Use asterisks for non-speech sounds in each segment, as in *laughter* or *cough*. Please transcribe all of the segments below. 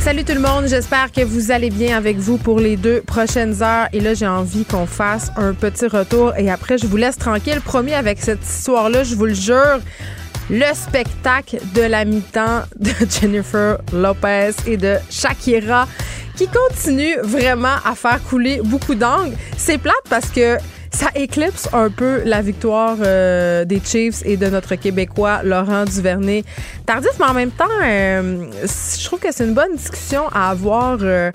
Salut tout le monde, j'espère que vous allez bien avec vous pour les deux prochaines heures. Et là, j'ai envie qu'on fasse un petit retour et après, je vous laisse tranquille. Promis, avec cette histoire-là, je vous le jure, le spectacle de la mi-temps de *laughs* Jennifer Lopez et de Shakira qui continue vraiment à faire couler beaucoup d'angles. C'est plate parce que ça éclipse un peu la victoire euh, des Chiefs et de notre Québécois Laurent Duvernay. Tardif, mais en même temps, euh, je trouve que c'est une bonne discussion à avoir. Euh,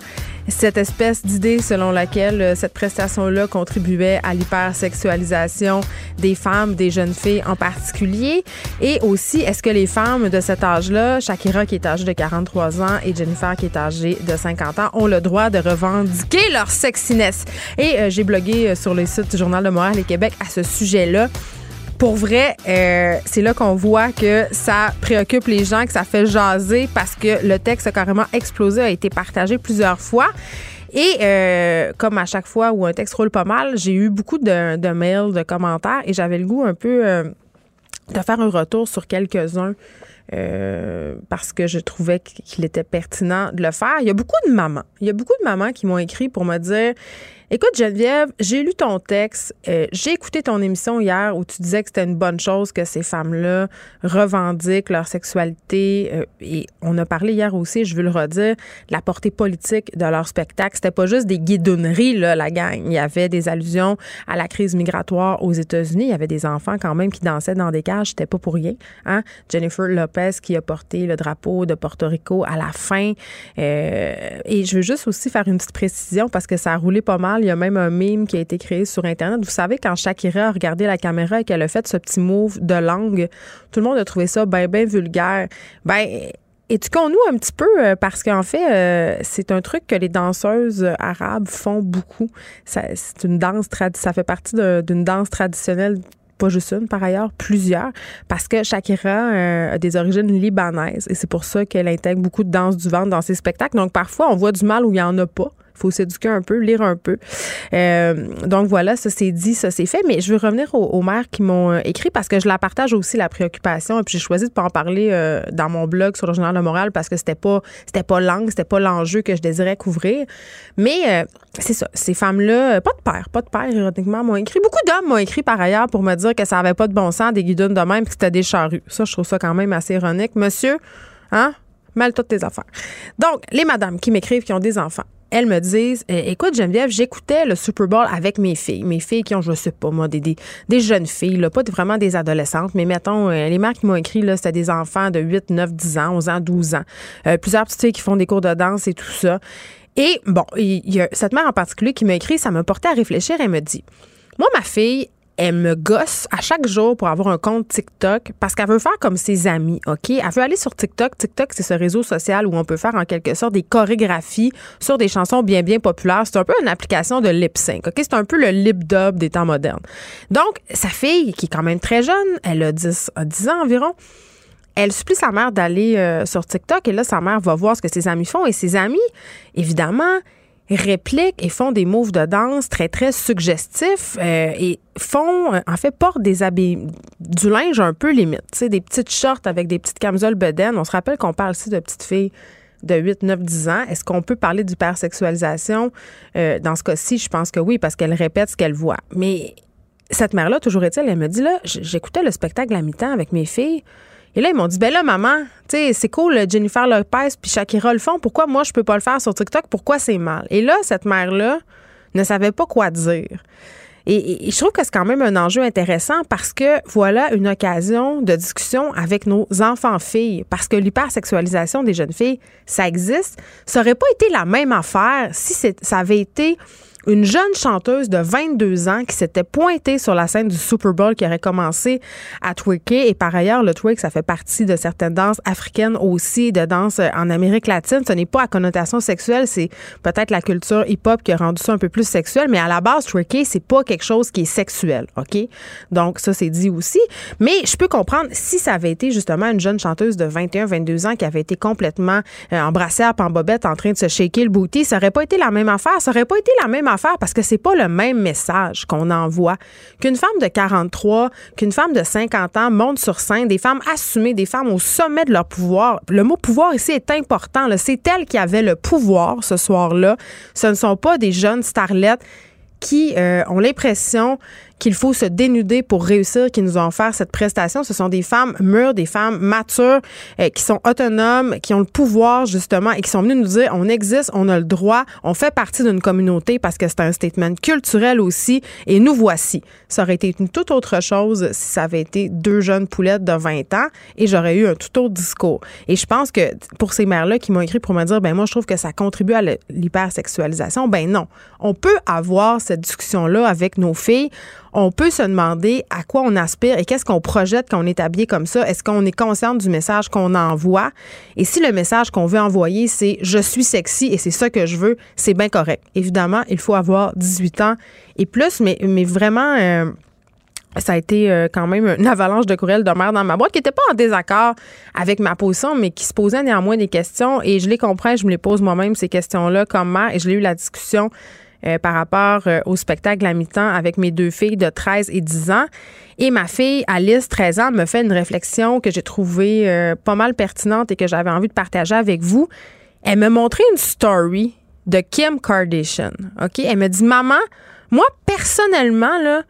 cette espèce d'idée selon laquelle euh, cette prestation-là contribuait à l'hypersexualisation des femmes, des jeunes filles en particulier. Et aussi, est-ce que les femmes de cet âge-là, Shakira qui est âgée de 43 ans et Jennifer qui est âgée de 50 ans, ont le droit de revendiquer leur sexiness? Et euh, j'ai blogué euh, sur les sites du Journal de Montréal et Québec à ce sujet-là pour vrai, euh, c'est là qu'on voit que ça préoccupe les gens, que ça fait jaser parce que le texte a carrément explosé, a été partagé plusieurs fois. Et euh, comme à chaque fois où un texte roule pas mal, j'ai eu beaucoup de, mails, de commentaires et j'avais le goût un peu euh, de faire un retour sur quelques-uns. Euh, parce que je trouvais qu'il était pertinent de le faire. Il y a beaucoup de mamans. Il y a beaucoup de mamans qui m'ont écrit pour me dire Écoute, Geneviève, j'ai lu ton texte. Euh, j'ai écouté ton émission hier où tu disais que c'était une bonne chose que ces femmes-là revendiquent leur sexualité. Euh, et on a parlé hier aussi, je veux le redire, la portée politique de leur spectacle. C'était pas juste des guidonneries, là, la gang. Il y avait des allusions à la crise migratoire aux États-Unis. Il y avait des enfants quand même qui dansaient dans des cages. C'était pas pour rien. Hein? Jennifer Lopez qui a porté le drapeau de Porto Rico à la fin. Euh, et je veux juste aussi faire une petite précision parce que ça a roulé pas mal il y a même un meme qui a été créé sur Internet. Vous savez, quand Shakira a regardé la caméra et qu'elle a fait ce petit move de langue, tout le monde a trouvé ça bien, bien vulgaire. Ben, éduquons-nous un petit peu euh, parce qu'en fait, euh, c'est un truc que les danseuses arabes font beaucoup. c'est une danse ça fait partie d'une danse traditionnelle pas juste une par ailleurs, plusieurs, parce que Shakira euh, a des origines libanaises et c'est pour ça qu'elle intègre beaucoup de danse du ventre dans ses spectacles. Donc parfois, on voit du mal où il n'y en a pas faut s'éduquer un peu, lire un peu. Euh, donc voilà, ça c'est dit, ça c'est fait. Mais je veux revenir aux, aux maires qui m'ont euh, écrit parce que je la partage aussi la préoccupation. Et puis j'ai choisi de pas en parler euh, dans mon blog sur le journal de Montréal parce que c'était pas c'était pas langue, c'était pas l'enjeu que je désirais couvrir. Mais c'est ça, ces femmes-là, pas de père, pas de père, ironiquement, m'ont écrit. Beaucoup d'hommes m'ont écrit par ailleurs pour me dire que ça avait pas de bon sens des guidons de même, que c'était des charrues. Ça, je trouve ça quand même assez ironique. Monsieur, hein? Mal toutes tes affaires. Donc, les madames qui m'écrivent qui ont des enfants, elles me disent eh, Écoute, Geneviève, j'écoutais le Super Bowl avec mes filles. Mes filles qui ont, je sais pas, moi, des, des, jeunes filles, là, pas vraiment des adolescentes, mais mettons, euh, les mères qui m'ont écrit, là, c'était des enfants de 8, 9, 10 ans, 11 ans, 12 ans. Euh, plusieurs petites filles qui font des cours de danse et tout ça. Et bon, il y a cette mère en particulier qui m'a écrit, ça m'a porté à réfléchir. Elle me dit Moi, ma fille, elle me gosse à chaque jour pour avoir un compte TikTok parce qu'elle veut faire comme ses amis, OK? Elle veut aller sur TikTok. TikTok, c'est ce réseau social où on peut faire en quelque sorte des chorégraphies sur des chansons bien, bien populaires. C'est un peu une application de lip sync, OK? C'est un peu le lip dub des temps modernes. Donc, sa fille, qui est quand même très jeune, elle a 10, 10 ans environ, elle supplie sa mère d'aller euh, sur TikTok et là, sa mère va voir ce que ses amis font et ses amis, évidemment, répliquent et font des moves de danse très, très suggestifs euh, et font, euh, en fait, portent des habits, du linge un peu limite, tu des petites shorts avec des petites camisoles bedaines. On se rappelle qu'on parle aussi de petites filles de 8, 9, 10 ans. Est-ce qu'on peut parler d'hypersexualisation? Euh, dans ce cas-ci, je pense que oui, parce qu'elle répète ce qu'elle voit. Mais cette mère-là, toujours est-elle, elle me dit, là, j'écoutais le spectacle à mi-temps avec mes filles. Et là, ils m'ont dit, ben là, maman, tu sais, c'est cool, Jennifer Lopez puis Shakira le font. Pourquoi moi, je peux pas le faire sur TikTok? Pourquoi c'est mal? Et là, cette mère-là ne savait pas quoi dire. Et, je trouve que c'est quand même un enjeu intéressant parce que voilà une occasion de discussion avec nos enfants-filles. Parce que l'hypersexualisation des jeunes filles, ça existe. Ça aurait pas été la même affaire si ça avait été une jeune chanteuse de 22 ans qui s'était pointée sur la scène du Super Bowl qui aurait commencé à twerker. Et par ailleurs, le twerk, ça fait partie de certaines danses africaines aussi, de danses en Amérique latine. Ce n'est pas à connotation sexuelle, c'est peut-être la culture hip-hop qui a rendu ça un peu plus sexuel, mais à la base, twerker, c'est pas quelque chose qui est sexuel, OK? Donc, ça, c'est dit aussi. Mais je peux comprendre si ça avait été justement une jeune chanteuse de 21, 22 ans qui avait été complètement euh, embrassée à bobette en train de se shaker le booty, ça aurait pas été la même affaire. Ça aurait pas été la même affaire parce que c'est pas le même message qu'on envoie qu'une femme de 43, qu'une femme de 50 ans monte sur scène, des femmes assumées, des femmes au sommet de leur pouvoir. Le mot pouvoir ici est important. C'est elles qui avaient le pouvoir ce soir-là. Ce ne sont pas des jeunes starlettes qui euh, ont l'impression qu'il faut se dénuder pour réussir, qui nous ont offert cette prestation. Ce sont des femmes mûres, des femmes matures, euh, qui sont autonomes, qui ont le pouvoir justement et qui sont venues nous dire on existe, on a le droit, on fait partie d'une communauté parce que c'est un statement culturel aussi et nous voici. Ça aurait été une toute autre chose si ça avait été deux jeunes poulettes de 20 ans et j'aurais eu un tout autre discours. Et je pense que pour ces mères-là qui m'ont écrit pour me dire ben moi je trouve que ça contribue à l'hypersexualisation, ben non. On peut avoir cette discussion-là avec nos filles on peut se demander à quoi on aspire et qu'est-ce qu'on projette quand on est habillé comme ça. Est-ce qu'on est conscient du message qu'on envoie? Et si le message qu'on veut envoyer, c'est je suis sexy et c'est ça que je veux, c'est bien correct. Évidemment, il faut avoir 18 ans et plus, mais, vraiment, euh, ça a été euh, quand même une *laughs* avalanche de courriels de mère dans ma boîte qui n'était pas en désaccord avec ma position, mais qui se posait néanmoins des questions et je les comprends, je me les pose moi-même ces questions-là comme et je l'ai eu la discussion euh, par rapport euh, au spectacle à mi-temps avec mes deux filles de 13 et 10 ans. Et ma fille, Alice, 13 ans, me fait une réflexion que j'ai trouvée euh, pas mal pertinente et que j'avais envie de partager avec vous. Elle me montrait une story de Kim Kardashian. Elle me dit, maman, moi, personnellement,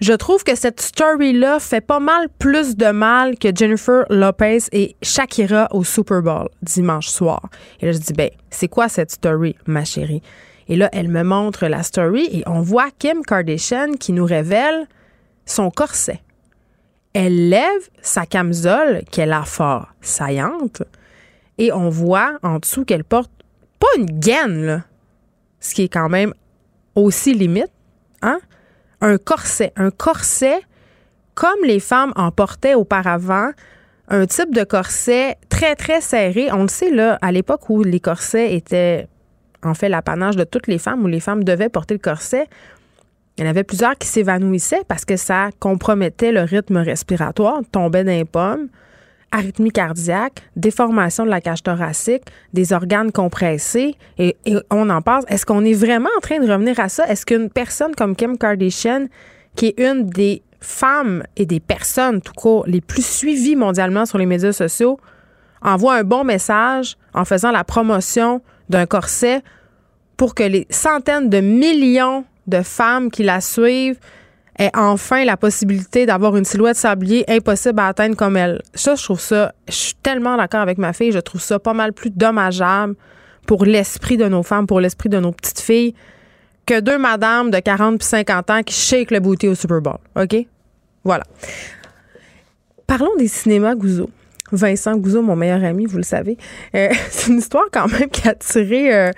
je trouve que cette story-là fait pas mal plus de mal que Jennifer Lopez et Shakira au Super Bowl dimanche soir. Et là, je dis, ben, c'est quoi cette story, ma chérie? Et là, elle me montre la story et on voit Kim Kardashian qui nous révèle son corset. Elle lève sa camisole qu'elle a fort saillante et on voit en dessous qu'elle porte pas une gaine, là, ce qui est quand même aussi limite, hein? Un corset. Un corset comme les femmes en portaient auparavant, un type de corset très, très serré. On le sait, là, à l'époque où les corsets étaient en fait l'apanage de toutes les femmes où les femmes devaient porter le corset. Il y en avait plusieurs qui s'évanouissaient parce que ça compromettait le rythme respiratoire, tombait d'un pomme, arythmie cardiaque, déformation de la cage thoracique, des organes compressés, et, on en parle. Est-ce qu'on est vraiment en train de revenir à ça? Est-ce qu'une personne comme Kim Kardashian, qui est une des femmes et des personnes, tout court, les plus suivies mondialement sur les médias sociaux, envoie un bon message en faisant la promotion d'un corset pour que les centaines de millions de femmes qui la suivent aient enfin la possibilité d'avoir une silhouette sablier impossible à atteindre comme elle. Ça, je trouve ça, je suis tellement d'accord avec ma fille, je trouve ça pas mal plus dommageable pour l'esprit de nos femmes, pour l'esprit de nos petites filles, que deux madames de 40 puis 50 ans qui shake le booty au Super Bowl. OK? Voilà. Parlons des cinémas Gouzeau. Vincent Gouzeau, mon meilleur ami, vous le savez. Euh, *laughs* c'est une histoire quand même qui a attiré euh,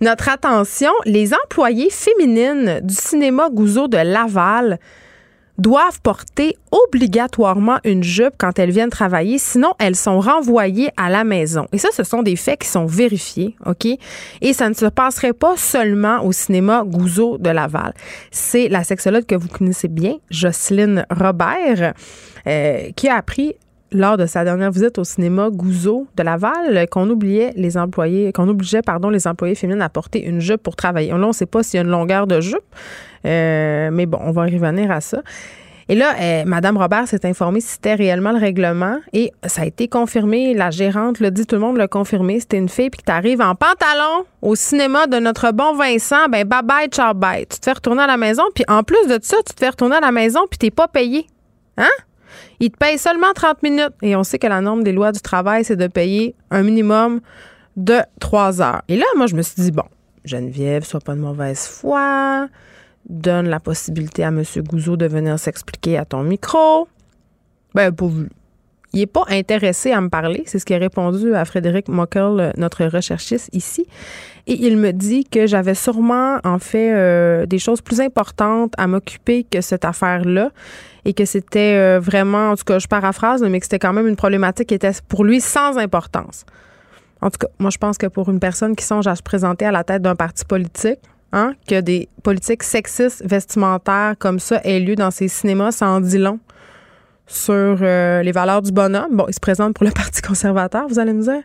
notre attention. Les employées féminines du cinéma Gouzeau de Laval doivent porter obligatoirement une jupe quand elles viennent travailler, sinon elles sont renvoyées à la maison. Et ça, ce sont des faits qui sont vérifiés, OK? Et ça ne se passerait pas seulement au cinéma Gouzeau de Laval. C'est la sexologue que vous connaissez bien, Jocelyne Robert, euh, qui a appris lors de sa dernière visite au cinéma Gouzeau de Laval qu'on oubliait les employés, qu'on obligeait pardon les employés féminines à porter une jupe pour travailler. Là, on ne sait pas s'il y a une longueur de jupe, euh, mais bon, on va revenir à ça. Et là, euh, Madame Robert s'est informée si c'était réellement le règlement et ça a été confirmé. La gérante l'a dit, tout le monde l'a confirmé. C'était une fille puis que t'arrives en pantalon au cinéma de notre bon Vincent, ben bye bye, ciao bye. Tu te fais retourner à la maison puis en plus de ça, tu te fais retourner à la maison puis t'es pas payé. Hein? Il te paye seulement 30 minutes. Et on sait que la norme des lois du travail, c'est de payer un minimum de 3 heures. Et là, moi, je me suis dit, bon, Geneviève, sois pas de mauvaise foi. Donne la possibilité à M. Gouzeau de venir s'expliquer à ton micro. Ben, pas. Il n'est pas intéressé à me parler. C'est ce qu'il a répondu à Frédéric Mockel, notre recherchiste ici. Et il me dit que j'avais sûrement, en fait, euh, des choses plus importantes à m'occuper que cette affaire-là et que c'était euh, vraiment, en tout cas, je paraphrase, mais que c'était quand même une problématique qui était pour lui sans importance. En tout cas, moi, je pense que pour une personne qui songe à se présenter à la tête d'un parti politique, hein, que des politiques sexistes vestimentaires comme ça aient lieu dans ces cinémas, ça en dit long sur euh, les valeurs du bonhomme. Bon, il se présente pour le *laughs* Parti conservateur, vous allez me dire.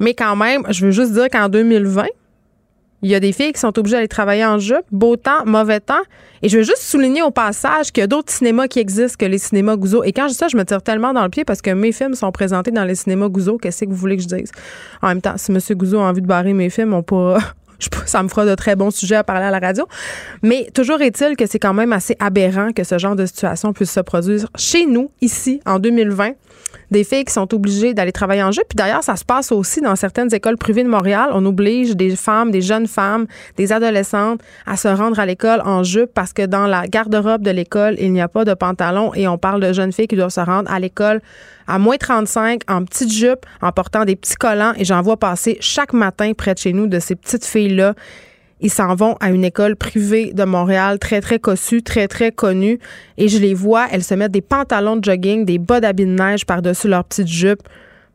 Mais quand même, je veux juste dire qu'en 2020, il y a des filles qui sont obligées d'aller travailler en jupe, beau temps, mauvais temps. Et je veux juste souligner au passage qu'il y a d'autres cinémas qui existent que les cinémas Gouzeau. Et quand je dis ça, je me tire tellement dans le pied parce que mes films sont présentés dans les cinémas Gouzeau. Qu'est-ce que vous voulez que je dise? En même temps, si M. Gouzeau a envie de barrer mes films, on pourra, ça me fera de très bons sujets à parler à la radio. Mais toujours est-il que c'est quand même assez aberrant que ce genre de situation puisse se produire chez nous, ici, en 2020 des filles qui sont obligées d'aller travailler en jeu. Puis d'ailleurs, ça se passe aussi dans certaines écoles privées de Montréal. On oblige des femmes, des jeunes femmes, des adolescentes à se rendre à l'école en jupe parce que dans la garde-robe de l'école, il n'y a pas de pantalon et on parle de jeunes filles qui doivent se rendre à l'école à moins 35 en petite jupe, en portant des petits collants et j'en vois passer chaque matin près de chez nous de ces petites filles-là ils s'en vont à une école privée de Montréal, très, très cossue, très, très connue. Et je les vois, elles se mettent des pantalons de jogging, des bas d'habits de neige par-dessus leur petite jupe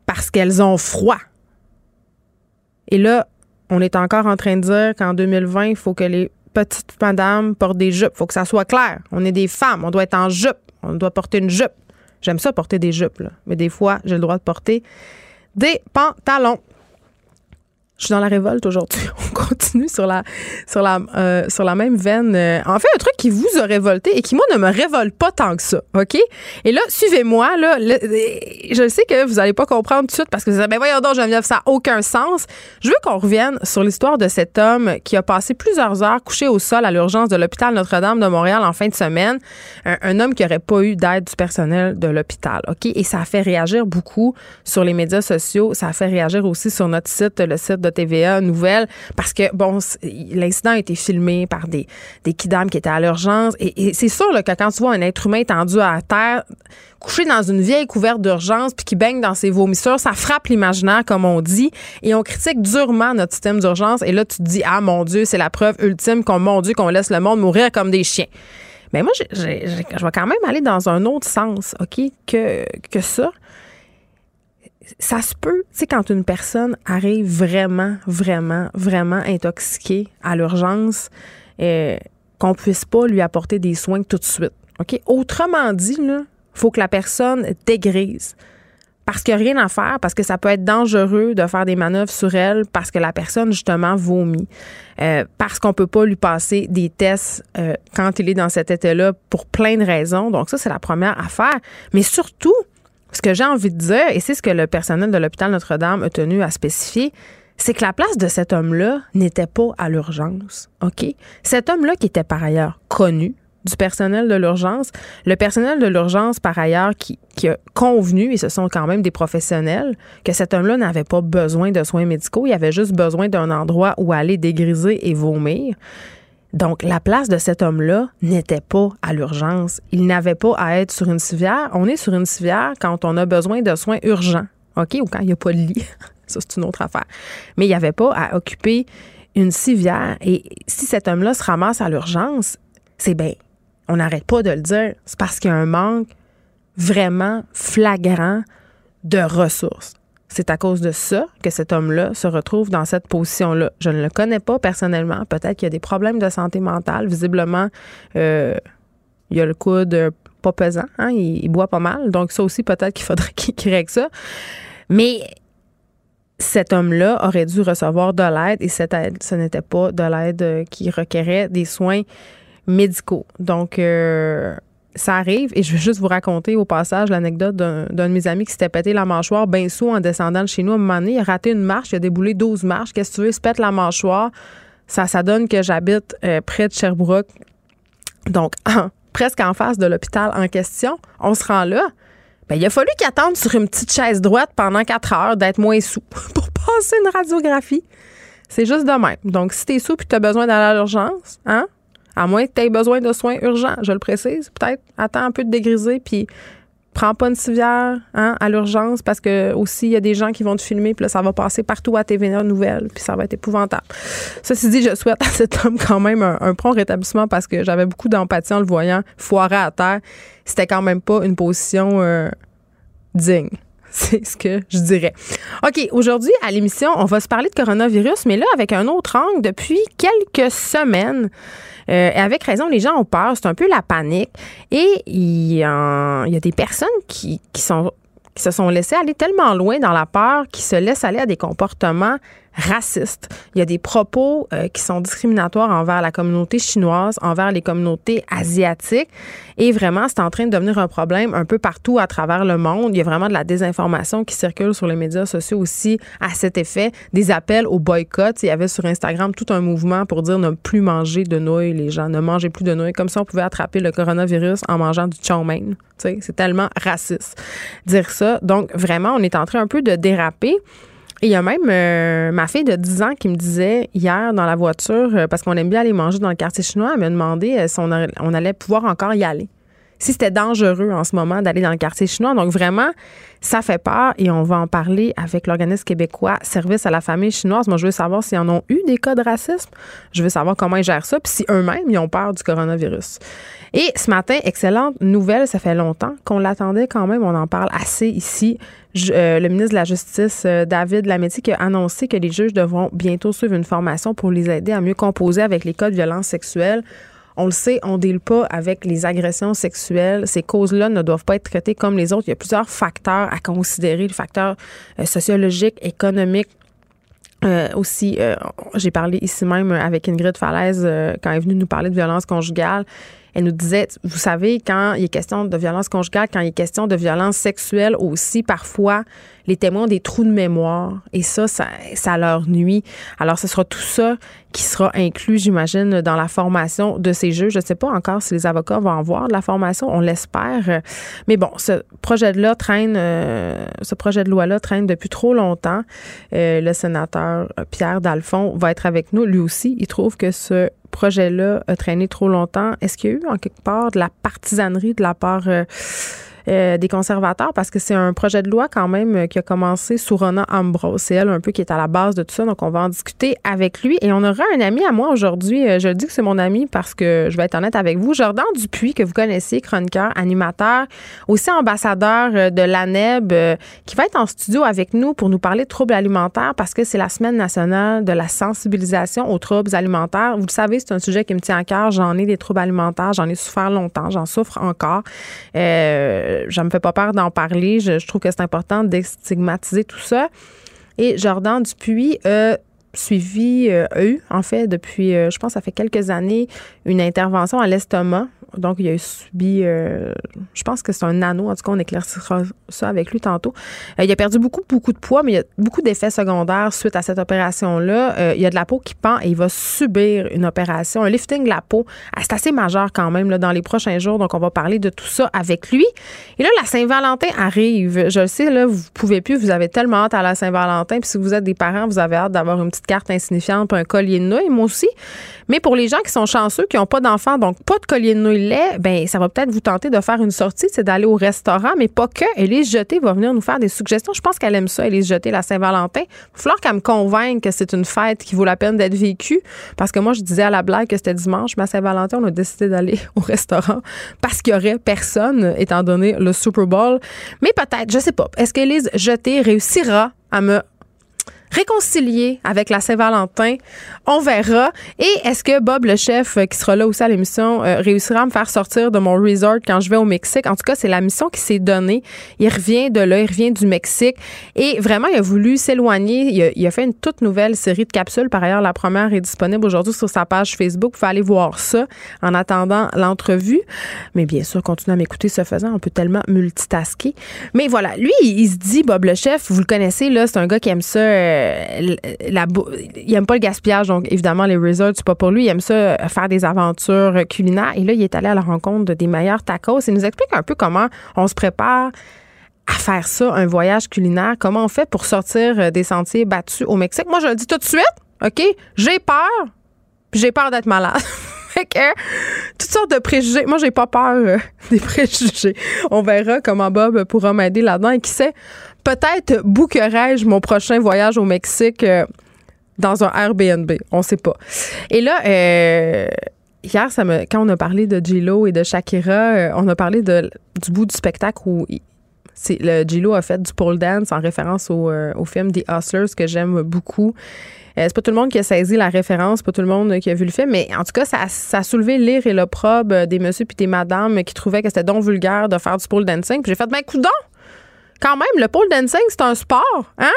parce qu'elles ont froid. Et là, on est encore en train de dire qu'en 2020, il faut que les petites madames portent des jupes. Il faut que ça soit clair. On est des femmes. On doit être en jupe. On doit porter une jupe. J'aime ça porter des jupes, mais des fois, j'ai le droit de porter des pantalons. Je suis dans la révolte aujourd'hui. *laughs* On continue sur la sur la euh, sur la même veine. Euh, en fait, un truc qui vous a révolté et qui moi ne me révolte pas tant que ça, ok? Et là, suivez-moi là. je sais que vous allez pas comprendre tout de suite parce que vous allez ben voyons donc Geneviève, ça n'a aucun sens. Je veux qu'on revienne sur l'histoire de cet homme qui a passé plusieurs heures couché au sol à l'urgence de l'hôpital Notre-Dame de Montréal en fin de semaine. Un, homme qui aurait pas eu d'aide du personnel de l'hôpital, ok? Et ça a fait réagir beaucoup sur les médias sociaux. Ça a fait réagir aussi sur notre site, le site de TVA Nouvelle parce que, bon, l'incident a été filmé par des, des qui étaient à l'urgence. Et, c'est sûr que quand tu vois un être humain tendu à terre, couché dans une vieille couverte d'urgence puis qui baigne dans ses vomissures, ça frappe l'imaginaire, comme on dit. Et on critique durement notre système d'urgence. Et là, tu te dis, ah mon Dieu, c'est la preuve ultime qu'on, mon Dieu, qu'on laisse le monde mourir comme des chiens. Mais moi, je vais quand même aller dans un autre sens, OK, que, que ça ça se peut, tu sais, quand une personne arrive vraiment, vraiment, vraiment intoxiquée à l'urgence, euh, qu'on puisse pas lui apporter des soins tout de suite. OK? Autrement dit, il faut que la personne dégrise. Parce qu'il n'y a rien à faire, parce que ça peut être dangereux de faire des manœuvres sur elle, parce que la personne, justement, vomit. Euh, parce qu'on peut pas lui passer des tests euh, quand il est dans cet état-là pour plein de raisons. Donc, ça, c'est la première affaire. Mais surtout, ce que j'ai envie de dire, et c'est ce que le personnel de l'hôpital Notre-Dame a tenu à spécifier, c'est que la place de cet homme-là n'était pas à l'urgence. OK? Cet homme-là, qui était par ailleurs connu du personnel de l'urgence, le personnel de l'urgence, par ailleurs, qui, qui, a convenu, et ce sont quand même des professionnels, que cet homme-là n'avait pas besoin de soins médicaux, il avait juste besoin d'un endroit où aller dégriser et vomir. Donc, la place de cet homme-là n'était pas à l'urgence. Il n'avait pas à être sur une civière. On est sur une civière quand on a besoin de soins urgents, OK, ou quand il n'y a pas de lit. *laughs* Ça, c'est une autre affaire. Mais il n'y avait pas à occuper une civière. Et si cet homme-là se ramasse à l'urgence, c'est bien, on n'arrête pas de le dire. C'est parce qu'il y a un manque vraiment flagrant de ressources. C'est à cause de ça que cet homme-là se retrouve dans cette position-là. Je ne le connais pas personnellement. Peut-être qu'il y a des problèmes de santé mentale. Visiblement, euh, il a le coude pas pesant. Hein? Il, boit pas mal. Donc, ça aussi, peut-être qu'il faudrait *laughs* qu'il règle ça. Mais cet homme-là aurait dû recevoir de l'aide et cette aide, ce n'était pas de l'aide qui requérait des soins médicaux. Donc, euh, ça arrive, et je vais juste vous raconter au passage l'anecdote d'un, de mes amis qui s'était pété la mâchoire bien sous en descendant de chez nous. À un moment donné, il a raté une marche, il a déboulé 12 marches. Qu'est-ce que tu veux? Il se pète la mâchoire. Ça, ça donne que j'habite euh, près de Sherbrooke. Donc, presque en face de l'hôpital en question. On se rend là. Ben, il a fallu qu'il attende sur une petite chaise droite pendant quatre heures d'être moins sous *laughs* pour passer une radiographie. C'est juste de même. Donc, si t'es sous et tu as besoin d'aller à l'urgence, hein, à moins que tu aies besoin de soins urgents, je le précise. Peut-être attends un peu de dégriser, puis prends pas une civière hein, à l'urgence parce que aussi il y a des gens qui vont te filmer puis là ça va passer partout à TVA Nouvelles puis ça va être épouvantable. Ceci dit, je souhaite à cet homme quand même un, prompt rétablissement parce que j'avais beaucoup d'empathie en le voyant foirer à terre. C'était quand même pas une position euh, digne. *laughs* C'est ce que je dirais. OK, aujourd'hui, à l'émission, on va se parler de coronavirus, mais là, avec un autre angle, depuis quelques semaines. Euh, avec raison, les gens ont peur, c'est un peu la panique. Et il y, a, des personnes qui, qui sont qui se sont laissées aller tellement loin dans la peur qui se laissent aller à des comportements raciste. Il y a des propos euh, qui sont discriminatoires envers la communauté chinoise, envers les communautés asiatiques. Et vraiment, c'est en train de devenir un problème un peu partout à travers le monde. Il y a vraiment de la désinformation qui circule sur les médias sociaux aussi à cet effet. Des appels au boycott. Il y avait sur Instagram tout un mouvement pour dire ne plus manger de nouilles, les gens. Ne mangez plus de nouilles. Comme si on pouvait attraper le coronavirus en mangeant du chow mein. C'est tellement raciste dire ça. Donc, vraiment, on est en train un peu de déraper. Et il y a même euh, ma fille de 10 ans qui me disait hier dans la voiture, euh, parce qu'on aime bien aller manger dans le quartier chinois, elle m'a demandé euh, si on, on, allait pouvoir encore y aller. Si c'était dangereux en ce moment d'aller dans le quartier chinois. Donc vraiment, ça fait peur et on va en parler avec l'organisme québécois Service à la famille chinoise. Moi, je veux savoir s'ils en ont eu des cas de racisme. Je veux savoir comment ils gèrent ça, puis si eux-mêmes, ils ont peur du coronavirus. Et ce matin, excellente nouvelle, ça fait longtemps qu'on l'attendait quand même, on en parle assez ici. Euh, le ministre de la Justice, euh, David Lametti, qui a annoncé que les juges devront bientôt suivre une formation pour les aider à mieux composer avec les cas de violence sexuelle. On le sait, on ne deal pas avec les agressions sexuelles. Ces causes-là ne doivent pas être traitées comme les autres. Il y a plusieurs facteurs à considérer, le facteur euh, sociologique, économique, aussi, j'ai parlé ici même avec Ingrid Falaise quand elle est venue nous parler de violence conjugale. Elle nous disait, vous savez, quand il est question de violence conjugale, quand il est question de violence sexuelle aussi, parfois, les témoins ont des trous de mémoire et ça, ça, leur nuit. Alors, ce sera tout ça qui sera inclus, j'imagine, dans la formation de ces juges. Je ne sais pas encore si les avocats vont avoir de la formation, on l'espère. Mais bon, ce projet de loi traîne, euh, ce projet de loi-là traîne depuis trop longtemps. Euh, le sénateur Pierre Dalphon va être avec nous. Lui aussi, il trouve que ce projet-là a traîné trop longtemps. Est-ce qu'il y a eu en quelque part de la partisanerie de la part euh, euh, des conservateurs parce que c'est un projet de loi quand même euh, qui a commencé sous Rona Ambrose. C'est elle un peu qui est à la base de tout ça. Donc, on va en discuter avec lui. Et on aura un ami à moi aujourd'hui. Euh, je dis que c'est mon ami parce que je vais être honnête avec vous. Jordan Dupuis, que vous connaissez, chroniqueur, animateur, aussi ambassadeur de l'ANEB, qui va être en studio avec nous pour nous parler de troubles alimentaires parce que c'est la semaine nationale de la sensibilisation aux troubles alimentaires. Vous le savez, c'est un sujet qui me tient à cœur. J'en ai des troubles alimentaires. J'en ai souffert longtemps. J'en souffre encore. Euh, je me fais pas peur d'en parler. Je, trouve que c'est important d'estigmatiser tout ça. Et Jordan Dupuis a suivi, euh, eu, en fait, depuis, euh, je pense, ça fait quelques années, une intervention à l'estomac donc, il a subi, euh, je pense que c'est un anneau. En tout cas, on éclaircira ça avec lui tantôt. Euh, il a perdu beaucoup, beaucoup de poids, mais il y a beaucoup d'effets secondaires suite à cette opération-là. Euh, il y a de la peau qui pend et il va subir une opération, un lifting de la peau. C'est assez majeur quand même dans les prochains jours. Donc, on va parler de tout ça avec lui. Et là, la Saint-Valentin arrive. Je le sais, là, vous pouvez plus. Vous avez tellement hâte à la Saint-Valentin. Puis si vous êtes des parents, vous avez hâte d'avoir une petite carte insignifiante pour un collier de nouilles. Moi aussi. Mais pour les gens qui sont chanceux, qui n'ont pas d'enfants, donc pas de collier de nouilles lait, ben ça va peut-être vous tenter de faire une sortie, c'est d'aller au restaurant, mais pas que. Elise Jeté va venir nous faire des suggestions. Je pense qu'elle aime ça, Elise Jeté, la Saint-Valentin. Il va falloir qu'elle me convainque que c'est une fête qui vaut la peine d'être vécue. Parce que moi, je disais à la blague que c'était dimanche, mais à Saint-Valentin, on a décidé d'aller *laughs* au restaurant parce qu'il y aurait personne, étant donné le Super Bowl. Mais peut-être, je sais pas. Est-ce qu'Elise Jeté réussira à me réconcilier avec la Saint-Valentin. On verra. Et est-ce que Bob, le chef, euh, qui sera là aussi à l'émission, euh, réussira à me faire sortir de mon resort quand je vais au Mexique? En tout cas, c'est la mission qui s'est donnée. Il revient de là, il revient du Mexique. Et vraiment, il a voulu s'éloigner. Il, a fait une toute nouvelle série de capsules. Par ailleurs, la première est disponible aujourd'hui sur sa page Facebook. Vous pouvez aller voir ça en attendant l'entrevue. Mais bien sûr, continuez à m'écouter ce faisant. On peut tellement multitasker. Mais voilà, lui, il, se dit, Bob le chef, vous le connaissez, là, c'est un gars qui aime ça. Euh, euh, la, il aime pas le gaspillage, donc évidemment, les resorts, c'est pas pour lui. Il aime ça euh, faire des aventures culinaires. Et là, il est allé à la rencontre des meilleurs tacos. Il nous explique un peu comment on se prépare à faire ça, un voyage culinaire. Comment on fait pour sortir euh, des sentiers battus au Mexique? Moi, je le dis tout de suite, OK? J'ai peur, j'ai peur d'être malade. *laughs* toutes sortes de préjugés. Moi, j'ai pas peur *laughs* des préjugés. On verra comment Bob pourra m'aider là-dedans. Et qui sait, peut-être bouquerai-je mon prochain voyage au Mexique dans un Airbnb. On sait pas. Et là, hier, ça me, quand on a parlé de J-Lo et de Shakira, on a parlé de, du bout du spectacle où c'est Gilo a fait du pole dance en référence au, euh, au film The Hustlers que j'aime beaucoup. Euh, c'est pas tout le monde qui a saisi la référence, pas tout le monde qui a vu le film, mais en tout cas, ça, ça a soulevé l'ire et l'opprobre des messieurs puis des madames qui trouvaient que c'était donc vulgaire de faire du pole dancing. Puis j'ai fait, ben, coudon! Quand même, le pole dancing, c'est un sport, hein?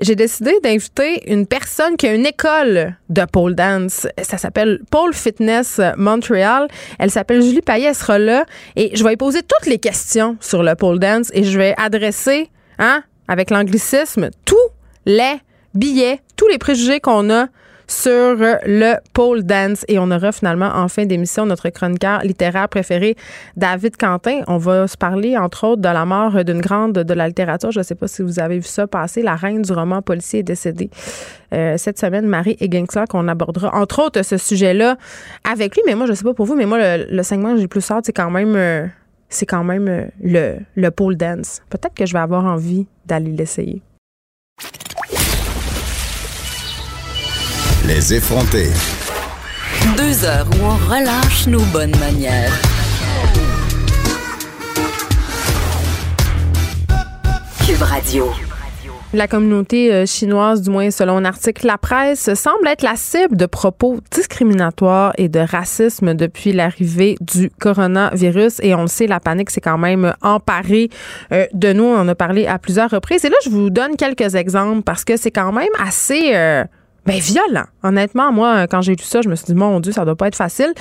j'ai décidé d'inviter une personne qui a une école de pole dance. Ça s'appelle Pole Fitness Montreal. Elle s'appelle Julie Payet, elle sera là et je vais poser toutes les questions sur le pole dance et je vais adresser, hein, avec l'anglicisme, tous les billets, tous les préjugés qu'on a sur le pole dance. Et on aura finalement en fin d'émission notre chroniqueur littéraire préféré, David Quentin. On va se parler, entre autres, de la mort d'une grande de la littérature. Je ne sais pas si vous avez vu ça passer. La reine du roman policier est décédée euh, cette semaine, Marie Higginsler, qu'on abordera, entre autres, ce sujet-là avec lui. Mais moi, je ne sais pas pour vous, mais moi, le, segment que j'ai plus hâte, c'est quand même... Euh, c'est quand même euh, le, le pole dance. Peut-être que je vais avoir envie d'aller l'essayer. Les effronter. Deux heures où on relâche nos bonnes manières. Cube Radio. La communauté euh, chinoise, du moins selon un article La Presse, semble être la cible de propos discriminatoires et de racisme depuis l'arrivée du coronavirus. Et on le sait, la panique s'est quand même emparée euh, de nous. On en a parlé à plusieurs reprises. Et là, je vous donne quelques exemples parce que c'est quand même assez... Euh, ben, violent. Honnêtement, moi, quand j'ai lu ça, je me suis dit, mon Dieu, ça doit pas être facile.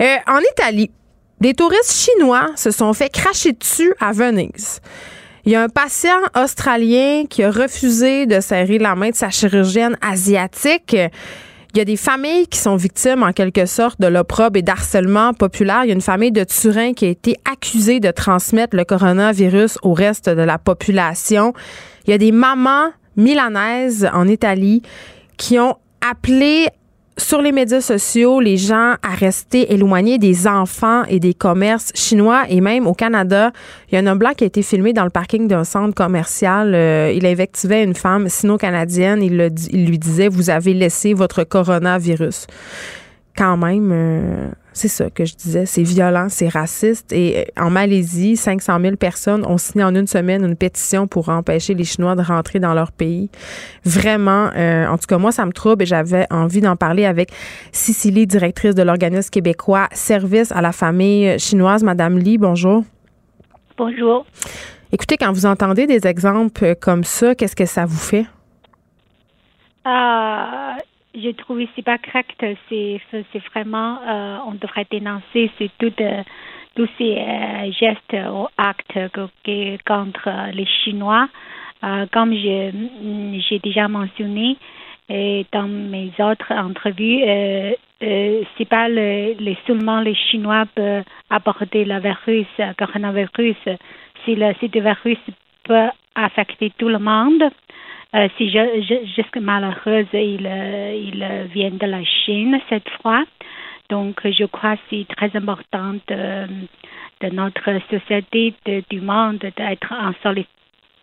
Euh, en Italie, des touristes chinois se sont fait cracher dessus à Venise. Il y a un patient australien qui a refusé de serrer la main de sa chirurgienne asiatique. Il y a des familles qui sont victimes, en quelque sorte, de l'opprobre et d'harcèlement populaire. Il y a une famille de Turin qui a été accusée de transmettre le coronavirus au reste de la population. Il y a des mamans milanaises en Italie qui ont appelé sur les médias sociaux les gens à rester éloignés des enfants et des commerces chinois et même au Canada. Il y a un homme blanc qui a été filmé dans le parking d'un centre commercial. Euh, il invectivait une femme sino-canadienne. Il, lui disait, vous avez laissé votre coronavirus. Quand même, euh, c'est ça que je disais, c'est violent, c'est raciste. Et euh, en Malaisie, 500 000 personnes ont signé en une semaine une pétition pour empêcher les Chinois de rentrer dans leur pays. Vraiment, euh, en tout cas, moi, ça me trouble et j'avais envie d'en parler avec Cicely, directrice de l'organisme québécois Service à la famille chinoise. Madame Lee, bonjour. Bonjour. Écoutez, quand vous entendez des exemples comme ça, qu'est-ce que ça vous fait? Euh, je trouve c'est pas correct. C'est, vraiment, euh, on devrait dénoncer tout, euh, tous ces euh, gestes ou actes contre les Chinois. comme je, j'ai déjà mentionné dans mes autres entrevues, c'est pas le, seulement les Chinois peuvent apporter le virus, le coronavirus. C'est le, c'est le virus peut affecter tout le monde. Euh, si je, je, malheureuse, il, euh, il vient de la Chine cette fois. Donc, je crois que c'est très important de, de notre société, de, du monde, d'être en,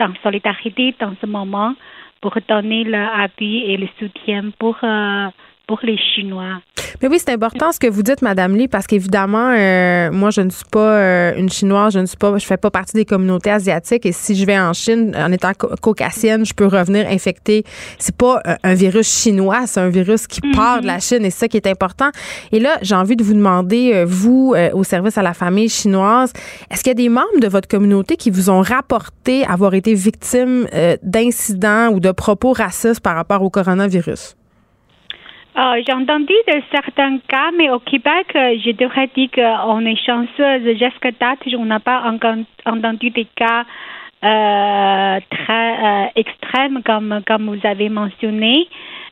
en solidarité dans ce moment pour donner l'appui et le soutien pour, euh, pour les Chinois. Mais oui, c'est important ce que vous dites, Madame Lee, parce qu'évidemment, euh, moi, je ne suis pas euh, une Chinoise, je ne suis pas, je fais pas partie des communautés asiatiques. Et si je vais en Chine, en étant caucasienne, je peux revenir infectée. C'est pas un virus chinois, c'est un virus qui part de la mhm. Chine, et c'est ça qui est important. Et là, j'ai envie de vous demander, euh, vous, au service à la famille chinoise, est-ce qu'il y a des membres de votre communauté qui vous ont rapporté avoir été victimes d'incidents ou de propos racistes par rapport au coronavirus? Euh, j'ai entendu de certains cas, mais au Québec, euh, je devrais dire qu'on est chanceux. Jusqu'à date, on n'a pas entendu des cas euh, très extrêmes comme, comme vous avez mentionné.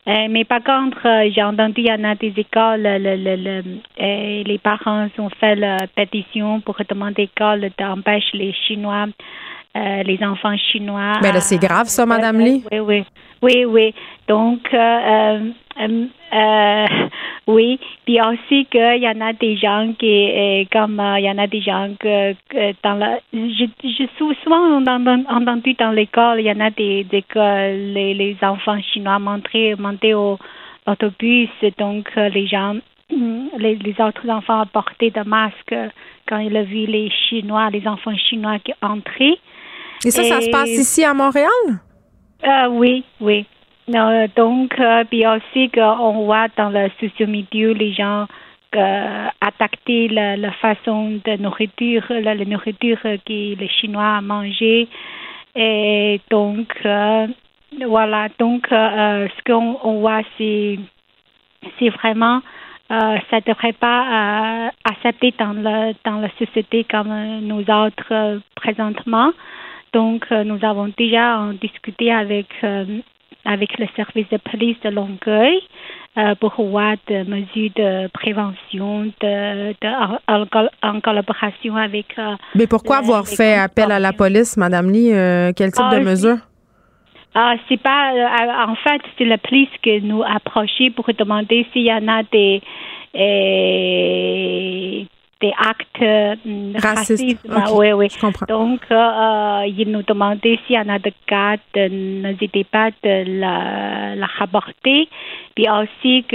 mais par contre, j'ai entendu il y en a des écoles, le, les parents ont fait la pétition pour demander l'école d'empêcher les Chinois les enfants chinois. Mais ben c'est grave, ça, Madame Lee. Oui, oui. Oui, oui. Donc, *laughs* oui. Puis aussi qu'il y en a des gens qui, comme il y en a des gens que, dans la. Je, je souvent entendu dans l'école, il y en a des, des les, les enfants chinois montaient, montaient au autobus, donc les gens *clears throat* les, les, autres enfants portaient des masques quand ils ont vu les Chinois, les enfants chinois qui entraient. Et ça, ça se passe ici à Montréal? Euh, oui, oui. Euh, donc, euh, puis aussi qu'on voit dans le social media les gens euh, attaquer la, la, façon de nourriture, la, la, nourriture que les Chinois mangent. Et donc, voilà, donc ce qu'on on voit, c'est, c'est vraiment euh, ça ne devrait pas euh, accepter dans, le, dans la société comme nous autres euh, présentement. Donc, nous avons déjà discuté avec, avec le service de police de Longueuil pour voir des mesures de prévention de, de en, collaboration avec. Mais pourquoi avoir fait appel à la police, Madame Lee? quel type de ah, mesures? Ah, c'est pas. Euh, en fait, c'est la police qui nous a approché pour demander s'il y en a des. Euh, des actes euh, racistes. Oui, oui. Donc, euh, il nous demandait s'il y en a des cas, n'hésitez pas de la, la rapporter. Puis aussi,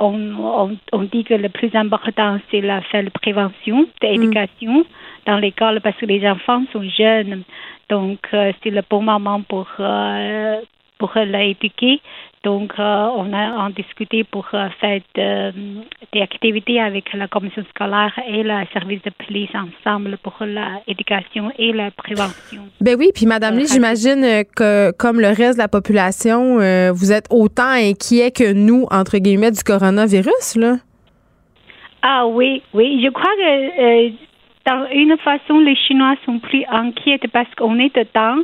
on, on, on, dit que le plus important, c'est la faire la prévention, l'éducation mm. dans l'école parce que les enfants sont jeunes. Donc, euh, c'est le bon moment pour, euh, pour l'éduquer. Donc, euh, on a en discuté pour faire des activités avec la commission scolaire et le service de police ensemble pour l'éducation et la prévention. Ben oui, puis Madame Lee, j'imagine que comme le reste de la population, vous êtes autant inquiet que nous, entre guillemets, du coronavirus, là? Ah oui, oui. Je crois que dans une façon, les Chinois sont plus inquiets parce qu'on est dedans.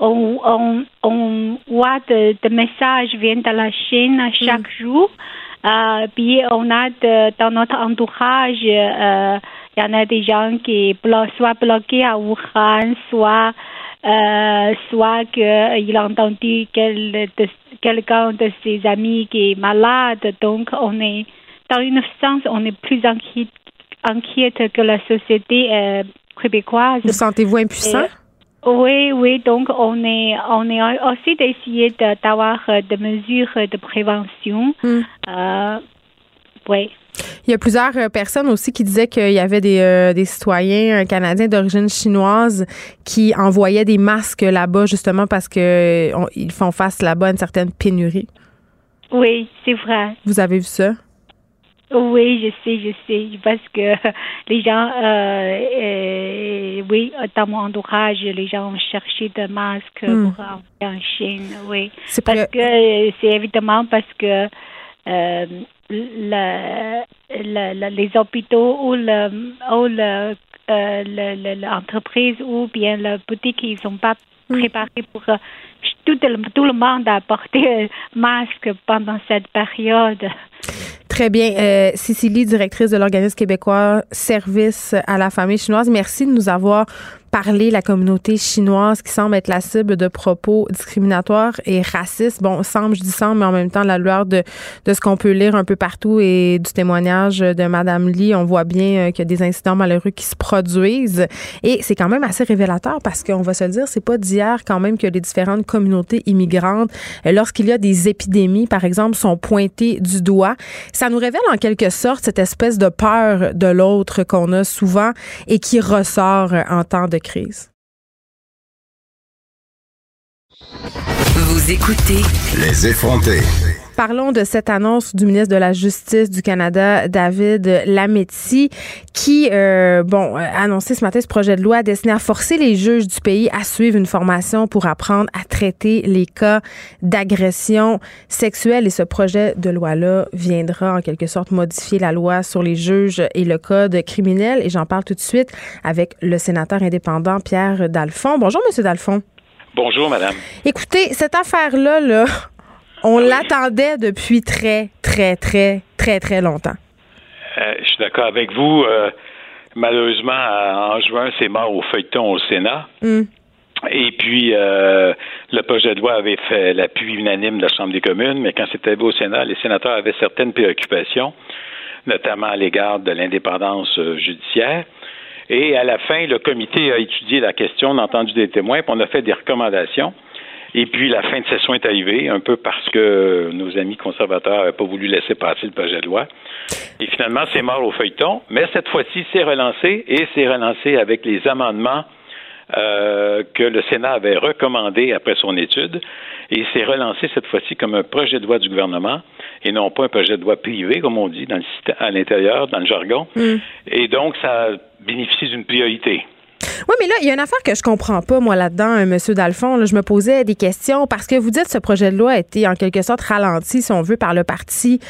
On, on, on voit des de messages viennent de la Chine chaque mm. jour. Euh, puis on a de, dans notre entourage, euh, il y en a des gens qui blo soit bloqués à Wuhan, soit euh, soit qu'il a entendu quel, quelqu'un de ses amis qui est malade. Donc on est dans une sens, on est plus inquiet inquiète que la société euh, québécoise. Vous sentez-vous impuissant? Oui, oui. Donc, on est, on est aussi d'essayer d'avoir euh, des mesures de prévention. Hmm. Euh, oui. Il y a plusieurs personnes aussi qui disaient qu'il y avait des, des citoyens canadiens d'origine chinoise qui envoyaient des masques là-bas justement parce qu'ils font face là-bas à une certaine pénurie. Oui, c'est vrai. Vous avez vu ça? Oui, je sais, je sais, parce que les gens, euh, euh, oui, dans mon entourage, les gens ont cherché des masques hmm. pour envoyer en Chine, oui. Parce que, c'est évidemment parce que euh, les hôpitaux ou le, ou le, l'entreprise ou bien la boutique, ils sont pas hmm. préparés pour tout, tout le monde a porté masque pendant cette période. Très bien. Euh, directrice de l'organisme québécois Service à la famille chinoise, merci de nous avoir parler la communauté chinoise qui semble être la cible de propos discriminatoires et racistes. Bon, semble, je dis semble, mais en même temps, la lueur de, de ce qu'on peut lire un peu partout et du témoignage de Madame Lee, on voit bien euh, qu'il y a des incidents malheureux qui se produisent. Et c'est quand même assez révélateur parce qu'on va se le dire, c'est pas d'hier quand même que les différentes communautés immigrantes, euh, lorsqu'il y a des épidémies, par exemple, sont pointées du doigt. Ça nous révèle en quelque sorte cette espèce de peur de l'autre qu'on a souvent et qui ressort en temps de crise. Vous écoutez Les effrontés. Parlons de cette annonce du ministre de la Justice du Canada, David Lametti, qui, euh, bon, a annoncé ce matin ce projet de loi destiné à forcer les juges du pays à suivre une formation pour apprendre à traiter les cas d'agression sexuelle. Et ce projet de loi-là viendra en quelque sorte modifier la loi sur les juges et le code criminel. Et j'en parle tout de suite avec le sénateur indépendant Pierre Dalphon. Bonjour, Monsieur Dalphon. Bonjour, madame. Écoutez, cette affaire-là, là, on ah l'attendait depuis très, très, très, très, très longtemps. Euh, je suis d'accord avec vous. Euh, malheureusement, en juin, c'est mort au feuilleton au Sénat. Hmm. Et puis, euh, le projet de loi avait fait l'appui unanime de la Chambre des communes, mais quand c'était au Sénat, les sénateurs avaient certaines préoccupations, notamment à l'égard de l'indépendance euh, judiciaire. Et à la fin, le comité a étudié la question, on a entendu des témoins, puis on a fait des recommandations. Et puis la fin de session est arrivée, un peu parce que nos amis conservateurs n'avaient pas voulu laisser passer le projet de loi. Et finalement, c'est mort au feuilleton. Mais cette fois-ci, c'est relancé et c'est relancé avec les amendements euh, que le Sénat avait recommandé après son étude. Et c'est relancé cette fois-ci comme un projet de loi du gouvernement et non pas un projet de loi privé, comme on dit dans le, à l'intérieur, dans le jargon. Mm. Et donc, ça bénéficie d'une priorité. Oui, mais là, il y a une affaire que je comprends pas, moi, là-dedans, M. Dalphon. je me posais des questions parce que vous dites que ce projet de loi a été en quelque sorte ralenti, si on veut, par le Parti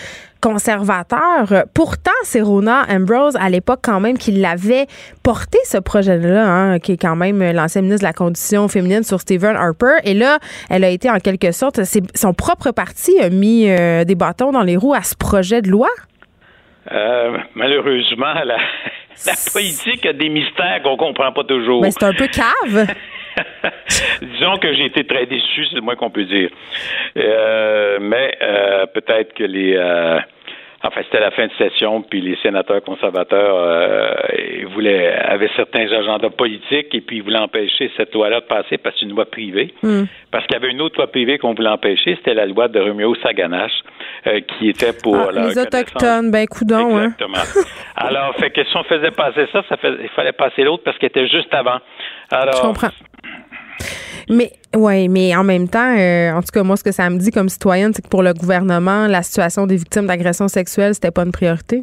conservateur. Pourtant, c'est Rona Ambrose, à l'époque, quand même, qui l'avait porté, ce projet-là, hein, qui est quand même l'ancien ministre de la Condition féminine sur Stephen Harper. Et là, elle a été, en quelque sorte, son propre parti a mis euh, des bâtons dans les roues à ce projet de loi. Euh, malheureusement, la, *laughs* la politique a des mystères qu'on comprend pas toujours. Mais c'est un peu cave. *laughs* Disons que j'ai été très déçu, c'est le moins qu'on peut dire. Euh, mais euh, peut-être que les Enfin, c'était la fin de session, puis les sénateurs conservateurs euh, voulaient, avaient certains agendas politiques et puis ils voulaient empêcher cette loi-là de passer parce que c'est une loi privée. Hmm. Parce qu'il y avait une autre loi privée qu'on voulait empêcher, c'était la loi de Romeo Saganache, euh, qui était pour ah, les autochtones, ben coudon, hein. Exactement. Alors, fait que si on faisait passer ça, ça il fallait passer l'autre parce qu'il était juste avant. Alors, Je comprends. Mais oui, mais en même temps, euh, en tout cas, moi, ce que ça me dit comme citoyenne, c'est que pour le gouvernement, la situation des victimes d'agressions sexuelles, c'était pas une priorité.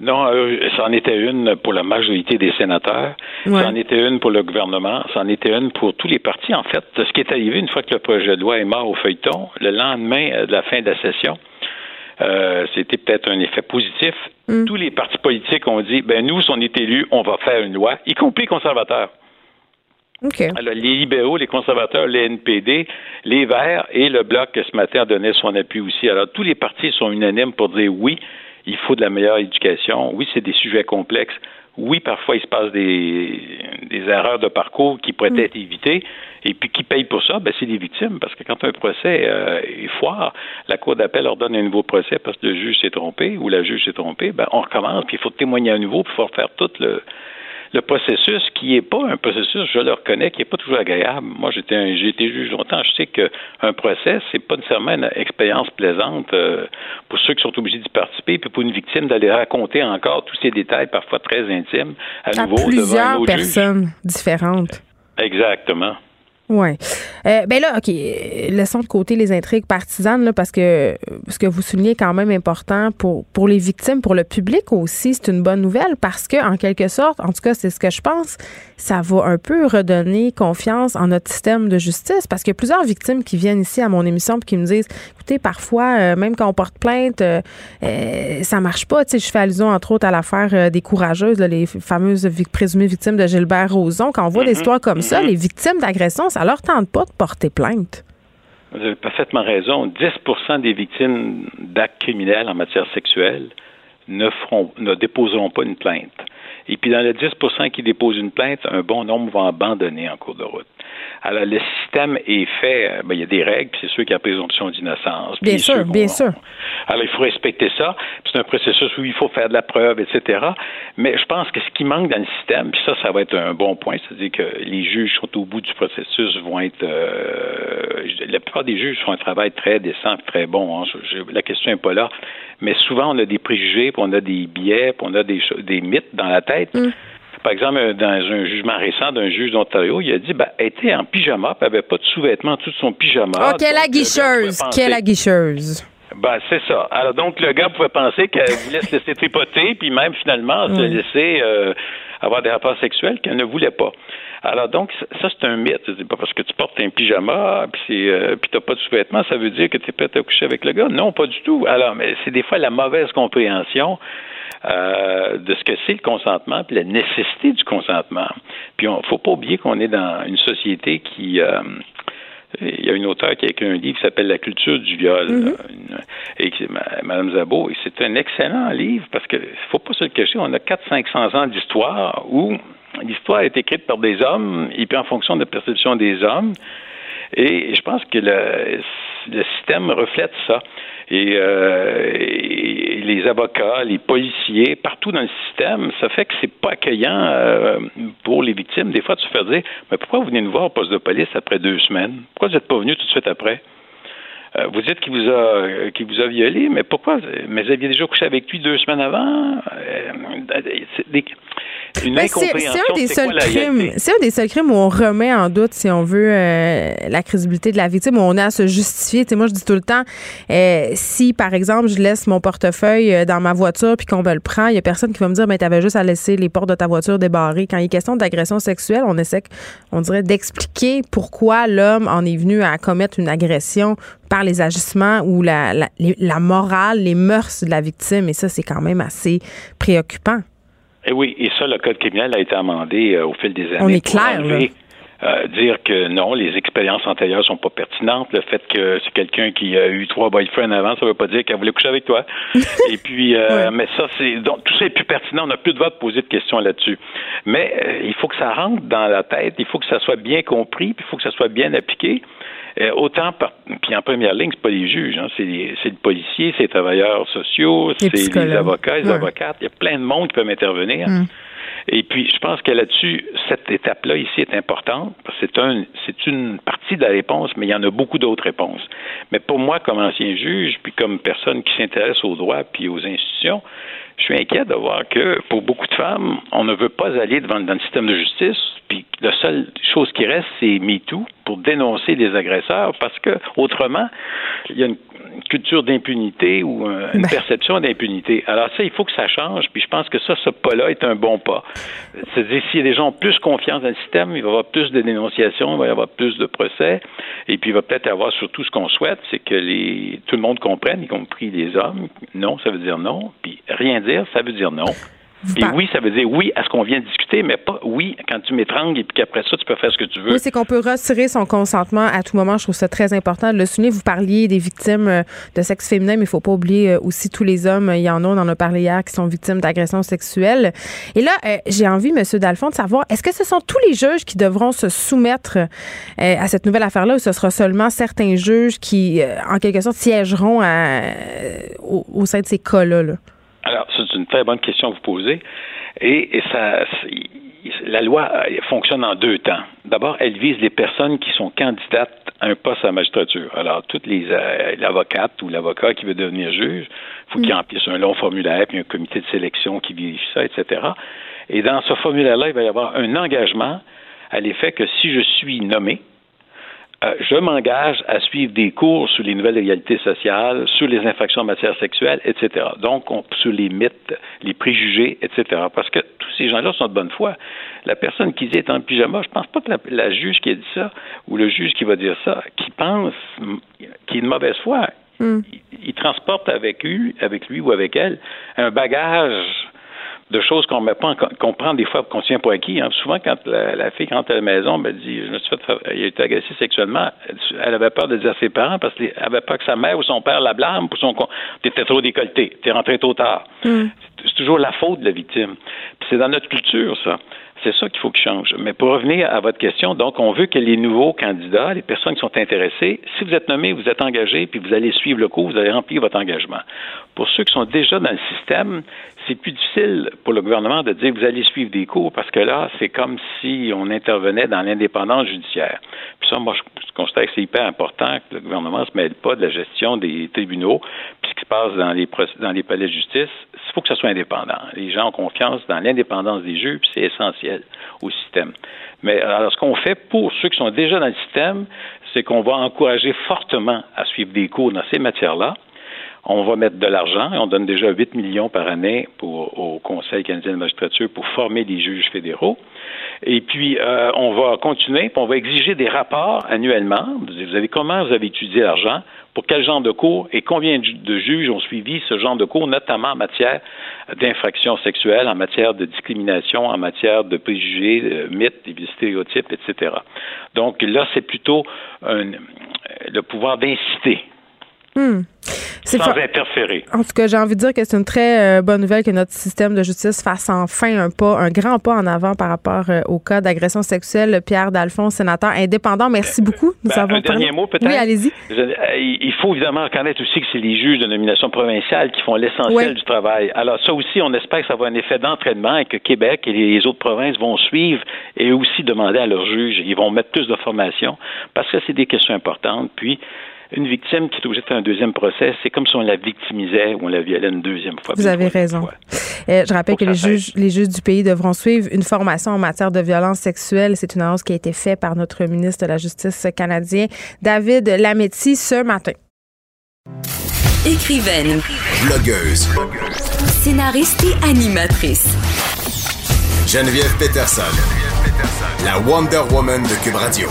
Non, euh, c'en était une pour la majorité des sénateurs, c'en était une pour le gouvernement, c'en était une pour tous les partis. En fait, ce qui est arrivé une fois que le projet de loi est mort au feuilleton, le lendemain euh, de la fin de la session, c'était peut-être un effet positif. Mm. Tous les partis politiques ont dit, ben nous, si on est élus, on va faire une loi, y compris les conservateurs. Alors, les libéraux, les conservateurs, les NPD, les Verts et le Bloc ce matin a donné son appui aussi. Alors, tous les partis sont unanimes pour dire oui, il faut de la meilleure éducation. Oui, c'est des sujets complexes. Oui, parfois, il se passe des, des erreurs de parcours qui pourraient mm. être évitées. Et puis, qui paye pour ça? Ben, c'est les victimes. Parce que quand un procès euh, est foire, la Cour d'appel ordonne un nouveau procès parce que le juge s'est trompé ou la juge s'est trompée. Ben, on recommence, puis il faut témoigner à nouveau, pour faire tout le, le processus qui n'est pas un processus, je le reconnais, qui n'est pas toujours agréable. Moi, j'étais j'ai été juge longtemps, je sais qu'un procès, c'est pas nécessairement une expérience plaisante euh, pour ceux qui sont obligés d'y participer, puis pour une victime d'aller raconter encore tous ces détails, parfois très intimes, à, à nouveau plusieurs devant un personnes différentes. Exactement. Oui. Euh, ben là, OK, laissons de côté les intrigues partisanes, là, parce que ce que vous soulignez est quand même important pour, pour les victimes, pour le public aussi, c'est une bonne nouvelle parce que, en quelque sorte, en tout cas, c'est ce que je pense, ça va un peu redonner confiance en notre système de justice parce qu'il y a plusieurs victimes qui viennent ici à mon émission et qui me disent écoutez, parfois, euh, même quand on porte plainte, euh, euh, ça marche pas. Tu sais, je fais allusion, entre autres, à l'affaire des courageuses, les fameuses présumées victimes de Gilbert Rozon. Quand on voit des mm-hmm. histoires comme ça, mm-hmm. les victimes d'agression, ça leur tente pas de porter plainte. Vous avez parfaitement raison. 10% des victimes d'actes criminels en matière sexuelle ne, ne déposeront pas une plainte. Et puis dans les 10% qui déposent une plainte, un bon nombre vont abandonner en cours de route. Alors, le système est fait, euh, ben, il y a des règles, puis c'est sûr qu'il y a présomption d'innocence. Bien, sûr, bien sûr. Alors, il faut respecter ça. C'est un processus où il faut faire de la preuve, etc. Mais je pense que ce qui manque dans le système, puis ça, ça va être un bon point, c'est-à-dire que les juges sont au bout du processus, vont être... Euh, la plupart des juges font un travail très décent, très bon. Hein. la question n'est pas là. Mais souvent, on a des préjugés, puis on a des biais, puis on a des, des mythes dans la tête. Mm. Par exemple, euh, dans un jugement récent d'un juge d'Ontario, il a dit ben, elle était en pyjama, puis elle n'avait pas de sous-vêtements, tout son pyjama. Oh, quelle aguicheuse! Quelle aguicheuse! Ben, c'est ça. Alors, donc, le gars pouvait penser qu'elle voulait se laisser tripoter, puis même, finalement, se laisser euh, avoir des rapports sexuels qu'elle ne voulait pas. Alors, donc, ça, c'est un mythe. C'est pas parce que tu portes un pyjama, puis euh, tu n'as pas de sous-vêtements, ça veut dire que tu es prêt à coucher avec le gars. Non, pas du tout. Alors, mais c'est des fois la mauvaise compréhension euh, de ce que c'est le consentement, puis la nécessité du consentement. Puis il ne faut pas oublier qu'on est dans une société qui euh, il y a une auteure qui a écrit un livre qui s'appelle La culture du viol, et Mme Zabot, et c'est un excellent livre parce que faut pas se le cacher, on a 400-500 ans d'histoire où l'histoire est écrite par des hommes, et puis en fonction de la perception des hommes. Et je pense que le, le système reflète ça. Euh, et, les avocats, les policiers, partout dans le système, ça fait que c'est pas accueillant euh, pour les victimes. Des fois, tu te fais dire, mais pourquoi vous venez nous voir au poste de police après deux semaines? Pourquoi vous n'êtes pas venu tout de suite après? Euh, vous dites qu'il vous a qu'il vous a violé, mais pourquoi? Mais vous aviez déjà couché avec lui deux semaines avant? Ben, c'est un des seuls crimes. C'est un des seuls crimes où on remet en doute, si on veut, euh, la crédibilité de la victime, où on a à se justifier. moi, je dis tout le temps, euh, si par exemple je laisse mon portefeuille euh, dans ma voiture puis qu'on me le prend, il y a personne qui va me dire, mais ben, avais juste à laisser les portes de ta voiture débarrées. Quand il est question d'agression sexuelle, on essaie, on dirait, d'expliquer pourquoi l'homme en est venu à commettre une agression par les agissements ou la, la, la morale, les mœurs de la victime. Et ça, c'est quand même assez préoccupant. Et eh oui, et ça, le code criminel a été amendé euh, au fil des années. On est clair, euh, dire que non, les expériences antérieures sont pas pertinentes. Le fait que c'est quelqu'un qui a eu trois boyfriends avant, ça veut pas dire qu'elle voulait coucher avec toi. *laughs* Et puis, euh, mais ça, c'est donc tout ça est plus pertinent. On n'a plus de droit de poser de questions là-dessus. Mais il faut que ça rentre dans la tête. Il faut que ça soit bien compris. Puis il faut que ça soit bien appliqué. Euh, autant par, puis en première ligne, c'est pas les juges, hein, c'est, c'est le policier, c'est les travailleurs sociaux, c'est les avocats, les avocates. Il y a plein de monde qui peuvent intervenir. Mm. Et puis, je pense que là-dessus, cette étape-là ici est importante c'est un, c'est une partie de la réponse, mais il y en a beaucoup d'autres réponses. Mais pour moi, comme ancien juge, puis comme personne qui s'intéresse aux droits puis aux institutions, je suis inquiet de voir que pour beaucoup de femmes, on ne veut pas aller devant dans le système de justice, puis la seule chose qui reste, c'est MeToo pour dénoncer les agresseurs, parce que autrement, il y a une culture d'impunité ou une ben. perception d'impunité. Alors ça, il faut que ça change, puis je pense que ça, ce pas-là est un bon pas. C'est-à-dire, si les gens ont plus confiance dans le système, il va y avoir plus de dénonciations, il va y avoir plus de procès, et puis il va peut-être avoir surtout ce qu'on souhaite, c'est que les, tout le monde comprenne, y compris les hommes, non, ça veut dire non, puis rien dire, ça veut dire non. Puis oui, ça veut dire oui à ce qu'on vient de discuter, mais pas oui quand tu m'étrangles et puis qu'après ça, tu peux faire ce que tu veux. Oui, c'est qu'on peut retirer son consentement à tout moment. Je trouve ça très important de le souligner. Vous parliez des victimes euh, de sexe féminin, mais il faut pas oublier euh, aussi tous les hommes. Il y en a, on en a parlé hier, qui sont victimes d'agressions sexuelles. Et là, euh, j'ai envie, M. Dalphon, de savoir, est-ce que ce sont tous les juges qui devront se soumettre à cette nouvelle affaire-là ou ce sera seulement certains juges qui, en quelque sorte, siégeront au, sein de ces cas-là? là? Alors, c'est une très bonne question que vous posez. Et, ça, la loi euh, fonctionne en deux temps. D'abord, elle vise les personnes qui sont candidates à un poste à la magistrature. Alors, toutes les euh, l'avocate ou l'avocat qui veut devenir juge, il faut qu'il mm. remplisse un long formulaire, puis un comité de sélection qui vérifie ça, etc. Et dans ce formulaire-là, il va y avoir un engagement à l'effet que si je suis nommé, euh, je m'engage à suivre des cours sur les nouvelles égalités sociales, sur les infractions en matière sexuelle, etc. Donc, sur les mythes, les préjugés, etc. Parce que tous ces gens-là sont de bonne foi. La personne qui dit est en pyjama, je pense pas que la, juge qui a dit ça ou le juge qui va dire ça, qui pense qu'il est de mauvaise foi. Hmm. il, transporte avec lui, avec lui ou avec elle un bagage de choses qu'on met pas qu'on prend des fois qu'on tient pour acquis. Hein. Souvent, quand la, fille rentre à la maison, ben, elle dit Je me suis fait il a été agressé sexuellement, elle avait peur de dire à ses parents parce qu'elle avait peur que sa mère ou son père la blâme pour son T'étais trop décolleté, t'es rentré trop tard. Mm. C'est toujours la faute de la victime. c'est dans notre culture, ça. C'est ça qu'il faut qu'il change. Mais pour revenir à votre question, donc, on veut que les nouveaux candidats, les personnes qui sont intéressées, si vous êtes nommé, vous êtes engagé, puis vous allez suivre le cours, vous allez remplir votre engagement. Pour ceux qui sont déjà dans le système, c'est plus difficile pour le gouvernement de dire vous allez suivre des cours parce que là, c'est comme si on intervenait dans l'indépendance judiciaire. Puis ça, moi, je constate que c'est hyper important que le gouvernement ne se mêle pas de la gestion des tribunaux, puis ce qui se passe dans les, dans les palais de justice. Il faut que ça soit indépendant. Les gens ont confiance dans l'indépendance des juges, puis c'est essentiel au système. Mais alors, ce qu'on fait pour ceux qui sont déjà dans le système, c'est qu'on va encourager fortement à suivre des cours dans ces matières-là on va mettre de l'argent, et on donne déjà 8 millions par année au Conseil canadien de magistrature pour former des juges fédéraux. Et puis, euh, on va continuer, puis on va exiger des rapports annuellement. Vous avez comment vous avez étudié l'argent, pour quel genre de cours? Et combien de juges ont suivi ce genre de cours, notamment en matière d'infractions sexuelles, en matière de discrimination, en matière de préjugés, euh, mythes, des stéréotypes, etc. Donc là, c'est plutôt le pouvoir d'inciter Hmm. sans interférer. En tout cas, j'ai envie de dire que c'est une très euh, bonne nouvelle que notre système de justice fasse enfin un pas, un grand pas en avant par rapport euh, au cas d'agression sexuelle. Pierre Dalphon, sénateur indépendant, merci beaucoup. Nous ben, un dernier mot peut-être? Oui, allez-y. Il faut évidemment reconnaître aussi que c'est les juges de nomination provinciale qui font l'essentiel du travail. Alors ça aussi, on espère que ça va avoir un effet d'entraînement et que Québec et les autres provinces vont suivre et aussi demander à leurs juges. Ils vont mettre plus de formation parce que c'est des questions importantes. Puis une victime qui est obligée de faire un deuxième procès, c'est comme si on la victimisait ou on la violait une deuxième fois. Vous avez raison. Euh, je rappelle que, les juges, les juges du pays devront suivre une formation en matière de violence sexuelle. C'est une annonce qui a été faite par notre ministre de la Justice canadien, David Lametti, ce matin. Écrivaine. Blogueuse. Scénariste et animatrice. Geneviève Peterson. La Wonder Woman de Cube Radio.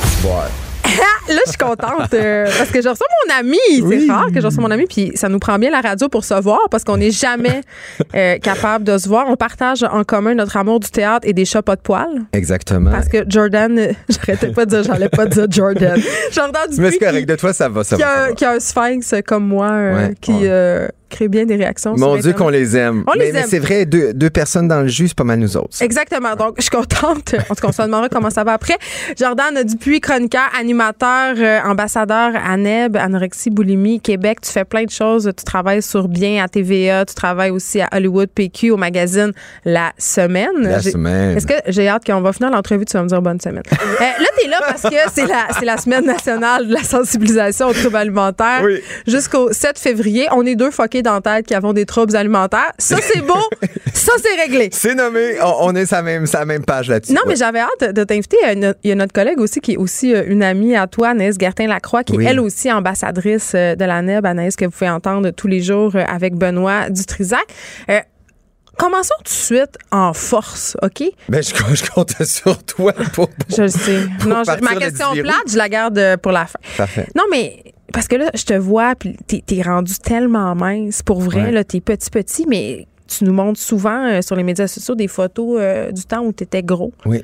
*laughs* là, je suis contente euh, parce que je reçois mon ami. C'est rare que je reçois mon ami, puis ça nous prend bien la radio pour se voir parce qu'on n'est jamais *laughs* euh, capable de se voir. On partage en commun notre amour du théâtre et des chats pas de poils. Exactement. Parce que Jordan, *laughs* j'arrêtais pas de dire, j'allais pas dire Jordan. Jordan du Mais c'est correct, de toi, ça va, ça qui va. A, qui a un sphinx comme moi, euh, qui crée bien des réactions. Mon Dieu qu'on les aime. On mais, les aime. c'est vrai, deux, deux, personnes dans le jus, c'est pas mal nous autres. Exactement. Donc, je suis contente. *laughs* En tout cas, on se demandera comment ça va après. Jordan Dupuis, chroniqueur, animateur, euh, ambassadeur à NEB, Anorexie, Boulimie, Québec. Tu fais plein de choses. Tu travailles sur Bien à TVA. Tu travailles aussi à Hollywood PQ, au magazine La Semaine. La Semaine. Est-ce que j'ai hâte qu'on va finir l'entrevue, tu vas me dire bonne semaine. *laughs* euh, là, tu es là parce que c'est la, c'est la semaine nationale de la sensibilisation aux troubles alimentaires. Oui. Jusqu'au 7 février. On est deux foqués dans la tête qui avons des troubles alimentaires. Ça, c'est beau. *laughs* ça, c'est réglé. C'est nommé. On, on est sa même, sa même page là-dessus. Non, mais j'avais hâte de t'inviter. Il y a notre collègue aussi qui est aussi euh, une amie à toi, Anaïs Gertin-Lacroix, qui Oui. est elle aussi ambassadrice euh, de la NEB, Anaïs, que vous pouvez entendre tous les jours euh, avec Benoît Dutrisac. Euh, Commençons tout de suite en force, OK? Ben, je, je compte sur toi pour. pour- Je le sais. pour Non, je- ma question plate, je la garde pour la fin. Parfait. Non, mais parce que là, je te vois, puis t'es, rendu tellement mince. Pour vrai, Ouais. là, t'es petit, petit, mais tu nous montres souvent euh, sur les médias sociaux des photos euh, du temps où t'étais gros. Oui.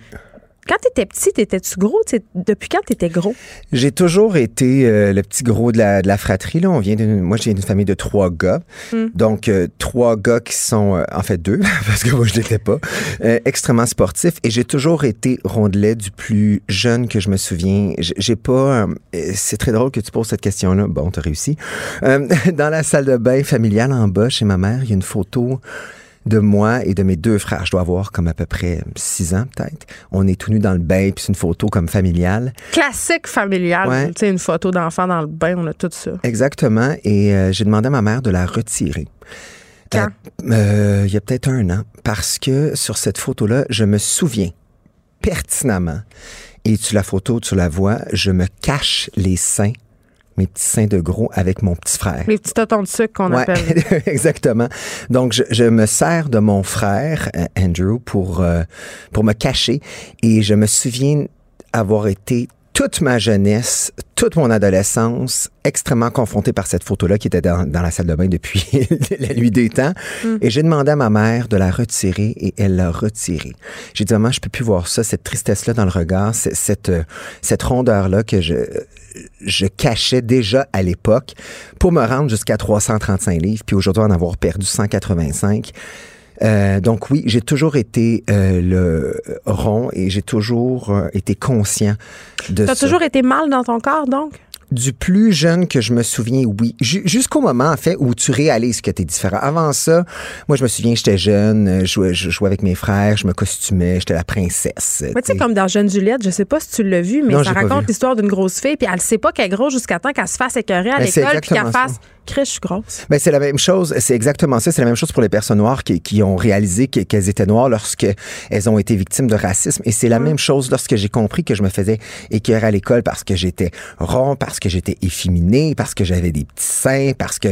Quand t'étais petit, t'étais-tu gros? T'sais, depuis quand t'étais gros? J'ai toujours été euh, le petit gros de la, de la fratrie. Là. On vient d'une, moi, j'ai une famille de trois gars. Mm. Donc, euh, trois gars qui sont, euh, en fait, deux, *laughs* parce que moi, je l'étais pas, euh, extrêmement sportifs. Et j'ai toujours été rondelet du plus jeune que je me souviens. J'ai j'ai pas... euh, c'est très drôle que tu poses cette question-là. Bon, t'as réussi. Euh, *laughs* dans la salle de bain familiale en bas, chez ma mère, il y a une photo de moi et de mes deux frères. Je dois avoir comme à peu près six ans, peut-être. On est tout nus dans le bain, puis c'est une photo comme familiale. Classique familial. Ouais. Tu sais, une photo d'enfant dans le bain, on a tout ça. Exactement. Et euh, j'ai demandé à ma mère de la retirer. Quand? Euh, euh, il y a peut-être un an. Parce que sur cette photo-là, je me souviens pertinemment, et tu la photo, tu la vois, je me cache les seins, mes petits seins de gros avec mon petit frère. Les petits totons de sucre qu'on Ouais, appelle. *laughs* exactement. Donc, je, je me sers de mon frère, euh, Andrew, pour, euh, pour me cacher. Et je me souviens avoir été toute ma jeunesse, toute mon adolescence, extrêmement confronté par cette photo-là qui était dans, dans la salle de bain depuis *laughs* la nuit des temps. Et j'ai demandé à ma mère de la retirer et elle l'a retirée. J'ai dit, maman, je peux plus voir ça, cette tristesse-là dans le regard, cette, euh, cette rondeur-là que je, je cachais déjà à l'époque pour me rendre jusqu'à 335 livres, puis aujourd'hui en avoir perdu 185. Euh, donc oui, j'ai toujours été euh, le rond et j'ai toujours euh, été conscient de T'as ça. toujours été mal dans ton corps, donc? Du plus jeune que je me souviens, oui. Ju- Jusqu'au moment, en fait, où tu réalises que tu es différent. Avant ça, moi, je me souviens, j'étais jeune, euh, je jouais, je jouais avec mes frères, je me costumais, j'étais la princesse. Tu sais, comme dans Jeune Juliette, je sais pas si tu l'as vu, mais Non, ça raconte l'histoire d'une grosse fille, puis elle sait pas qu'elle est grosse jusqu'à temps qu'elle se fasse écœurer à Ben, l'école, puis qu'elle fasse ça. Chris, je suis grosse. Ben, c'est la même chose, c'est exactement ça. C'est la même chose pour les personnes noires qui, qui ont réalisé que- qu'elles étaient noires lorsque elles ont été victimes de racisme. Et c'est la même chose lorsque j'ai compris que je me faisais écœurer à l'école parce que j'étais rond, parce que j'étais efféminé, parce que j'avais des petits seins, parce que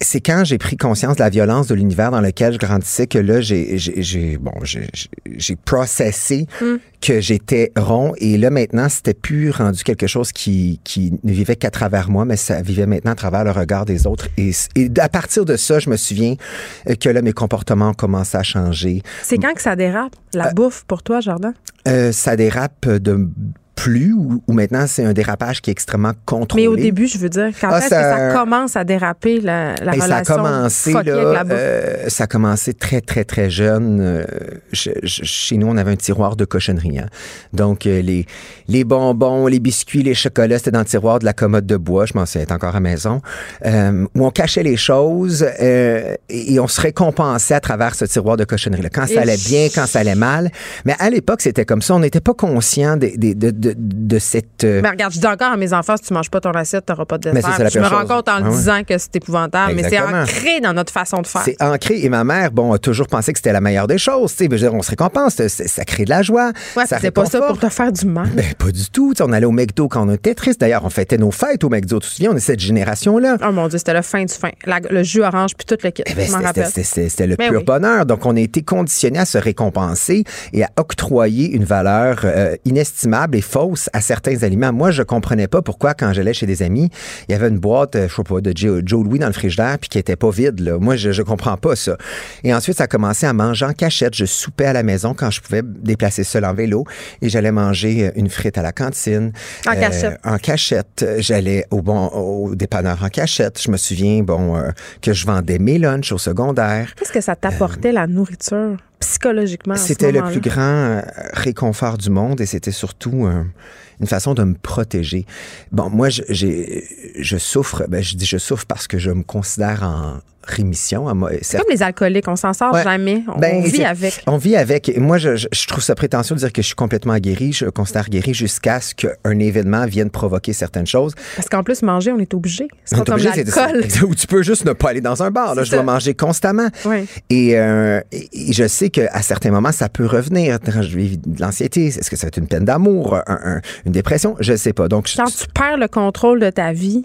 c'est quand j'ai pris conscience de la violence de l'univers dans lequel je grandissais que là, j'ai, bon, j'ai, processé que j'étais rond et là maintenant c'était plus rendu quelque chose qui, qui ne vivait qu'à travers moi mais ça vivait maintenant à travers le regard des autres et, et à partir de ça je me souviens euh, que là mes comportements ont commencé à changer C'est quand que ça dérape, la Euh, bouffe pour toi, Jordan? Euh, ça dérape de plus ou, maintenant c'est un dérapage qui est extrêmement contrôlé? Mais au début, je veux dire, quand ah, est-ce que ça commence à déraper la, la relation? Ça a commencé là, euh, ça a commencé très très très jeune. Euh, chez nous, on avait un tiroir de cochonnerie. Hein. Donc euh, les les bonbons, les biscuits, les chocolats, c'était dans le tiroir de la commode de bois. Je m'en souviens encore à maison où on cachait les choses et, on se récompensait à travers ce tiroir de cochonnerie. Là. Quand ça allait bien, quand ça allait mal. Mais à l'époque, c'était comme ça. On n'était pas conscient de, de, de, de cette. Mais regarde, je dis encore à mes enfants, si tu manges pas ton assiette, tu n'auras pas de dessert. je me rends compte en le disant que c'est épouvantable, mais c'est ancré dans notre façon de faire. C'est ancré. Et ma mère, bon, a toujours pensé que c'était la meilleure des choses. Tu sais, on se récompense, ça crée de la joie. Ouais, ça pas ça pour te faire du mal. Ben, pas du tout. on allait au McDo quand on était triste. D'ailleurs, on fêtait nos fêtes au McDo. Tu te souviens, on est cette génération-là. Oh mon Dieu, c'était le fin du fin. le jus orange puis tout le kit. Eh ben, c'était le ben pur bonheur. Donc, on a été conditionné à se récompenser et à octroyer une valeur euh, inestimable et fausse à certains aliments. Moi, je comprenais pas pourquoi, quand j'allais chez des amis, il y avait une boîte, euh, je sais pas, de Joe, Louis dans le frigidaire puis qui était pas vide. Là. Moi, je, je comprends pas ça. Et ensuite, ça a commencé à manger en cachette. Je soupais à la maison quand je pouvais déplacer seul en vélo et j'allais manger euh, une frite à la cantine. En cachette. En cachette. J'allais au bon au dépanneur en cachette. Je me souviens, bon, que je vendais mes lunchs au secondaire. Qu'est-ce que ça t'apportait la nourriture? Psychologiquement. C'était le plus grand euh, réconfort du monde et c'était surtout euh, une façon de me protéger. Bon, moi, je, je souffre, ben, je dis je souffre parce que je me considère en, rémission. C'est comme les alcooliques, on s'en sort jamais. On, ben, vit avec. On vit avec. Moi, je, je, trouve ça prétentieux de dire que je suis complètement guéri. Je considère guéri jusqu'à ce qu'un événement vienne provoquer certaines choses. Parce qu'en plus, manger, on est obligé. C'est pas comme l'alcool. *laughs* Ou tu peux juste ne pas aller dans un bar. Là. Je dois manger constamment. Oui. Euh, et, je sais qu'à certains moments, ça peut revenir. Je vis de l'anxiété. Est-ce que ça va être une peine d'amour, une dépression? Je ne sais pas. Donc, Quand tu perds le contrôle de ta vie,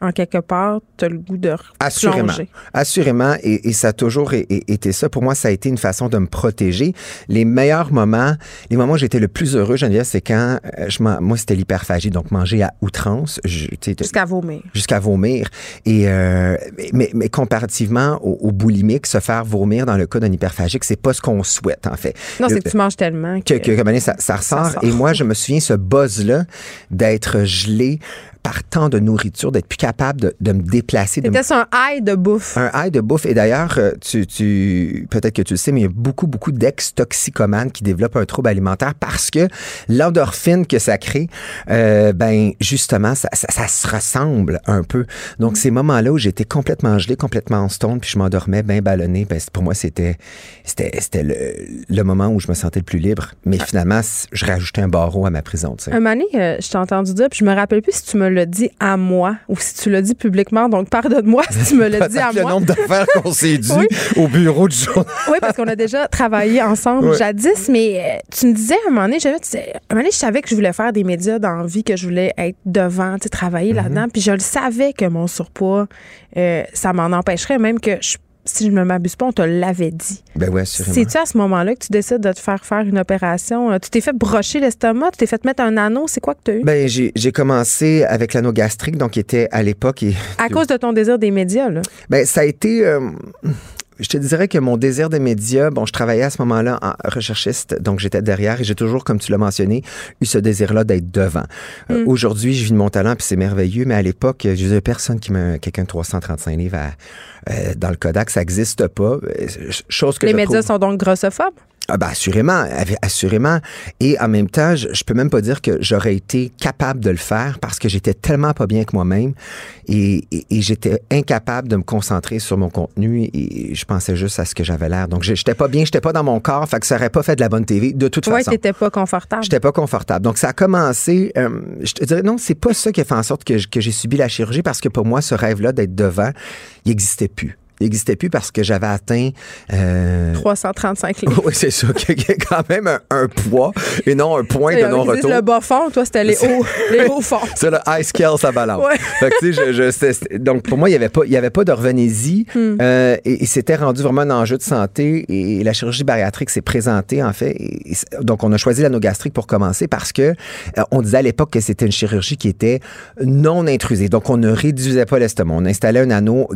en quelque part, tu as le goût de Assurément. Assurément. Et, ça a toujours été ça. Pour moi, ça a été une façon de me protéger. Les meilleurs moments, les moments où j'étais le plus heureux, Geneviève, c'est quand euh, je moi, c'était l'hyperphagie, donc manger à outrance. Jusqu'à vomir. Jusqu'à vomir. Et, euh, mais, mais, comparativement au, boulimique, se faire vomir dans le cas d'un hyperphagique, c'est pas ce qu'on souhaite, en fait. Non, c'est que tu manges tellement que, que, ça, ça, ressort. Et moi, je me souviens, ce buzz-là, d'être gelé, par tant de nourriture, d'être plus capable de, de me déplacer. C'était un high de bouffe. Un high de bouffe. Et d'ailleurs, euh, tu, tu peut-être que tu le sais, mais il y a beaucoup, beaucoup d'ex-toxicomanes qui développent un trouble alimentaire parce que l'endorphine que ça crée, euh, ben justement, ça, ça, ça, se ressemble un peu. Donc, ces moments-là où j'étais complètement gelé, complètement en stone, puis je m'endormais bien ballonné, ben, pour moi, c'était c'était le, le moment où je me sentais le plus libre. Mais ah. finalement, je rajoutais un barreau à ma prison. Un euh, je t'ai entendu dire, puis je me rappelle plus si tu me l'as dit à moi ou si tu l'as dit publiquement. Donc, pardonne-moi si tu me l'as *laughs* dit à moi. le nombre d'affaires qu'on s'est *laughs* dit au bureau du journal. Oui, parce qu'on a déjà travaillé ensemble jadis, mais euh, tu me disais à un moment donné, un moment donné, je savais que je voulais faire des médias dans vie, que je voulais être devant, travailler mm-hmm. là-dedans. Puis je le savais que mon surpoids, euh, ça m'en empêcherait, même que je si je ne m'abuse pas, on te l'avait dit. Ben oui, assurément. C'est-tu à ce moment-là que tu décides de te faire faire une opération? Euh, tu t'es fait brocher l'estomac? Tu t'es fait mettre un anneau? C'est quoi que tu as eu? Ben, j'ai, commencé avec l'anneau gastrique, donc qui était à l'époque. À cause de ton désir des médias, là? Ben, ça a été. Euh, je te dirais que mon désir des médias, bon, je travaillais à ce moment-là en recherchiste, donc j'étais derrière et j'ai toujours, comme tu l'as mentionné, eu ce désir-là d'être devant. Euh, mm. Aujourd'hui, je vis de mon talent puis c'est merveilleux, mais à l'époque, je disais personne qui m'a quelqu'un de 335 livres euh, dans le Kodak, ça n'existe pas. Euh, chose que Les médias sont donc grossophobes? Ah ben assurément, assurément. Et en même temps, je, je peux même pas dire que j'aurais été capable de le faire parce que j'étais tellement pas bien que moi-même et, et, j'étais incapable de me concentrer sur mon contenu et je pensais juste à ce que j'avais l'air. Donc j'étais pas bien, j'étais pas dans mon corps, fait que ça aurait pas fait de la bonne TV de toute façon. Ouais, t'étais pas confortable. J'étais pas confortable. Donc ça a commencé. Euh, je te dirais non, c'est pas ça qui a fait en sorte que, que j'ai subi la chirurgie parce que pour moi, ce rêve-là d'être devant, il existait plus n'existait plus parce que j'avais atteint... Euh... 335 livres. *laughs* oui, c'est ça, qui est quand même un, poids et non un point de non-retour. le bas fond, toi, c'était les hauts, les hauts fonds. *laughs* c'est le high scale, ça balance. Ouais. Fait que, je, je, donc, pour moi, il n'y avait pas, y avait pas de revenez-y hmm. euh, et, c'était rendu vraiment un enjeu de santé et, la chirurgie bariatrique s'est présentée, en fait. donc, on a choisi l'anneau gastrique pour commencer parce que euh, on disait à l'époque que c'était une chirurgie qui était non intrusive. Donc, on ne réduisait pas l'estomac. On installait un anneau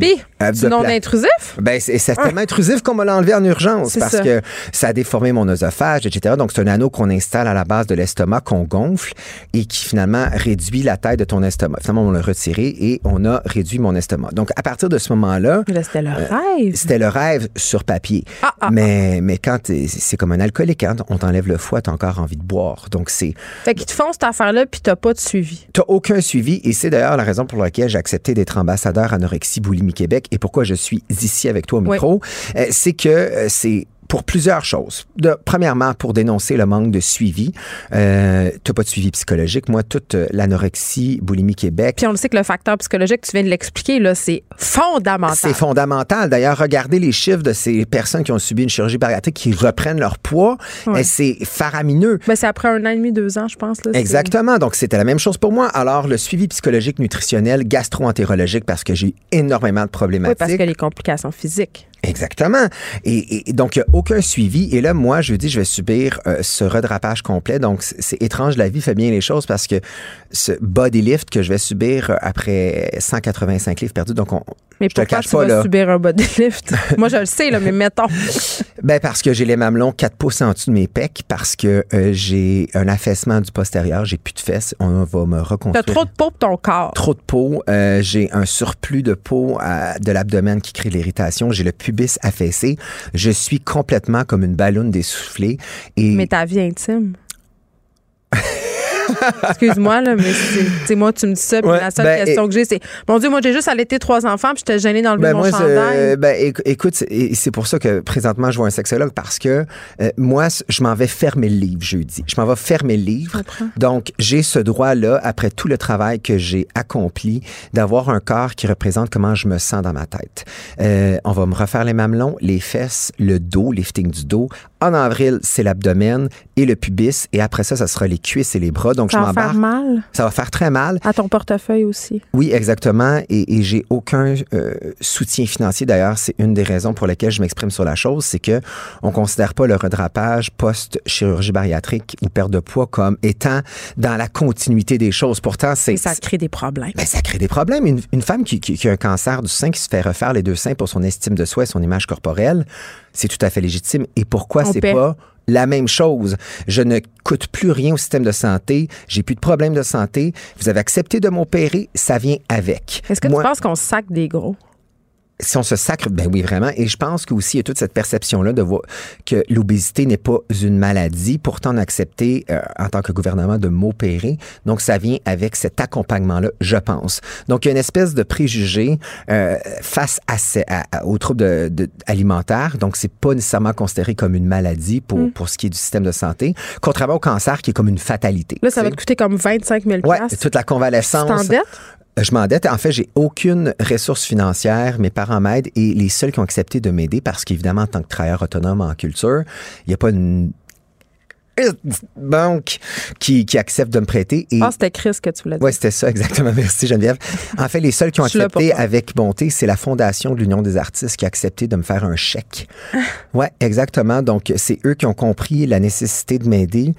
euh, non intrusif intrusif? Ben, c'est c'est tellement intrusif qu'on me l'a enlevé en urgence C'est parce ça. que ça a déformé mon oesophage, etc. Donc, c'est un anneau qu'on installe à la base de l'estomac, qu'on gonfle et qui finalement réduit la taille de ton estomac. Finalement, on l'a retiré et on a réduit mon estomac. Donc, à partir de ce moment-là, Là, C'était le rêve. c'était le rêve sur papier. Ah, ah, mais, mais quand t'es- c'est comme un alcoolique, hein, on t'enlève le foie, t'as encore envie de boire. Donc, c'est, Fait qu'ils te font cette affaire-là, puis t'as pas de suivi. T'as aucun suivi et c'est d'ailleurs la raison pour laquelle j'ai accepté d'être ambassadeur anorexie boulimie Québec et pourquoi je suis ici avec toi au micro. Euh, c'est que euh, c'est pour plusieurs choses. De, premièrement, pour dénoncer le manque de suivi. Euh, t'as pas de suivi psychologique. Moi, toute euh, l'anorexie boulimie Québec, Puis on le sait que le facteur psychologique, tu viens de l'expliquer, là, c'est fondamental. c'est fondamental. D'ailleurs, regardez les chiffres de ces personnes qui ont subi une chirurgie bariatrique qui reprennent leur poids. Ouais. C'est faramineux. Ben, c'est après un an et demi, deux ans, je pense. Là, Exactement. Donc, c'était la même chose pour moi. Alors, le suivi psychologique, nutritionnel, gastro-entérologique, parce que j'ai énormément de Oui, problématiques. parce que les complications physiques. Exactement. Et, et donc, il n'y a aucun suivi. Et là, moi, je dis, je vais subir euh, ce redrapage complet. Donc, c'est étrange, la vie fait bien les choses parce que ce body lift que je vais subir euh, après 185 livres perdus, donc on, Mais je te cache tu pas, vas là. subir un body lift? *laughs* Moi, je le sais, là, mais mettons. Ben parce que j'ai les mamelons 4 pouces en dessous de mes pecs, parce que euh, j'ai un affaissement du postérieur, j'ai plus de fesses, on va me T'as reconstruire. trop de peau pour ton corps. Trop de peau, euh, j'ai un surplus de peau à- de l'abdomen qui crée de l'irritation, j'ai le pubis affaissé, je suis complètement comme une ballonne d'essoufflé et Mais ta vie intime. *laughs* Excuse-moi, là, mais c'est moi, tu me dis ça, puis Ouais, la seule ben, question et- que j'ai, c'est Mon Dieu, moi, j'ai juste allaité trois enfants, puis j'étais gênée d'enlever Ben mon moi, chandail. c'est- ben, éc- écoute, c'est- pour ça que présentement, je vois un sexologue parce que euh, moi, je m'en vais fermer le livre jeudi. Je m'en vais fermer le livre. Donc, j'ai ce droit-là, après tout le travail que j'ai accompli, d'avoir un corps qui représente comment je me sens dans ma tête. Euh, on va me refaire les mamelons, les fesses, le dos, lifting du dos. En avril, c'est l'abdomen et le pubis. Et après ça, ça sera les cuisses et les bras. Donc, ça je va faire mal? Ça va faire très mal. à ton portefeuille aussi. Oui, exactement. Et, et j'ai aucun euh, soutien financier. D'ailleurs, c'est une des raisons pour lesquelles je m'exprime sur la chose, c'est que on considère pas le redrapage post-chirurgie bariatrique ou perte de poids comme étant dans la continuité des choses. Pourtant, c'est Et ça crée des problèmes. ben, ça crée des problèmes. Une, une femme qui, qui- qui a un cancer du sein, qui se fait refaire les deux seins pour son estime de soi et son image corporelle, c'est tout à fait légitime. Et pourquoi c'est pas la même chose? Je ne coûte plus rien au système de santé. J'ai plus de problèmes de santé. Vous avez accepté de m'opérer. Ça vient avec. Est-ce que Moi- tu penses qu'on sac des gros? Si on se sacre, ben oui, vraiment. Et je pense qu'aussi, il y a toute cette perception-là de voir que l'obésité n'est pas une maladie. Pourtant, on a accepté, euh, en tant que gouvernement, de m'opérer. Donc, ça vient avec cet accompagnement-là, je pense. Donc, il y a une espèce de préjugé euh, face à, à- à- aux troubles de- de- alimentaires. Donc, c'est pas nécessairement considéré comme une maladie pour, Mm. pour ce qui est du système de santé, contrairement au cancer qui est comme une fatalité. Là, ça va te coûter comme 25 000 sais. Ouais, toute la convalescence. T'endettes? Je m'endette. En fait, j'ai aucune ressource financière. Mes parents m'aident et les seuls qui ont accepté de m'aider, parce qu'évidemment, en tant que travailleur autonome en culture, il n'y a pas une banque qui, qui accepte de me prêter. Et Ah, c'était Chris que tu voulais dire. oui, c'était ça, *laughs* exactement. Merci, Geneviève. En fait, les seuls qui ont Je accepté avec bonté, c'est la Fondation de l'Union des artistes qui a accepté de me faire un chèque. *laughs* Ouais, exactement. Donc, c'est eux qui ont compris la nécessité de m'aider.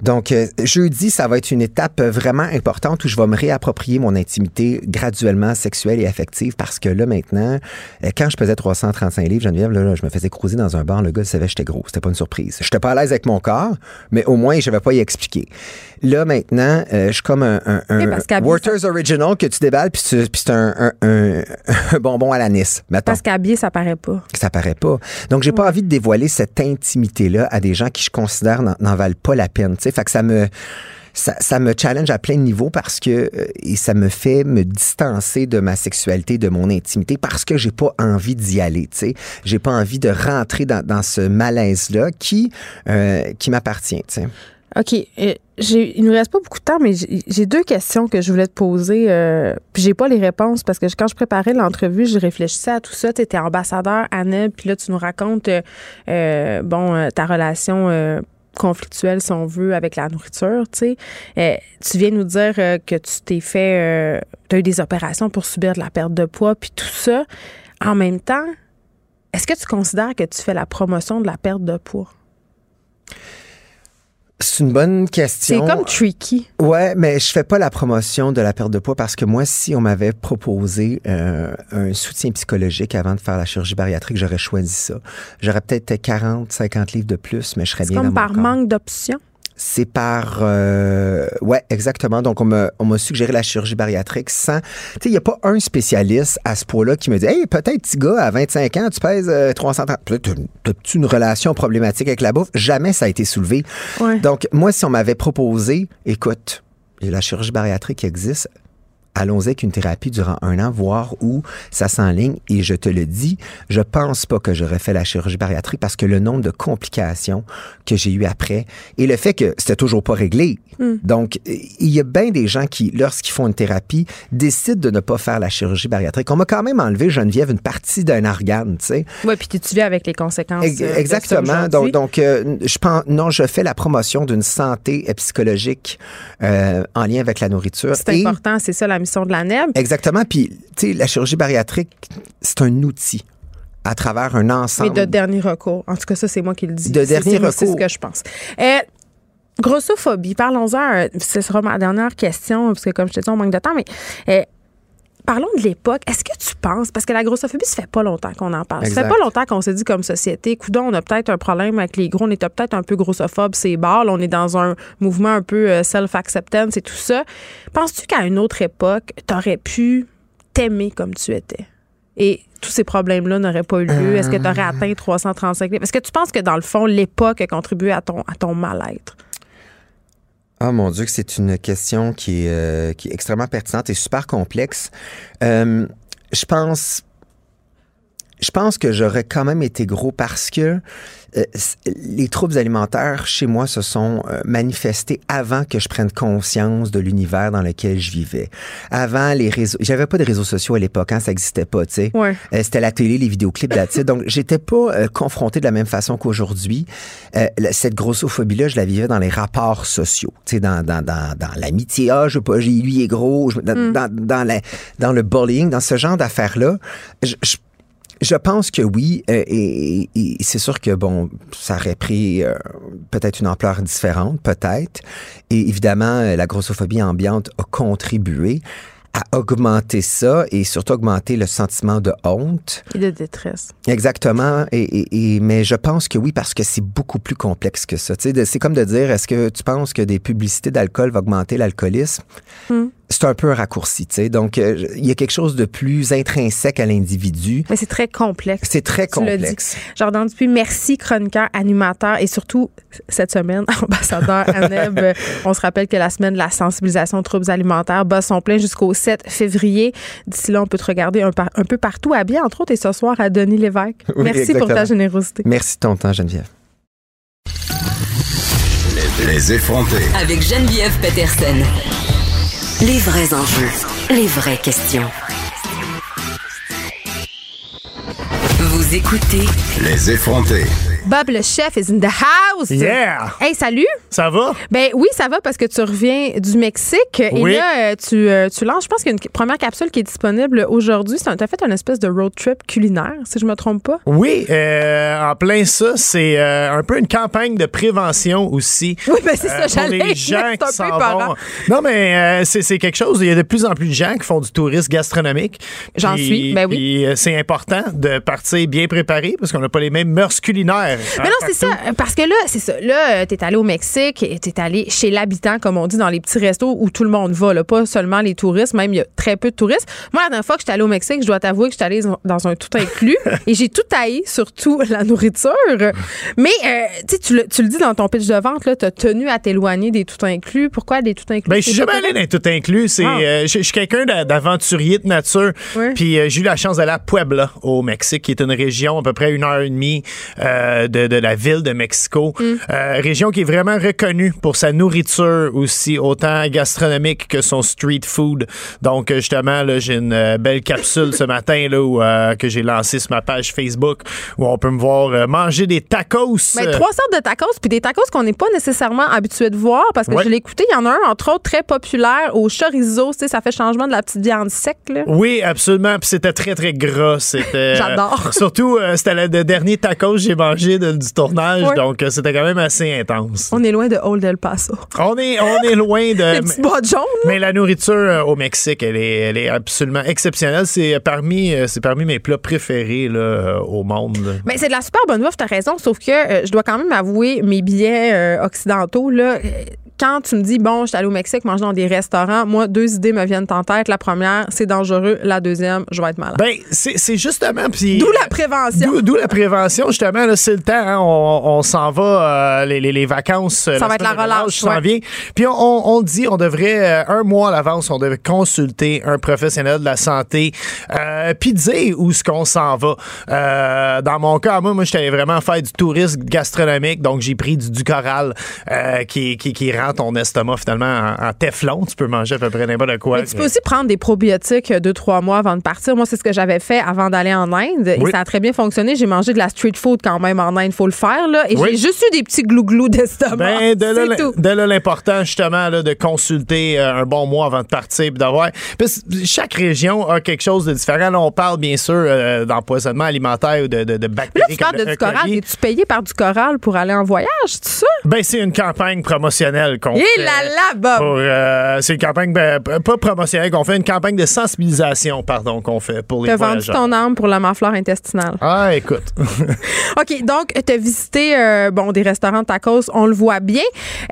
Donc, euh, jeudi, ça va être une étape vraiment importante où je vais me réapproprier mon intimité graduellement sexuelle et affective parce que là, maintenant, euh, quand je pesais 335 livres, Geneviève, là, là, je me faisais cruiser dans un bar, le gars savait que j'étais gros. C'était pas une surprise. J'étais pas à l'aise avec mon corps, mais au moins, je vais pas y expliquer. Là, maintenant, euh, je suis comme un, un, un Oui, Werther's Original que tu déballes, puis, c'est un, un, bonbon à l'anis. Parce qu'habillé, ça paraît pas. Ça paraît pas. Donc, j'ai pas envie de dévoiler cette intimité-là à des gens qui je considère n'en, n'en valent pas la peine. Tu sais, fait que ça me, ça, ça me challenge à plein de niveaux parce que euh, et ça me fait me distancer de ma sexualité, de mon intimité parce que j'ai pas envie d'y aller. Tu sais, j'ai pas envie de rentrer dans, dans ce malaise-là qui, euh, qui m'appartient. Tu sais. OK. euh, il nous reste pas beaucoup de temps, mais j'ai deux questions que je voulais te poser. Euh, puis j'ai pas les réponses parce que quand je préparais l'entrevue, je réfléchissais à tout ça. Tu étais ambassadeur NEB, puis là, tu nous racontes, euh, euh, bon, euh, ta relation euh, conflictuelle, si on veut, avec la nourriture, tu sais. Euh, tu viens nous dire euh, que tu t'es fait... tu as eu des opérations pour subir de la perte de poids, puis tout ça. En même temps, est-ce que tu considères que tu fais la promotion de la perte de poids? C'est une bonne question. C'est comme tricky. Ouais, mais je fais pas la promotion de la perte de poids parce que moi, si on m'avait proposé euh, un soutien psychologique avant de faire la chirurgie bariatrique, j'aurais choisi ça. J'aurais peut-être 40, 50 livres de plus, mais je serais bien comme dans par corps. manque d'options. C'est par... Euh, ouais, exactement. Donc, on m'a, on m'a suggéré la chirurgie bariatrique sans... Tu sais, il n'y a pas un spécialiste à ce point-là qui me dit « Hey, peut-être, petit gars, à 25 ans, tu pèses euh, 330... Peut-être, T'as-tu une relation problématique avec la bouffe? » Jamais ça a été soulevé. Ouais. Donc, moi, si on m'avait proposé, écoute, la chirurgie bariatrique existe, allons-y avec une thérapie durant un an, voir où ça s'enligne. Et je te le dis, je pense pas que j'aurais fait la chirurgie bariatrique parce que le nombre de complications que j'ai eu après et le fait que c'était toujours pas réglé. Donc, il y a bien des gens qui, lorsqu'ils font une thérapie, décident de ne pas faire la chirurgie bariatrique. On m'a quand même enlevé, Geneviève, une partie d'un organe, tu sais. Oui, puis tu te vis avec les conséquences. Euh, de Exactement. Donc, donc euh, je pense, non, je fais la promotion d'une santé euh, psychologique euh, en lien avec la nourriture. c'est important, c'est ça la de la NEB. Exactement. Puis, tu sais, la chirurgie bariatrique, c'est un outil à travers un Mais ensemble. de dernier recours. En tout cas, ça, c'est moi qui le dis. De dernier c'est- C'est ce recours. que je pense. Euh, grossophobie, parlons-en. euh, Ce sera ma dernière question, parce que comme je te dis, on manque de temps, mais euh, parlons de l'époque. Est-ce que tu penses, parce que la grossophobie, ça fait pas longtemps qu'on en parle. Ça Exact. fait pas longtemps qu'on s'est dit comme société, coudon, on a peut-être un problème avec les gros, on était peut-être un peu grossophobe, c'est barre, on est dans un mouvement un peu euh, self-acceptance et tout ça. Penses-tu qu'à une autre époque, t'aurais pu t'aimer comme tu étais? Et tous ces problèmes-là n'auraient pas eu lieu. Est-ce que tu aurais atteint 335 livres? Est-ce que tu penses que, dans le fond, l'époque a contribué à ton, à ton mal-être? Ah mon Dieu, c'est une question qui est, euh, qui est extrêmement pertinente et super complexe. Euh, je pense, je pense que j'aurais quand même été gros parce que euh, les troubles alimentaires chez moi se sont euh, manifestés avant que je prenne conscience de l'univers dans lequel je vivais. Avant les réseaux, j'avais pas de réseaux sociaux à l'époque, hein, ça existait pas, tu sais. Ouais. Euh, c'était la télé, les vidéoclips là-dessus. Donc, j'étais pas confronté de la même façon qu'aujourd'hui. Euh, cette grossophobie-là, je la vivais dans les rapports sociaux. Tu sais, dans, dans, dans, dans l'amitié. Ah, je veux pas, lui est gros. Je- dans, dans, dans, la- dans le bullying, dans ce genre d'affaires-là. Je, je, je pense que oui, euh, et, c'est sûr que bon, ça aurait pris euh, peut-être une ampleur différente, peut-être. Et évidemment, euh, la grossophobie ambiante a contribué à augmenter ça et surtout augmenter le sentiment de honte. Et de détresse. Exactement. Et, et- et- mais je pense que oui, parce que c'est beaucoup plus complexe que ça. C'est comme de dire, est-ce que tu penses que des publicités d'alcool vont augmenter l'alcoolisme? Hmm. C'est un peu un raccourci, tu sais. Donc, euh, il y a quelque chose de plus intrinsèque à l'individu. Mais c'est très complexe. C'est très Tu complexe. Jordan Dupuis, merci, chroniqueur, animateur et surtout, cette semaine, *laughs* ambassadeur à NEB. Euh, *laughs* On se rappelle que la semaine de la sensibilisation aux troubles alimentaires bat son plein jusqu'au 7 février. D'ici là, on peut te regarder un, par- un peu partout habillé, entre autres, et ce soir à Denis Lévesque. Oui, merci pour ta générosité. Merci de ton temps, Geneviève. Les effrontés. Avec Geneviève Peterson. Les vrais enjeux, les vraies questions. Vous écoutez Les effrontés. Bob le chef is in the house. Yeah! Hey, salut! Ça va? Ben oui, ça va parce que tu reviens du Mexique et là, euh, tu, euh, tu lances, je pense qu'il y a une première capsule qui est disponible aujourd'hui. Tu as fait une espèce de road trip culinaire, si je me trompe pas. Oui, euh, en plein ça, c'est euh, un peu une campagne de prévention aussi. Oui, ben c'est Euh, ça, j'allais les *laughs* gens qui s'en vont. Non, mais c'est quelque chose. Il y a de plus en plus de gens qui font du tourisme gastronomique. J'en suis, ben oui. c'est important de partir bien préparé parce qu'on n'a pas les mêmes mœurs culinaires. Mais non, c'est ça. Parce que là, c'est ça. Là, tu es allé au Mexique et tu es allé chez l'habitant, comme on dit, dans les petits restos où tout le monde va, là, pas seulement les touristes, même il y a très peu de touristes. Moi, la dernière fois que j'étais allée au Mexique, je dois t'avouer que j'étais allée dans un tout inclus *laughs* et j'ai tout haï, surtout la nourriture. Mais, euh, tu le- tu le dis dans ton pitch de vente, tu as tenu à t'éloigner des tout inclus. Pourquoi des tout inclus? Ben, je suis jamais allé dans les tout inclus. C'est, Ah. euh, je je suis quelqu'un d'a- d'aventurier de nature. Puis euh, j'ai eu la chance d'aller à Puebla, au Mexique, qui est une région à peu près une heure et demie euh, de, de la ville de Mexico. Mm. Euh, région qui est vraiment reconnue pour sa nourriture aussi, autant gastronomique que son street food. Donc euh, justement, là, j'ai une euh, belle capsule ce matin là, où, euh, que j'ai lancée sur ma page Facebook où on peut me voir manger des tacos. Euh, trois sortes de tacos, puis des tacos qu'on n'est pas nécessairement habitué de voir parce que Ouais. je l'ai écouté. Il y en a un, entre autres, très populaire au chorizo. Ça fait changement de la petite viande sec. Là. Oui, absolument. Puis c'était très, très gras. C'était. *laughs* J'adore. surtout, c'était le dernier tacos que j'ai mangé de- du tournage, Ouais. donc euh, c'était quand même assez intense. On est loin de Old El Paso. On est, on est loin de. *laughs* Les là. Mais la nourriture euh, au Mexique, elle est, elle est absolument exceptionnelle. C'est parmi, euh, c'est parmi mes plats préférés là, au monde. là. Mais c'est de la super bonne bouffe, t'as raison, sauf que euh, je dois quand même avouer mes billets euh, occidentaux, là. Quand tu me dis, bon, je suis allé au Mexique manger dans des restaurants, moi, deux idées me viennent en tête. La première, c'est dangereux. La deuxième, je vais être malade. Ben, c'est justement. D'où la prévention. D'où la prévention, justement, c'est le temps. hein. on on s'en va, euh, les, vacances. euh, Ça va être la relâche relâche, s'en ouais. vient. Puis on, dit, on devrait, euh, un mois à l'avance, on devrait consulter un professionnel de la santé, puis dire où est-ce qu'on s'en va. Dans mon cas, moi, moi, j'étais vraiment faire du tourisme gastronomique, donc j'ai pris du, du coral qui, qui, qui rend ton estomac finalement en, en téflon. Tu peux manger à peu près n'importe quoi. Mais tu peux aussi prendre des probiotiques deux, trois mois avant de partir. Moi, c'est ce que j'avais fait avant d'aller en Inde. Et ça a très bien fonctionné. J'ai mangé de la street food quand même en Inde. faut le faire, là. Et Oui. j'ai juste eu des petits glouglous d'estomac. Ben, de là, tout. de là l'important, justement, là, de consulter euh, un bon mois avant de partir, puis d'avoir. Chaque région a quelque chose de différent. Là, on parle, bien sûr, euh, d'empoisonnement alimentaire ou de, de, de Mais là, bactéries. tu parles de du coral. Es-tu payé par du coral pour aller en voyage, c'est ça? Ben, c'est une campagne promotionnelle qu'on Et fait. là là, Bob! pour, euh, c'est une campagne, ben, pas promotionnelle qu'on fait, une campagne de sensibilisation, pardon, qu'on fait pour les T'as vendu voyageurs. ton âme pour la flore intestinale. Ah, écoute. *laughs* OK, donc, tu as visité euh, bon, des restaurants de tacos, on le voit bien.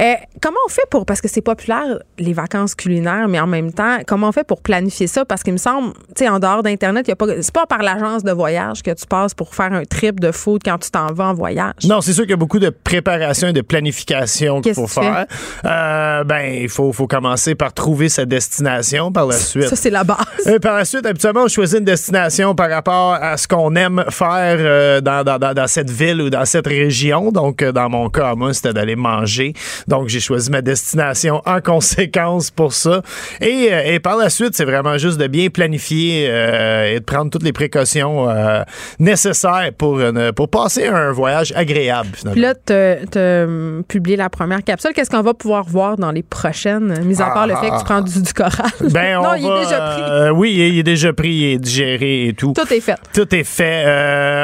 Euh, comment on fait pour, parce que c'est populaire, les vacances culinaires, mais en même temps, comment on fait pour planifier ça? Parce qu'il me semble, tu sais, en dehors d'Internet, y a pas, c'est pas par l'agence de voyage que tu passes pour faire un trip de food quand tu t'en vas en voyage. Non, c'est sûr qu'il y a beaucoup de préparation et de planification qu'il faut que faire. Euh, ben, il faut, faut commencer par trouver sa destination par la suite. Ça, c'est la base. Euh, par la suite, habituellement, on choisit une destination par rapport à ce qu'on aime faire dans, dans- dans- dans cette ville ou dans cette région. Donc, euh, dans mon cas, moi, c'était d'aller manger. Donc, j'ai choisi ma destination en *laughs* conséquence pour ça. Et, euh, et par la suite, c'est vraiment juste de bien planifier euh, et de prendre toutes les précautions euh, nécessaires pour, une- pour passer un voyage agréable, finalement. Puis là, tu as publié la première capsule. Qu'est-ce qu'on va pouvoir voir dans les prochaines, mis à part le fait que tu prends du, du coral? Ben, *laughs* non, on il va, est déjà pris. euh, oui, il est déjà pris, il est digéré et tout. Tout est fait. Tout est fait.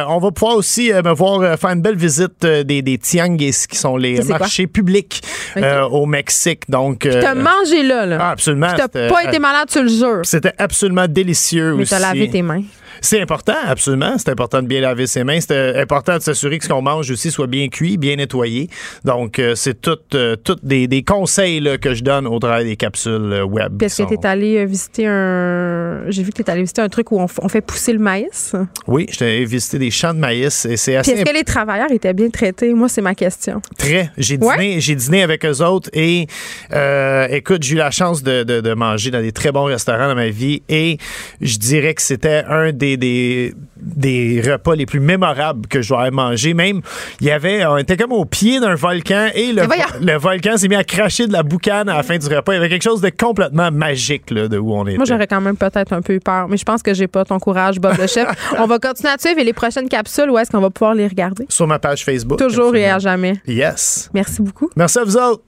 On va pouvoir aussi me voir faire une belle visite euh, des, des tianguis, qui sont les marchés publics euh, au Mexique. Donc, euh, T'as mangé là, là. ah, absolument. Puis t'as pas été malade, tu le jures. C'était absolument délicieux Mais aussi. t'as lavé tes mains. C'est important, absolument. C'est important de bien laver ses mains. C'est euh, important de s'assurer que ce qu'on mange aussi soit bien cuit, bien nettoyé. Donc, euh, c'est tout, euh, tout des, des conseils là, que je donne au travers des capsules web. Est-ce que tu sont- allé visiter un. J'ai vu que tu allé visiter un truc où on, fait pousser le maïs. Oui, j'étais allé visiter des champs de maïs et c'est assez est-ce que les travailleurs étaient bien traités? Moi, c'est ma question. Très. J'ai Ouais? dîné, j'ai dîné avec eux autres et euh, écoute, j'ai eu la chance de, de- de manger dans des très bons restaurants dans ma vie et je dirais que c'était un des, des, des repas les plus mémorables que avoir mangé. Même, il y avait, on était comme au pied d'un volcan et le, le volcan s'est mis à cracher de la boucane à la fin du repas. Il y avait quelque chose de complètement magique là, de où on était. Moi, j'aurais quand même peut-être un peu eu peur, mais je pense que j'ai pas ton courage, Bob le chef. *laughs* on va continuer à te suivre et les prochaines capsules, où est-ce qu'on va pouvoir les regarder? Sur ma page Facebook. Toujours et à jamais. Yes. Merci beaucoup. Merci à vous autres.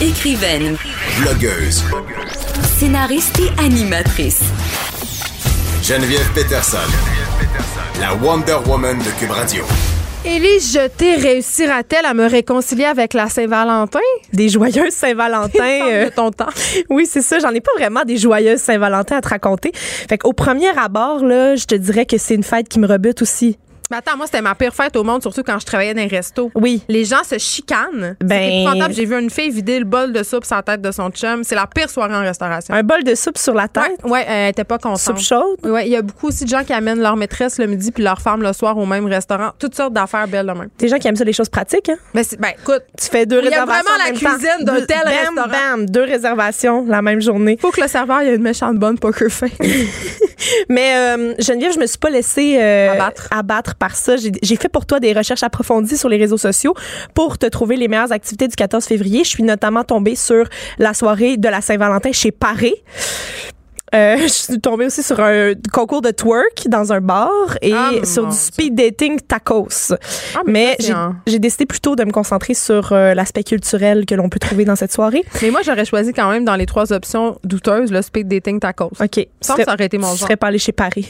Écrivaine, Blogueuse. scénariste et animatrice. Geneviève Peterson. La Wonder Woman de Cube Radio. Élise Jeté réussira-t-elle à me réconcilier avec la Saint-Valentin? Des joyeuses Saint-Valentin. *laughs* euh, de ton temps. oui, c'est ça. J'en ai pas vraiment des joyeuses Saint-Valentin à te raconter. Fait qu'au premier abord, là, je te dirais que c'est une fête qui me rebute aussi. Mais attends, moi, c'était ma pire fête au monde, surtout quand je travaillais dans les restos. Oui. Les gens se chicanent. Ben- C'est épouvantable. J'ai vu une fille vider le bol de soupe sur la tête de son chum. C'est la pire soirée en restauration. Un bol de soupe sur la tête? Ouais, ouais, elle était pas contente. Soupe chaude? Ouais, il y a beaucoup aussi de gens qui amènent leur maîtresse le midi puis leur femme le soir au même restaurant. Toutes sortes d'affaires belles de même. Des gens qui aiment ça, les choses pratiques. Hein? Mais c'est- ben, écoute, Tu fais deux Il y a réservations. vraiment en la cuisine d'un tel bam, restaurant. Bam, deux réservations la même journée. faut que le serveur ait une méchante bonne poker face. *laughs* Mais euh, Geneviève, je me suis pas laissée euh, Abattre. abattre par ça. J'ai fait pour toi des recherches approfondies sur les réseaux sociaux pour te trouver les meilleures activités du 14 février. Je suis notamment tombée sur la soirée de la Saint-Valentin chez Paré. Euh, *laughs* je suis tombée aussi sur un concours de twerk dans un bar et Ah, sur du speed dating tacos. Ah, mais j'ai décidé plutôt de me concentrer sur euh, l'aspect culturel que l'on peut trouver dans cette soirée. Mais moi, j'aurais choisi quand même dans les trois options douteuses le speed dating tacos. OK. Ça, ça aurait été mon Je genre. serais pas allée chez Paris.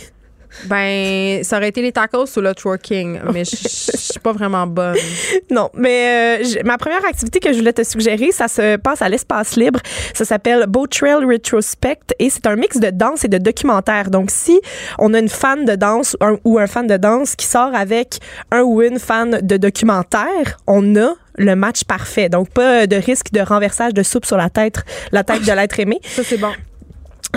Ben, ça aurait été les tacos ou le twerking, mais je suis pas vraiment bonne. *laughs* Non, mais euh, ma première activité que je voulais te suggérer, ça se passe à l'espace libre. Ça s'appelle Boat Trail Retrospect et c'est un mix de danse et de documentaire. Donc, si on a une fan de danse un- ou un fan de danse qui sort avec un ou une fan de documentaire, on a le match parfait. Donc, pas de risque de renversage de soupe sur la tête, la tête de l'être aimé. Ça, c'est bon.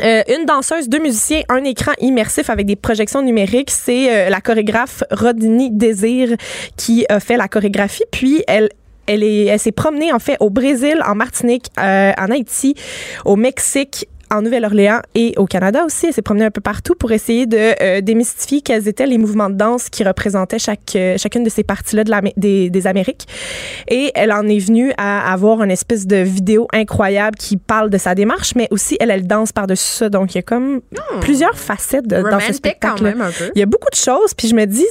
Euh, une danseuse, deux musiciens, un écran immersif avec des projections numériques. C'est euh, la chorégraphe Rodney Désir qui a fait la chorégraphie. Puis elle elle est, elle s'est promenée en fait au Brésil, en Martinique, euh, en Haïti, au Mexique. En Nouvelle-Orléans et au Canada aussi, elle s'est promenée un peu partout pour essayer de euh, démystifier quels étaient les mouvements de danse qui représentaient chaque, euh, chacune de ces parties-là de la, des, des Amériques. Et elle en est venue à avoir une espèce de vidéo incroyable qui parle de sa démarche, mais aussi elle, elle danse par-dessus ça. Donc il y a comme plusieurs facettes de, dans ce spectacle. quand même un peu. Il y a beaucoup de choses, puis je me dis,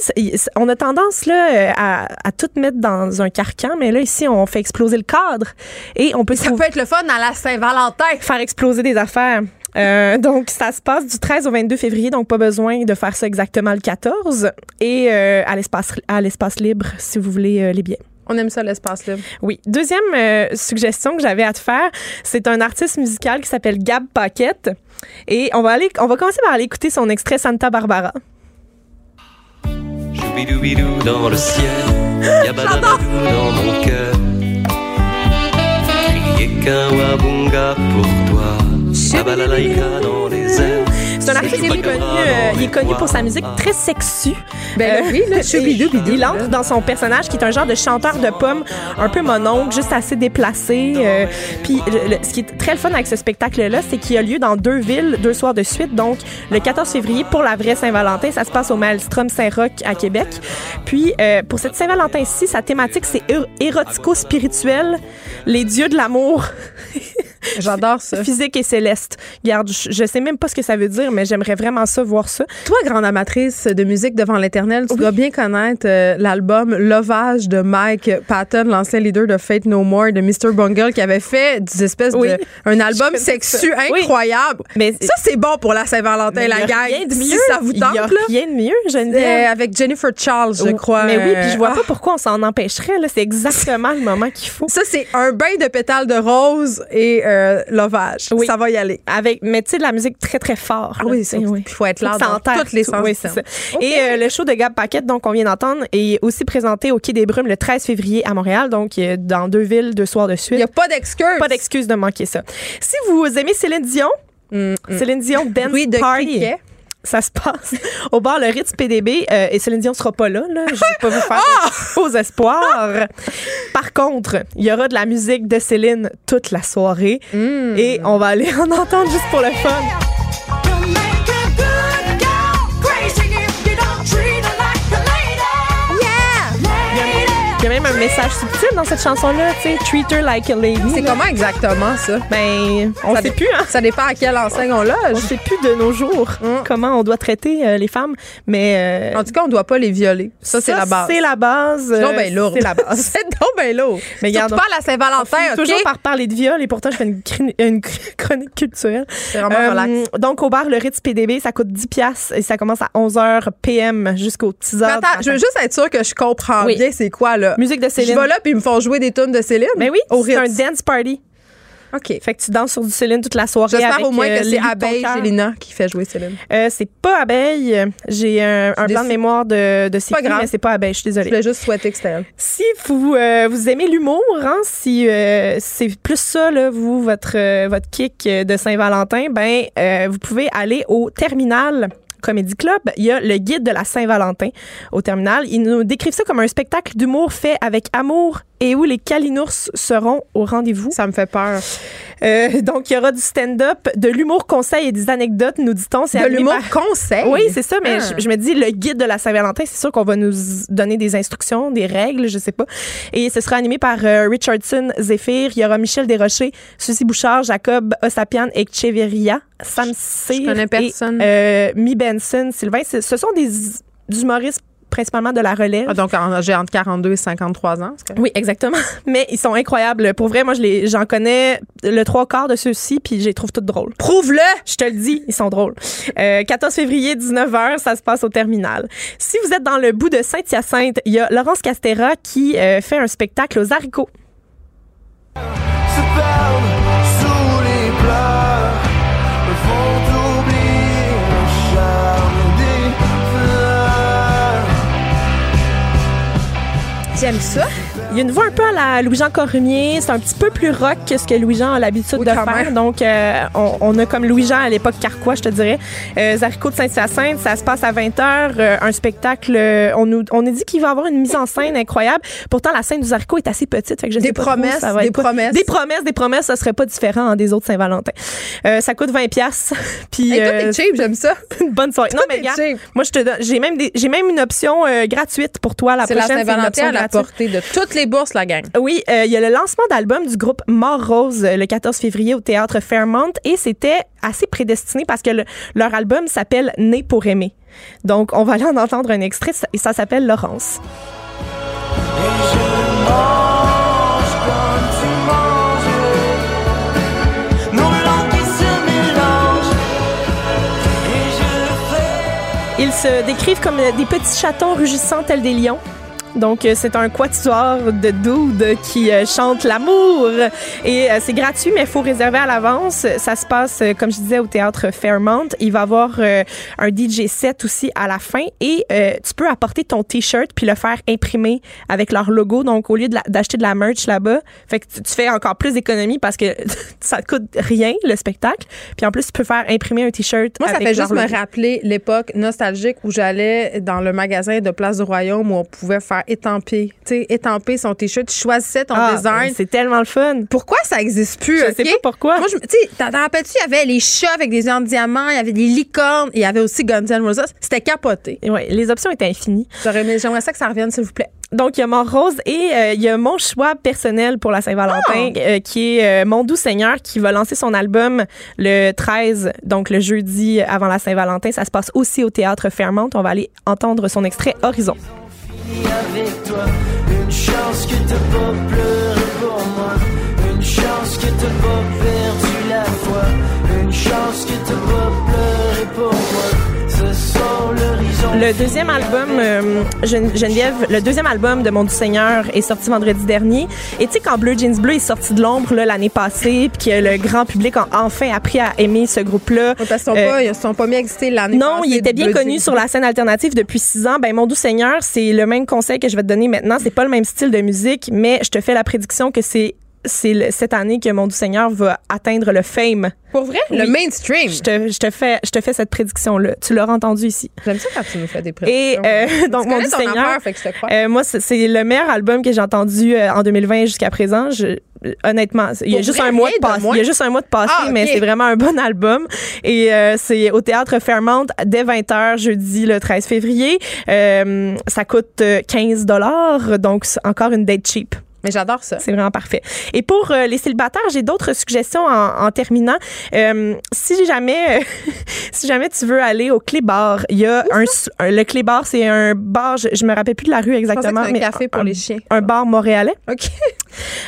on a tendance là euh, à, à tout mettre dans un carcan, mais là ici on fait exploser le cadre et on peut Ça trouver- peut être le fun à la Saint-Valentin. faire exploser des affaires. Euh, donc, ça se passe du 13 au 22 février, donc pas besoin de faire ça exactement le 14. Et euh, à l'espace à l'espace libre, si vous voulez euh, les billets. On aime ça, l'espace libre. Oui. Deuxième euh, suggestion que j'avais à te faire, c'est un artiste musical qui s'appelle Gab Paquette. Et on va aller, on va commencer par aller écouter son extrait Santa Barbara. Choubidoubidou dans le ciel, Yabadabadou *laughs* dans mon cœur. Crier Kawabunga pour toi, C'est un artiste qui est connu, euh, il est connu pour sa musique très sexue. Ben Euh, oui, là, il- entre dans son personnage qui est un genre de chanteur de pommes, un peu mononcle, juste assez déplacé. euh, Puis le- ce qui est très le fun avec ce spectacle-là, c'est qu'il a lieu dans deux villes, deux soirs de suite. Donc le 14 février pour la vraie Saint-Valentin, ça se passe au Maelstrom Saint-Roch à Québec. Puis euh, pour cette Saint-Valentin-ci, sa thématique c'est éro- érotico-spirituel, les dieux de l'amour. *laughs* *laughs* J'adore ça. Physique et céleste. Regarde, je, sais même pas ce que ça veut dire, mais j'aimerais vraiment ça, voir ça. Toi, grande amatrice de musique devant l'éternel, tu dois bien connaître euh, l'album Lovage de Mike Patton, l'ancien leader de Fate No More, de Mr. Bungle, qui avait fait des espèces Oui. de un album sexu. Oui. incroyable. Mais Ça, c'est bon pour la Saint-Valentin, la gang. rien de Si mieux. ça vous Il y a tente, là. rien de mieux, Euh, Geneviève. avec Jennifer Charles, je crois. Mais oui, puis je vois Euh, pas pourquoi on s'en empêcherait. Là. C'est exactement le moment qu'il faut. Ça, c'est un bain de pétales de rose et euh, Lovage. Oui. Ça va y aller. Avec, mais tu sais, de la musique très, très fort. Ah oui, oui. il faut être là ça dans tous les sens Oui, ça. Et euh, le show de Gab Paquette, donc, on vient d'entendre, est aussi présenté au Quai des Brumes le 13 février à Montréal. Donc, euh, dans deux villes, deux soirs de Il suite. n'y a pas d'excuse. Pas d'excuse de manquer ça. Si vous aimez Céline Dion, Céline Dion Dance Bruit de Party. criquet. Ça se passe au bar Le Ritz PDB euh, et Céline Dion sera pas là. là. Je vais pas vous faire faux espoirs. Par contre, il y aura de la musique de Céline toute la soirée Mm. et on va aller en entendre juste pour le fun. Un message subtil dans cette chanson-là, tu sais, treat her like a lady. C'est comment exactement ça? Ben, on Ça sait plus, hein. Ça dépend à quelle enseigne on On loge. sait plus de nos jours Mm. comment on doit traiter euh, les femmes, mais euh, En tout cas, on ne doit pas les violer. Ça, c'est la base. C'est la base. C'est donc euh, ben lourd. C'est la base. *laughs* c'est donc ben lourd. Mais regarde, pas à la Saint-Valentin, On OK? toujours par parler de viol et pourtant je fais une, *laughs* une chronique culturelle. C'est vraiment Euh, relax. donc au bar le Ritz PDB, ça coûte 10 pièces et ça commence à 11h PM jusqu'au 6h. Mais attends, je veux juste être sûre que je comprends Oui. bien c'est quoi, là. musique de Je Céline. vais là, puis ils me font jouer des tunes de Céline. Mais oui, c'est un dance party. OK. Fait que tu danses sur du Céline toute la soirée J'espère au moins euh, que c'est de ton Abeille. Gélina qui fait jouer Céline. Euh, c'est pas Abeille. J'ai un, blanc de mémoire de, de c'est Pas qui, grave. mais c'est pas Abeille. Je suis Je désolée. voulais juste souhaiter que c'était elle. Si vous, euh, vous aimez l'humour, hein, si euh, c'est plus ça, là, vous, votre, euh, votre kick euh, de Saint-Valentin, ben, euh, vous pouvez aller au Terminal Comedy Club. Il y a le guide de la Saint-Valentin au Terminal. Ils nous décrivent ça comme un spectacle d'humour fait avec amour et où les calinours seront au rendez-vous. Ça me fait peur. Euh, donc, il y aura du stand-up, de l'humour conseil et des anecdotes, nous dit-on. C'est De l'humour par- conseil? oui, c'est ça, mais Ah. je, je me dis, le guide de la Saint-Valentin, c'est sûr qu'on va nous donner des instructions, des règles, je sais pas. Et ce sera animé par euh, Richardson Zephyr. Il y aura Michel Desrochers, Suzy Bouchard, Jacob Osapian et Cheveria, Sam Cyr connais et personne. euh, Mi Benson, Sylvain. Ce sont des humoristes principalement de la relève. Ah, donc, j'ai entre 42 et 53 ans. Oui, exactement. *laughs* Mais ils sont incroyables. Pour vrai, moi, je j'en connais le trois quarts de ceux-ci, puis je les trouve toutes drôles. Prouve-le! Je te le dis, ils sont drôles. Euh, 14 février, 19h, ça se passe au terminal. Si vous êtes dans le bout de Saint-Hyacinthe, il y a Laurence Castera qui euh, fait un spectacle aux haricots. J'aime ça. Il y a une voix un peu à la Louis-Jean Cormier. C'est un petit peu plus rock que ce que Louis-Jean a l'habitude Oui, de faire. même. Donc, euh, on, on a comme Louis-Jean à l'époque Carquois, je te dirais. Euh, Zarico de Saint-Hyacinthe, ça se passe à 20h. un spectacle, euh, on nous on a dit qu'il va avoir une mise en scène incroyable. Pourtant, la scène du Zarico est assez petite. Fait que je Des sais pas promesses, ça va des être promesses. Des promesses, des promesses. Ça serait pas différent hein, des autres Saint-Valentin. Euh, ça coûte 20 pièces. *laughs* Puis Hey, toi, euh, cheap, j'aime ça. une *laughs* bonne soirée. Non, mais regarde, cheap. moi, je te donne, j'ai même des, j'ai même une option euh, gratuite pour toi. La la prochaine, c'est une Saint-Valentin à la gratuite. portée de toutes les la. Oui, euh, il y a le lancement d'album du groupe Mort Rose euh, le 14 février au théâtre Fairmont et c'était assez prédestiné parce que le- leur album s'appelle Né pour aimer. Donc, on va aller en entendre un extrait et ça s'appelle Laurence. Ils se décrivent comme des petits chatons rugissants tels des lions. Donc, euh, c'est un quatuor de dudes qui euh, chantent l'amour. Et euh, c'est gratuit, mais il faut réserver à l'avance. Ça se passe, comme je disais, au théâtre Fairmont. Il va y avoir euh, un DJ set aussi à la fin. Et euh, tu peux apporter ton T-shirt puis le faire imprimer avec leur logo. Donc, au lieu d'acheter de la merch là-bas, fait que tu, fais encore plus d'économies parce que *laughs* ça te coûte rien, le spectacle. Puis en plus, tu peux faire imprimer un T-shirt Moi, ça avec fait juste me rappeler l'époque nostalgique où j'allais dans le magasin de Place du Royaume où on pouvait faire étamper, tu sais, étamper son t-shirt. Tu choisissais ton Ah, design. C'est tellement le fun. Pourquoi ça existe plus? Je sais pas pourquoi. Moi, je, me- tu sais, t'en rappelles-tu, il y avait les chats avec des yeux en diamant, il y avait des licornes, il y avait aussi Guns N' Roses. C'était capoté. Ouais, les options étaient infinies. J'aimerais ça que ça revienne, s'il vous plaît. Donc, il y a Mort Rose et euh, il y a mon choix personnel pour la Saint-Valentin, euh, qui est euh, Mon Doux Seigneur, qui va lancer son album le 13, donc le jeudi avant la Saint-Valentin. Ça se passe aussi au théâtre Fairmont. On va aller entendre son extrait Horizon. Avec toi. Une chance que t'as pas pleuré pour moi. Une chance que t'as pas perdu la foi. Une chance que t'as pas pleuré pour moi. Le deuxième album, euh, Gen- Geneviève, le deuxième album de Mon Doux Seigneur est sorti vendredi dernier. Et tu sais, quand Bleu Jeans Bleu est sorti de l'ombre là, l'année passée, puis que le grand public a enfin appris à aimer ce groupe-là. Parce qu'ils sont, Euh, pas, ils sont pas mis à exister l'année Non, passée. il était bien Bleu connu Jeans sur la scène alternative depuis six ans. Ben, mon doux Seigneur, c'est le même conseil que je vais te donner maintenant. C'est pas le même style de musique, mais je te fais la prédiction que c'est c'est cette année que mon doux Seigneur va atteindre le fame. Pour vrai? Le mainstream? Je te, je te fais je te fais cette prédiction là. Tu l'auras entendu ici. J'aime ça quand tu nous fais des Et prédictions. euh, *laughs* donc mon Seigneur. affaire, fait que je te crois. euh, moi, c'est- le meilleur album que j'ai entendu euh, en 2020 jusqu'à présent. Je, honnêtement, il y a juste un mois de passé. Il y a juste un mois de passé, Ah, mais c'est vraiment un bon album. Et euh, c'est au théâtre Fairmont dès 20h jeudi le 13 février. Euh, ça coûte euh, 15 dollars, donc encore une date cheap. Mais j'adore ça. C'est vraiment parfait. Et pour euh, les célibataires, j'ai d'autres suggestions en, en terminant. Euh, si jamais, *laughs* si jamais tu veux aller au Clé Bar, il y a un, un- le Clé Bar, c'est un bar. Je, je me rappelle plus de la rue Je pensais que exactement, mais un café pour un- les chiens. un bar montréalais. OK.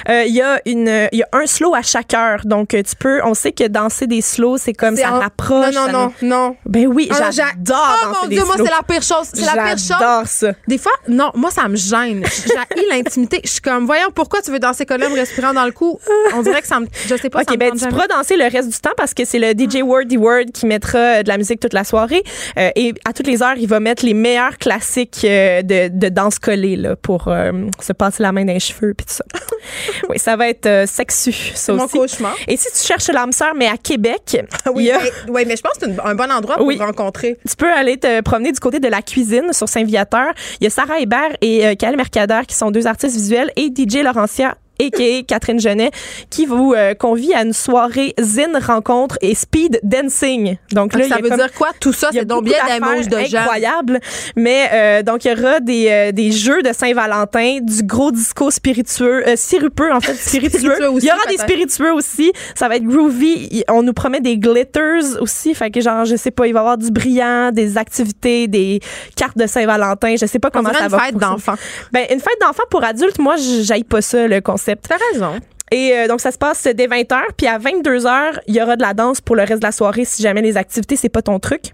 Euh, Il y a une, il y a un slow à chaque heure, donc euh, tu peux. On sait que danser des slows, c'est comme ça en- rapproche. Non, non, non, Ben oui, Ah, j'a- j'adore Oh danser mon des Dieu, moi, slows. c'est la pire chose. C'est la pire chose. J'adore ça. Des fois, non, moi, ça me gêne. J'ai *laughs* l'intimité. Je suis comme, voyons, pourquoi tu veux danser colonne respirant dans le cou? On dirait que ça me. Je sais pas, ça OK, me ben tu jamais. pourras danser le reste du temps parce que c'est le DJ Wordy Word qui mettra euh, de la musique toute la soirée. Euh, et à toutes les heures, il va mettre les meilleurs classiques euh, de, de danse collée là, pour euh, se passer la main dans les cheveux puis tout ça. *laughs* oui, ça va être sexu, ça C'est mon aussi. cauchemar. Et si tu cherches l'âme sœur, mais à Québec, il Oui, a- mais, oui, mais je pense que c'est un bon endroit pour Oui. rencontrer. tu peux aller te promener du côté de la cuisine sur Saint-Viateur. Il y a Sarah Hébert et Kael Mercader qui sont deux artistes visuels et DJ Laurentia a.k.a. Catherine Genet, qui vous euh, convie à une soirée zine rencontre et speed dancing. Donc là, ça il y a veut comme- dire quoi? Tout ça, c'est donc bien d'émoji de gens. incroyables. Mais euh, donc, il y aura des, euh, des jeux de Saint-Valentin, du gros disco spiritueux, euh, sirupeux, en fait, *laughs* spiritueux. Il y aura des spiritueux aussi. Ça va être groovy. On nous promet des glitters aussi. Fait que, genre, je sais pas, il va y avoir du brillant, des activités, des cartes de Saint-Valentin. Je sais pas On comment ça une va. fête fonctionner. d'enfants. Ben, une fête d'enfants pour adultes, moi, j'aille pas ça, le concept. T'as raison. Et euh, donc, ça se passe dès 20h. Puis à 22h, il y aura de la danse pour le reste de la soirée si jamais les activités, c'est pas ton truc.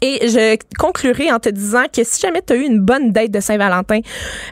Et je conclurai en te disant que si jamais tu as eu une bonne date de Saint-Valentin,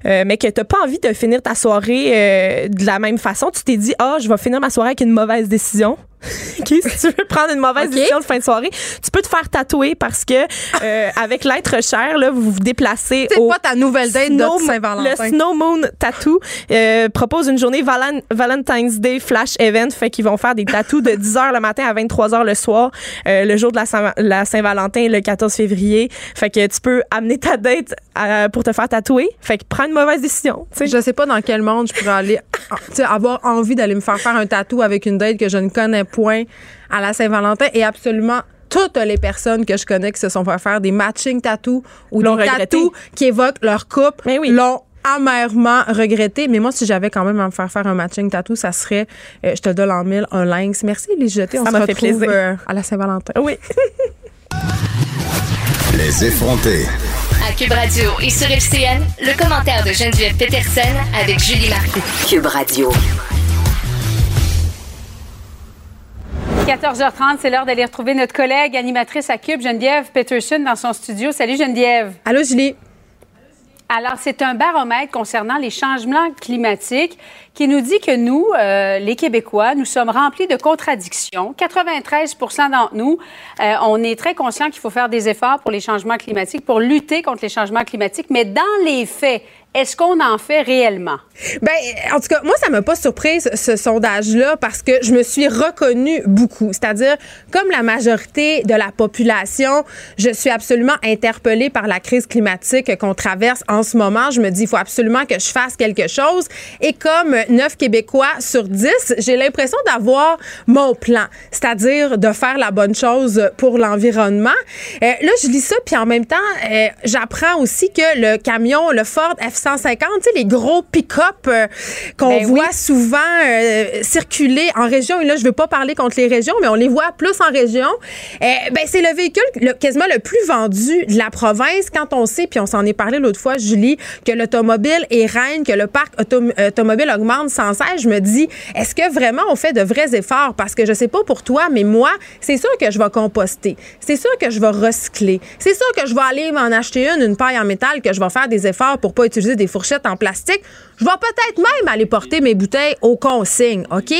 euh, mais que tu pas envie de finir ta soirée euh, de la même façon, tu t'es dit, ah, je vais finir ma soirée avec une mauvaise décision. Si tu veux prendre une mauvaise décision de fin de soirée, tu peux te faire tatouer parce que euh, avec l'être cher, là, vous vous déplacez C'est pas ta nouvelle date Snow- de Saint-Valentin. Le Snow Moon Tattoo euh, propose une journée Valen- Valentine's Day Flash Event. Fait qu'ils vont faire des tattoos de 10h le matin à 23h le soir, euh, le jour de la Saint- la Saint-Valentin, le 14 février. Fait que tu peux amener ta date euh, pour te faire tatouer. Fait que prends une mauvaise décision. tu sais. Je sais pas dans quel monde je pourrais aller, avoir envie d'aller me faire faire un tatou avec une date que je ne connais point à la Saint-Valentin et absolument toutes les personnes que je connais qui se sont fait faire des matching tattoos ou des tattoos qui évoquent leur couple Mais oui. l'ont amèrement regretté. Mais moi, si j'avais quand même à me faire faire un matching tattoo, ça serait, euh, je te le donne en mille, un lynx. Merci, les jetés. On Ça se m'a fait retrouve plaisir. euh, à la Saint-Valentin. Oui. *laughs* Les effrontés. Cube Radio et sur FCN, le commentaire de Geneviève Peterson avec Julie Marcoux. Cube Radio. 14h30, c'est l'heure d'aller retrouver notre collègue animatrice à Cube, Geneviève Peterson, dans son studio. Salut Geneviève. Allô, Julie? Alors, c'est un baromètre concernant les changements climatiques qui nous dit que nous, euh, les Québécois, nous sommes remplis de contradictions. 93% d'entre nous, euh, on est très conscients qu'il faut faire des efforts pour les changements climatiques, pour lutter contre les changements climatiques, mais dans les faits, est-ce qu'on en fait réellement? Ben, en tout cas, moi, ça m'a pas surprise ce sondage-là parce que je me suis reconnue beaucoup. C'est-à-dire, comme la majorité de la population, je suis absolument interpellée par la crise climatique qu'on traverse en ce moment. Je me dis, il faut absolument que je fasse quelque chose. Et comme 9 Québécois sur 10, j'ai l'impression d'avoir mon plan, c'est-à-dire de faire la bonne chose pour l'environnement. Euh, là, je lis ça, puis en même temps, euh, j'apprends aussi que le camion, le Ford F-150, tu sais, les gros pick-up euh, qu'on Ben voit oui. souvent euh, circuler en région, et là, je veux pas parler contre les régions, mais on les voit plus en région, euh, ben, c'est le véhicule le- quasiment le plus vendu de la province quand on sait, puis on s'en est parlé l'autre fois, Julie, que l'automobile est reine, que le parc autom- automobile augmente sans cesse. Je me dis, est-ce que vraiment on fait de vrais efforts? Parce que je sais pas pour toi, mais moi, c'est sûr que je vais composter. C'est sûr que je vais recycler. C'est sûr que je vais aller m'en acheter une, une paille en métal, que je vais faire des efforts pour pas utiliser des fourchettes en plastique. Je vais peut-être même aller porter mes bouteilles aux consignes, OK?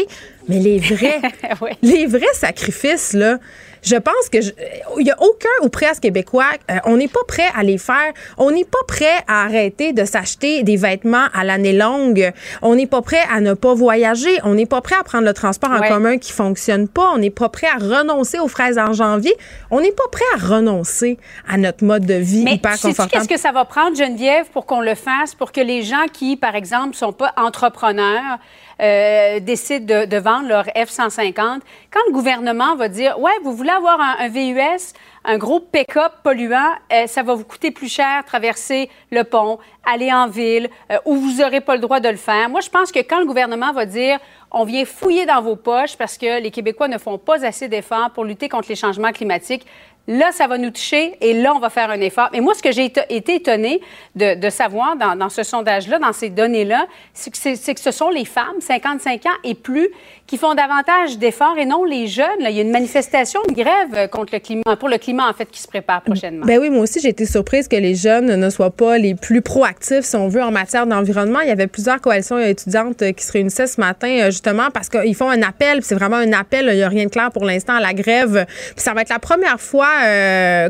Mais les vrais, *laughs* les vrais sacrifices, là, je pense que je- il y a aucun ou presque québécois, euh, on n'est pas prêt à les faire. On n'est pas prêt à arrêter de s'acheter des vêtements à l'année longue. On n'est pas prêt à ne pas voyager. On n'est pas prêt à prendre le transport en Ouais. commun qui fonctionne pas. On n'est pas prêt à renoncer aux fraises en janvier. On n'est pas prêt à renoncer à notre mode de vie Mais hyper confortable. qu'est-ce que ça va prendre, Geneviève, pour qu'on le fasse, pour que les gens qui, par exemple, sont pas entrepreneurs, euh, décident de, vendre leur F-150, quand le gouvernement va dire, ouais, vous voulez avoir un, un VUS, un gros pick-up polluant, euh, ça va vous coûter plus cher traverser le pont, aller en ville, euh, où vous n'aurez pas le droit de le faire. Moi, je pense que quand le gouvernement va dire, on vient fouiller dans vos poches parce que les Québécois ne font pas assez d'efforts pour lutter contre les changements climatiques, Là, ça va nous toucher et là, on va faire un effort. Mais moi, ce que j'ai été- étonnée de, savoir dans, ce sondage-là, dans ces données-là, c'est que, que ce sont les femmes, 55 ans et plus, qui font davantage d'efforts et non les jeunes. Il y a une manifestation, une grève euh, contre le climat, pour le climat, en fait, qui se prépare prochainement. Ben oui, moi aussi, j'ai été surprise que les jeunes ne soient pas les plus proactifs, si on veut, en matière d'environnement. Il y avait plusieurs coalitions étudiantes euh, qui se réunissaient ce matin, euh, justement, parce qu'ils font un appel, c'est vraiment un appel. Il n'y a rien de clair pour l'instant à la grève. Puis ça va être la première fois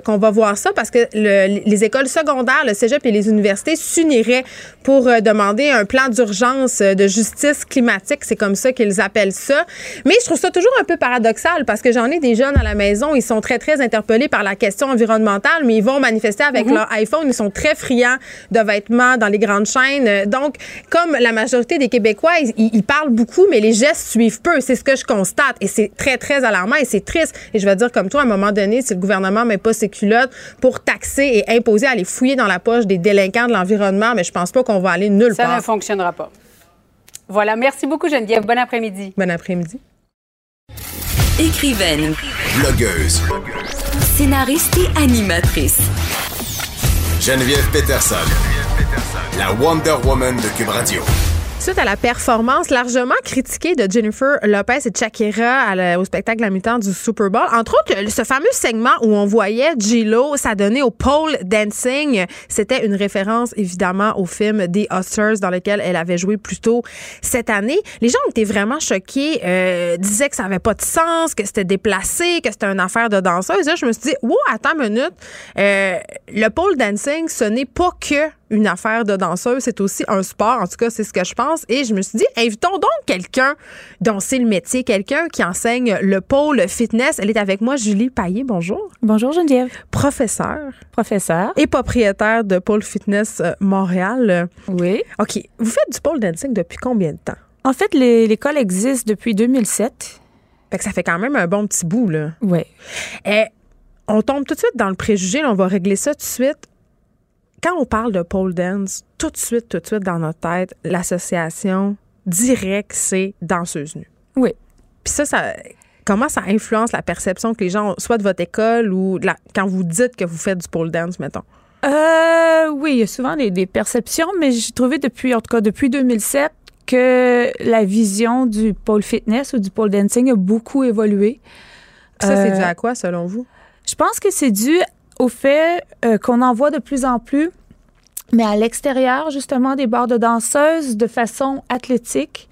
qu'on va voir ça parce que le- les écoles secondaires, le cégep et les universités s'uniraient pour demander un plan d'urgence de justice climatique. C'est comme ça qu'ils appellent ça. Mais je trouve ça toujours un peu paradoxal parce que j'en ai des jeunes à la maison, ils sont très, très interpellés par la question environnementale, mais ils vont manifester avec leur iPhone. Ils sont très friands de vêtements dans les grandes chaînes. Donc, comme la majorité des Québécois, ils, parlent beaucoup, mais les gestes suivent peu. C'est ce que je constate. Et c'est très, très alarmant et c'est triste. Et je vais dire comme toi, à un moment donné, si le gouvernement met pas ses culottes pour taxer et imposer à aller fouiller dans la poche des délinquants de l'environnement, mais je pense pas qu'on va aller nulle Ça part. ne fonctionnera pas. Voilà. Merci beaucoup, Geneviève. Bon après-midi. Bon après-midi. Écrivaine, Blogueuse. scénariste et animatrice. Geneviève Peterson. La Wonder Woman de Cube Radio. Suite à la performance largement critiquée de Jennifer Lopez et Shakira au spectacle à mi-temps du Super Bowl, entre autres, ce fameux segment où on voyait J-Lo s'adonner au pole dancing, c'était une référence évidemment au film The Hustlers dans lequel elle avait joué plus tôt cette année. Les gens étaient vraiment choqués, euh, disaient que ça avait pas de sens, que c'était déplacé, que c'était une affaire de danseuse. Là, je me suis dit, wow, attends une minute, euh, le pole dancing, ce n'est pas que une affaire de danseuse, c'est aussi un sport. En tout cas, c'est ce que je pense. Et je me suis dit, invitons donc quelqu'un dont c'est le métier, quelqu'un qui enseigne le pôle fitness. Elle est avec moi, Julie Paillé. Bonjour. Bonjour Geneviève. Professeur Professeur. et propriétaire de Pôle Fitness euh, Montréal. Oui. OK. Vous faites du pole dancing depuis combien de temps? En fait, l'école existe depuis 2007. Fait que ça fait quand même un bon petit bout, là. Oui. Eh, on tombe tout de suite dans le préjugé. là, on va régler ça tout de suite. Quand on parle de pole dance, tout de suite, tout de suite dans notre tête, l'association directe, c'est danseuse nue. Oui. Puis ça, ça, comment ça influence la perception que les gens ont, soit de votre école ou de la- quand vous dites que vous faites du pole dance, mettons? Euh, oui, il y a souvent des, des perceptions, mais j'ai trouvé depuis, en tout cas depuis 2007, que la vision du pole fitness ou du pole dancing a beaucoup évolué. Puis ça, c'est Euh, dû à quoi, selon vous? Je pense que c'est dû au fait euh, qu'on en voit de plus en plus, mais à l'extérieur, justement, des bars de danseuses de façon athlétique.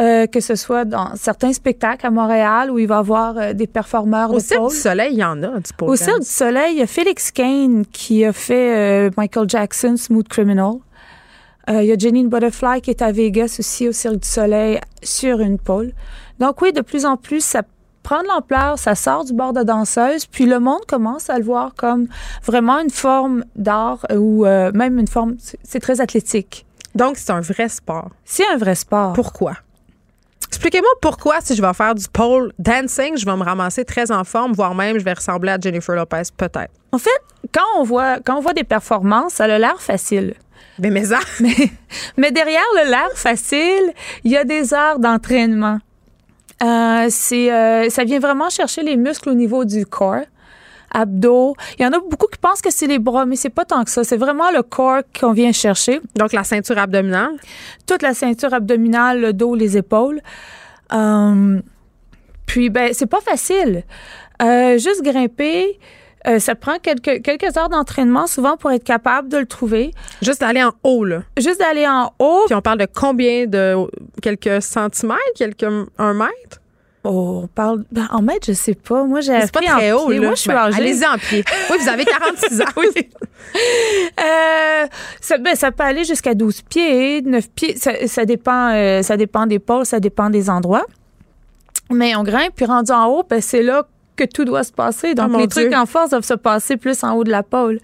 euh, que ce soit dans certains spectacles à Montréal où il va y avoir euh, des performeurs Au de Cirque du Soleil, il y en a du pole Au. Cirque du Soleil, il y a Felix Kane qui a fait euh, Michael Jackson, Smooth Criminal. Euh, il y a Janine Butterfly qui est à Vegas aussi au Cirque du Soleil sur une pole. Donc oui, de plus en plus, ça prend de l'ampleur, ça sort du bord de danseuse, puis le monde commence à le voir comme vraiment une forme d'art euh, ou euh, même une forme, c'est très athlétique. Donc, c'est un vrai sport. C'est un vrai sport. Pourquoi? Expliquez-moi pourquoi, si je vais faire du pole dancing, je vais me ramasser très en forme, voire même je vais ressembler à Jennifer Lopez, peut-être. En fait, quand on voit quand on voit des performances, ça a l'air facile. Mais, mais *laughs* Mais, mais derrière le l'air facile, il y a des heures d'entraînement. Euh, c'est, euh, ça vient vraiment chercher les muscles au niveau du corps, abdos. Il y en a beaucoup qui pensent que c'est les bras, mais c'est pas tant que ça. C'est vraiment le corps qu'on vient chercher. donc la ceinture abdominale? Toute la ceinture abdominale, le dos, les épaules. Euh, puis, ben, c'est pas facile. Euh, juste grimper, euh, ça prend quelques, quelques heures d'entraînement souvent pour être capable de le trouver. Juste aller en haut, là. Juste d'aller en haut, Puis on parle de combien de quelques centimètres, quelques un mètre? Oh, on parle ben, en mètres, je sais pas. Moi, j'ai C'est pas en très haut, pied. là. Moi, je suis Ben. Allez-y en pied. Oui, vous avez 46 ans. *laughs* oui. Euh, ça, ben, ça peut aller jusqu'à 12 pieds, 9 pieds. Ça, ça dépend, euh, ça dépend des pôles, ça dépend des endroits. Mais on grimpe, puis rendu en haut, ben, c'est là que tout doit se passer. Donc, Oh, mon les trucs en force doivent se passer plus en haut de la pôle.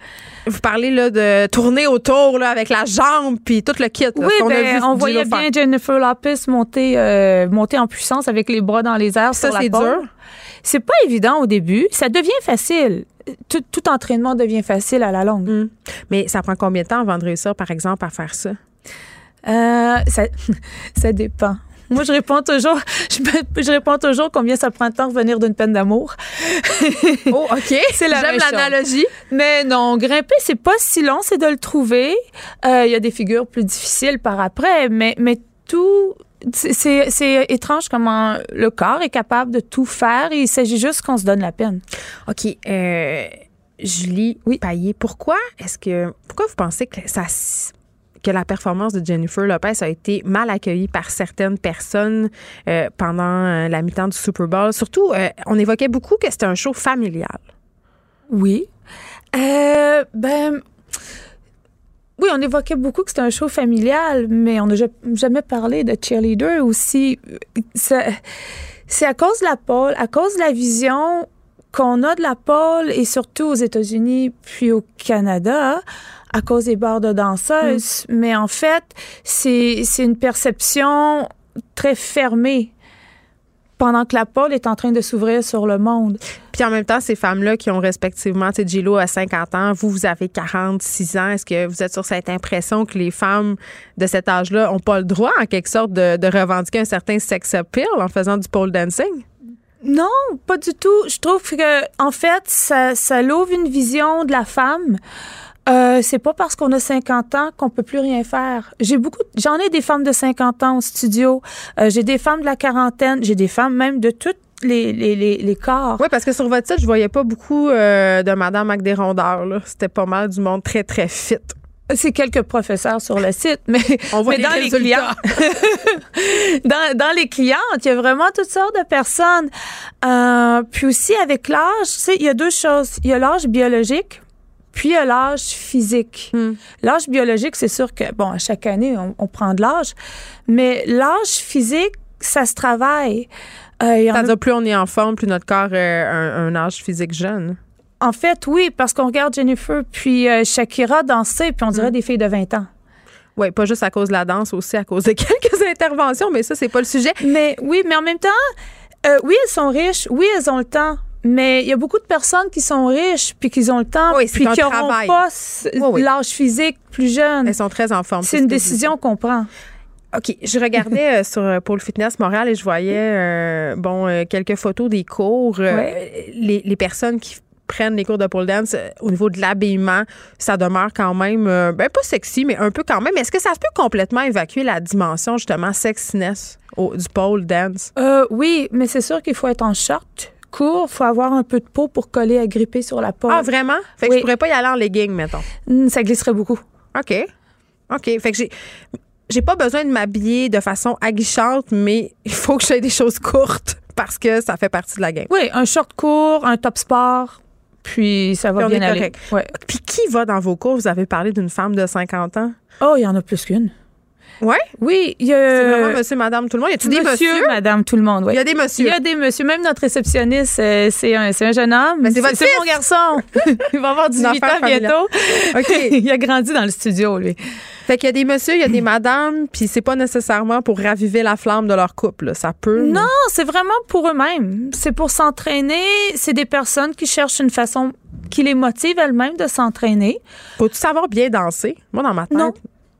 Vous parlez là, de tourner autour là, avec la jambe puis tout le kit. là, Oui, ben, vu on J-Lo voyait bien Jennifer Lopez monter, euh, monter en puissance avec les bras dans les airs Ça, c'est dur. C'est pas évident au début. Ça devient facile. Tout, tout entraînement devient facile à la longue. Mm. Mais ça prend combien de temps avant de réussir, par exemple, à faire ça? Euh, ça, *laughs* ça dépend. Moi, je réponds toujours, je, réponds toujours combien ça prend de temps revenir d'une peine d'amour. *laughs* Oh, OK. *laughs* C'est la J'aime l'analogie. Mais non, grimper, c'est pas si long, c'est de le trouver. Euh, Il y a des figures plus difficiles par après, mais, mais tout. c'est- étrange comment le corps est capable de tout faire. Il s'agit juste qu'on se donne la peine. OK. Euh, Julie Oui. Paillé, pourquoi est-ce que. Pourquoi vous pensez que ça que la performance de Jennifer Lopez a été mal accueillie par certaines personnes euh, pendant euh, la mi-temps du Super Bowl. Surtout, euh, on évoquait beaucoup que c'était un show familial. Oui. Ben, oui, on évoquait beaucoup que c'était un show familial, mais on n'a ja- jamais parlé de cheerleader aussi. C'est à cause de la pole, à cause de la vision qu'on a de la pole, et surtout aux États-Unis puis au Canada, à cause des bars de danseuses. Mais en fait, c'est une perception très fermée pendant que la pole est en train de s'ouvrir sur le monde. Puis en même temps, ces femmes-là qui ont respectivement, tu sais, Gillo à 50 ans, vous, vous avez 46 ans. Est-ce que vous êtes sur cette impression que les femmes de cet âge-là n'ont pas le droit, en quelque sorte, de, de revendiquer un certain sex appeal en faisant du pole dancing? Non, pas du tout. Je trouve que en fait, ça, ça l'ouvre une vision de la femme. Euh, c'est pas parce qu'on a 50 ans qu'on peut plus rien faire. J'ai beaucoup, j'en ai des femmes de 50 ans au studio. Euh, j'ai des femmes de la quarantaine. J'ai des femmes même de toutes les, les, les, les corps. Oui, parce que sur votre site, je voyais pas beaucoup euh, de Madame avec des rondeurs. là. C'était pas mal du monde très, très fit. C'est quelques professeurs sur le site, mais, On voit mais les dans les clients, *laughs* dans, dans les clientes, il y a vraiment toutes sortes de personnes. Euh, puis aussi avec l'âge, tu sais, il y a deux choses. Il y a l'âge biologique, puis il y a l'âge physique. Hmm. L'âge biologique, c'est sûr que bon, à chaque année, on, on prend de l'âge, mais l'âge physique, ça se travaille. Euh, il y en a- C'est-à-dire, plus on est en forme, plus notre corps a un, un âge physique jeune. en fait, oui, parce qu'on regarde Jennifer puis euh, Shakira danser, puis on dirait Hmm. des filles de 20 ans. Oui, pas juste à cause de la danse, aussi à cause de *laughs* quelques interventions, mais ça, c'est pas le sujet. Mais oui, mais en même temps, euh, oui, elles sont riches, oui, elles ont le temps. Mais il y a beaucoup de personnes qui sont riches puis qui ont le temps Oui, puis qui n'auront pas Oui, oui. l'âge physique plus jeune. Elles sont très en forme. C'est ce une décision qu'on prend. OK. Je regardais euh, sur euh, Pôle Fitness Montréal et je voyais euh, bon euh, quelques photos des cours. Les, les personnes qui prennent les cours de pole dance au niveau de l'habillement, ça demeure quand même ben pas sexy mais un peu quand même. Est-ce que ça peut complètement évacuer la dimension justement sexiness au- du pole dance? Euh, oui, mais c'est sûr qu'il faut être en short, court, faut avoir un peu de peau pour coller à gripper sur la peau. Ah vraiment? Fait que Oui. je pourrais pas y aller en legging mettons. Ça glisserait beaucoup. OK. OK. Fait que j'ai. J'ai pas besoin de m'habiller de façon aguichante, mais il faut que j'aie des choses courtes parce que ça fait partie de la game. Oui, un short court, un top sport, puis ça va Puis on bien est aller. correct. Ouais. Puis qui va dans vos cours? Vous avez parlé d'une femme de 50 ans. Oh, il y en a plus qu'une. Ouais? Oui, il y a. C'est vraiment monsieur, madame, tout le monde. Y a-tu des monsieur, madame, tout le monde, oui. Il y a des messieurs. Il y a des messieurs. Même notre réceptionniste, euh, c'est un, c'est un jeune homme. Mais c'est votre C'est fils! mon garçon. *laughs* il va avoir 18 ans bientôt. OK. *laughs* il a grandi dans le studio, lui. Fait qu'il y a des messieurs, il y a des madames, puis c'est pas nécessairement pour raviver la flamme de leur couple. là. Ça peut. Non, c'est vraiment pour eux-mêmes. C'est pour s'entraîner. C'est des personnes qui cherchent une façon qui les motive elles-mêmes de s'entraîner. Faut-tu savoir bien danser? Moi, dans ma tête, Non.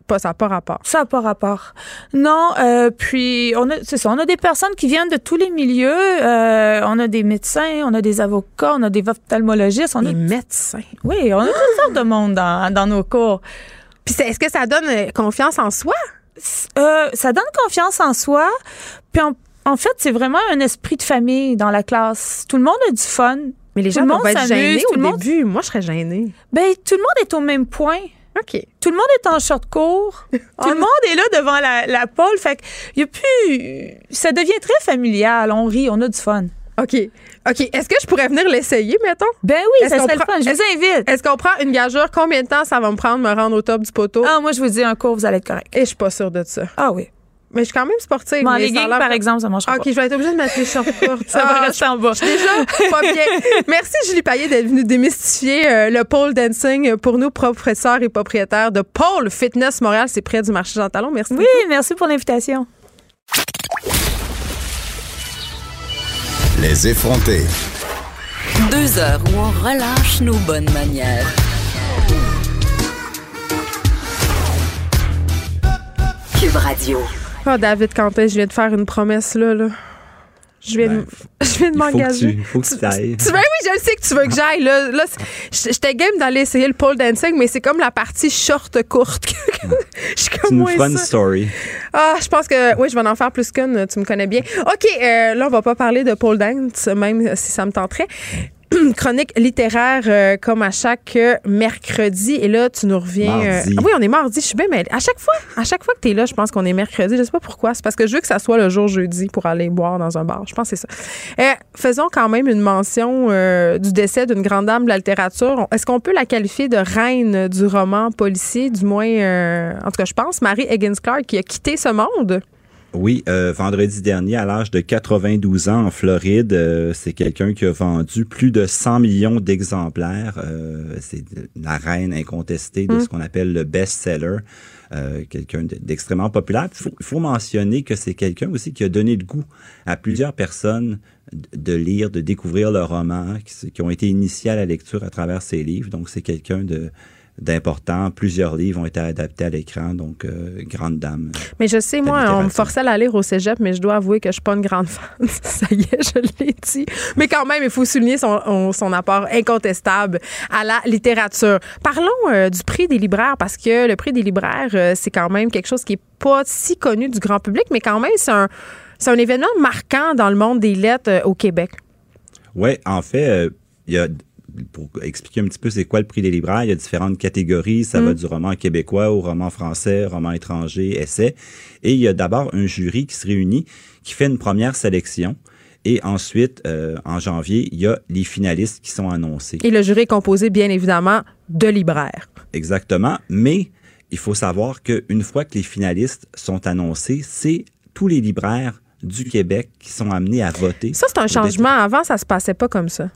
Pas, ça n'a pas rapport. Ça n'a pas rapport. Non, euh, puis on a, c'est ça, on a des personnes qui viennent de tous les milieux. Euh, on a des médecins, on a des avocats, on a des ophtalmologistes, on a Les médecins. Oui, on a toutes sortes de monde dans, dans nos cours. Puis est-ce que ça donne euh, confiance en soi? Euh, ça donne confiance en soi. Puis en, en fait, c'est vraiment un esprit de famille dans la classe. Tout le monde a du fun. Mais les gens vont être gênés tout au monde- début. Moi, je serais gênée. Ben, tout le monde est au même point. OK. Tout le monde est en short court. *laughs* Tout le monde est là devant la, la pole. Fait que y a plus. Ça devient très familial. On rit, on a du fun. OK. OK. Est-ce que je pourrais venir l'essayer, mettons? Ben oui, ça serait le fun. Je vous invite. Est-ce qu'on prend une gageure? Combien de temps ça va me prendre de me rendre au top du poteau? Ah, moi, je vous dis un cours, vous allez être correct. Et je suis pas sûre de ça. Ah oui. Mais je suis quand même sportive. Mais en mais ça a legging, l'air- par exemple, ça marchera Ah, OK, pas. je vais être obligée de mettre les shorts *laughs* courtes. Ça va Ah, rester en bas. Je suis déjà pas bien. Merci, Julie Payet, d'être venue démystifier euh, le pole dancing pour nous, professeurs et propriétaires de Pole Fitness Montréal. C'est près du marché Jean Talon. Merci. Oui, merci pour l'invitation. Les effrontés. Deux heures où on relâche nos bonnes manières. Cube Radio. Ah, David Quentin, je viens de faire une promesse, là. là. Je viens, de, *laughs* je viens de Ben, Il faut que m'engager. tu, faut que tu. Tu veux, oui, je le sais que tu veux que j'aille. Là, là c'est- j'étais game d'aller essayer le pole dancing, mais c'est comme la partie short courte. que- *laughs* je suis Tu comme une ça. story. Ah, je pense que oui, je vais en faire plus qu'une. Tu me connais bien. OK, euh, là, on va pas parler de pole dance, même si ça me tenterait. *clears throat* chronique littéraire euh, comme à chaque euh, mercredi. Et là, tu nous reviens. euh, ah oui, on est mardi. Je suis bien mêlée. À chaque fois, à chaque fois que tu es là, je pense qu'on est mercredi. Je sais pas pourquoi. C'est parce que je veux que ça soit le jour jeudi pour aller boire dans un bar. Je pense que c'est ça. Faisons quand même une mention euh, du décès d'une grande dame de la littérature. Est-ce qu'on peut la qualifier de reine du roman policier, du moins, euh, en tout cas, je pense, Marie Higgins Clark, qui a quitté ce monde? Oui, euh, vendredi dernier, à l'âge de 92 ans en Floride, euh, c'est quelqu'un qui a vendu plus de 100 millions d'exemplaires. Euh, c'est la reine incontestée de Mm. ce qu'on appelle le best-seller. Euh, quelqu'un d'extrêmement populaire. Il faut, mentionner que c'est quelqu'un aussi qui a donné le goût à plusieurs personnes de lire, de découvrir le roman, qui, qui ont été initiés à la lecture à travers ses livres. Donc, c'est quelqu'un de d'important. Plusieurs livres ont été adaptés à l'écran, donc euh, grande dame. Mais je sais, moi, on me forçait à la lire au cégep, mais je dois avouer que je suis pas une grande *laughs* fan. Ça y est, je l'ai dit. Mais quand même, il faut souligner son, on- son apport incontestable à la littérature. Parlons euh, du prix des libraires, parce que le prix des libraires, euh, c'est quand même quelque chose qui est pas si connu du grand public, mais quand même, c'est un, c'est un événement marquant dans le monde des lettres euh, au Québec. Oui, en fait, euh, il y a pour expliquer un petit peu c'est quoi le prix des libraires, il y a différentes catégories. Ça Mm. va du roman québécois au roman français, roman étranger, essai. Et il y a d'abord un jury qui se réunit, qui fait une première sélection. Et ensuite, euh, en janvier, il y a les finalistes qui sont annoncés. Et le jury est composé, bien évidemment, de libraires. Exactement. Mais il faut savoir qu'une fois que les finalistes sont annoncés, c'est tous les libraires du Québec qui sont amenés à voter. Ça, c'est un changement. Avant, ça se passait pas comme ça.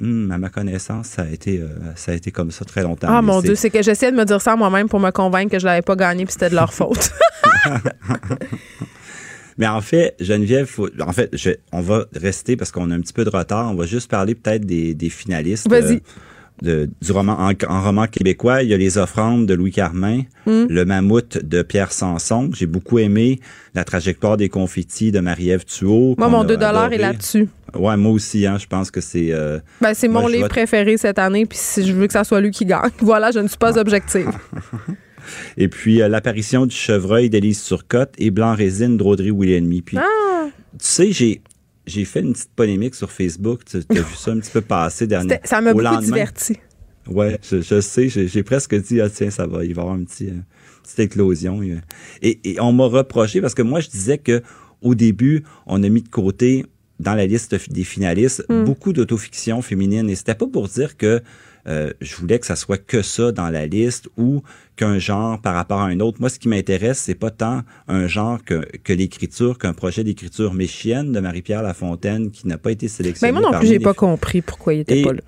Hmm, à ma connaissance, ça a été, euh, ça a été comme ça très longtemps. Ah mon Dieu, c'est que j'essayais de me dire ça moi-même pour me convaincre que je l'avais pas gagné puis c'était de leur faute. *laughs* *laughs* Mais en fait, Geneviève, faut- en fait, je- on va rester parce qu'on a un petit peu de retard. On va juste parler peut-être des, des finalistes. Vas-y. euh, de- du roman en, en roman québécois, il y a les offrandes de Louis Carmin, Mm. le mammouth de Pierre Sanson. J'ai beaucoup aimé la trajectoire des confettis de Marie-Ève Thuot. Moi, mon a 2 est adoré. là-dessus. Ouais, moi aussi, hein, je pense que c'est. euh, Ben, c'est mon je livre vote- préféré cette année, puis si je veux que ça soit lui qui gagne. *laughs* Voilà, je ne suis pas objective. *laughs* Et puis euh, l'apparition du chevreuil d'Élise Turcotte et Blanc Résine d'Audrey Wilhelmy. Puis, Ah! tu sais, j'ai. J'ai fait une petite polémique sur Facebook. Tu as vu ça un petit peu passer dernier. C'était- Ça m'a au beaucoup diverti. Ouais, je, je sais. J'ai presque dit, ah tiens, ça va, il va y avoir une petite, euh, petite éclosion. Et, et on m'a reproché parce que moi, je disais que au début, on a mis de côté dans la liste des finalistes Mm. beaucoup d'autofiction féminine. Et c'était pas pour dire que euh, je voulais que ça soit que ça dans la liste ou qu'un genre par rapport à un autre. Moi, ce qui m'intéresse, c'est pas tant un genre que, que l'écriture, qu'un projet d'écriture méchienne de Marie-Pierre Lafontaine qui n'a pas été sélectionné. Ben, moi non plus, j'ai pas compris pourquoi il était Et pas là.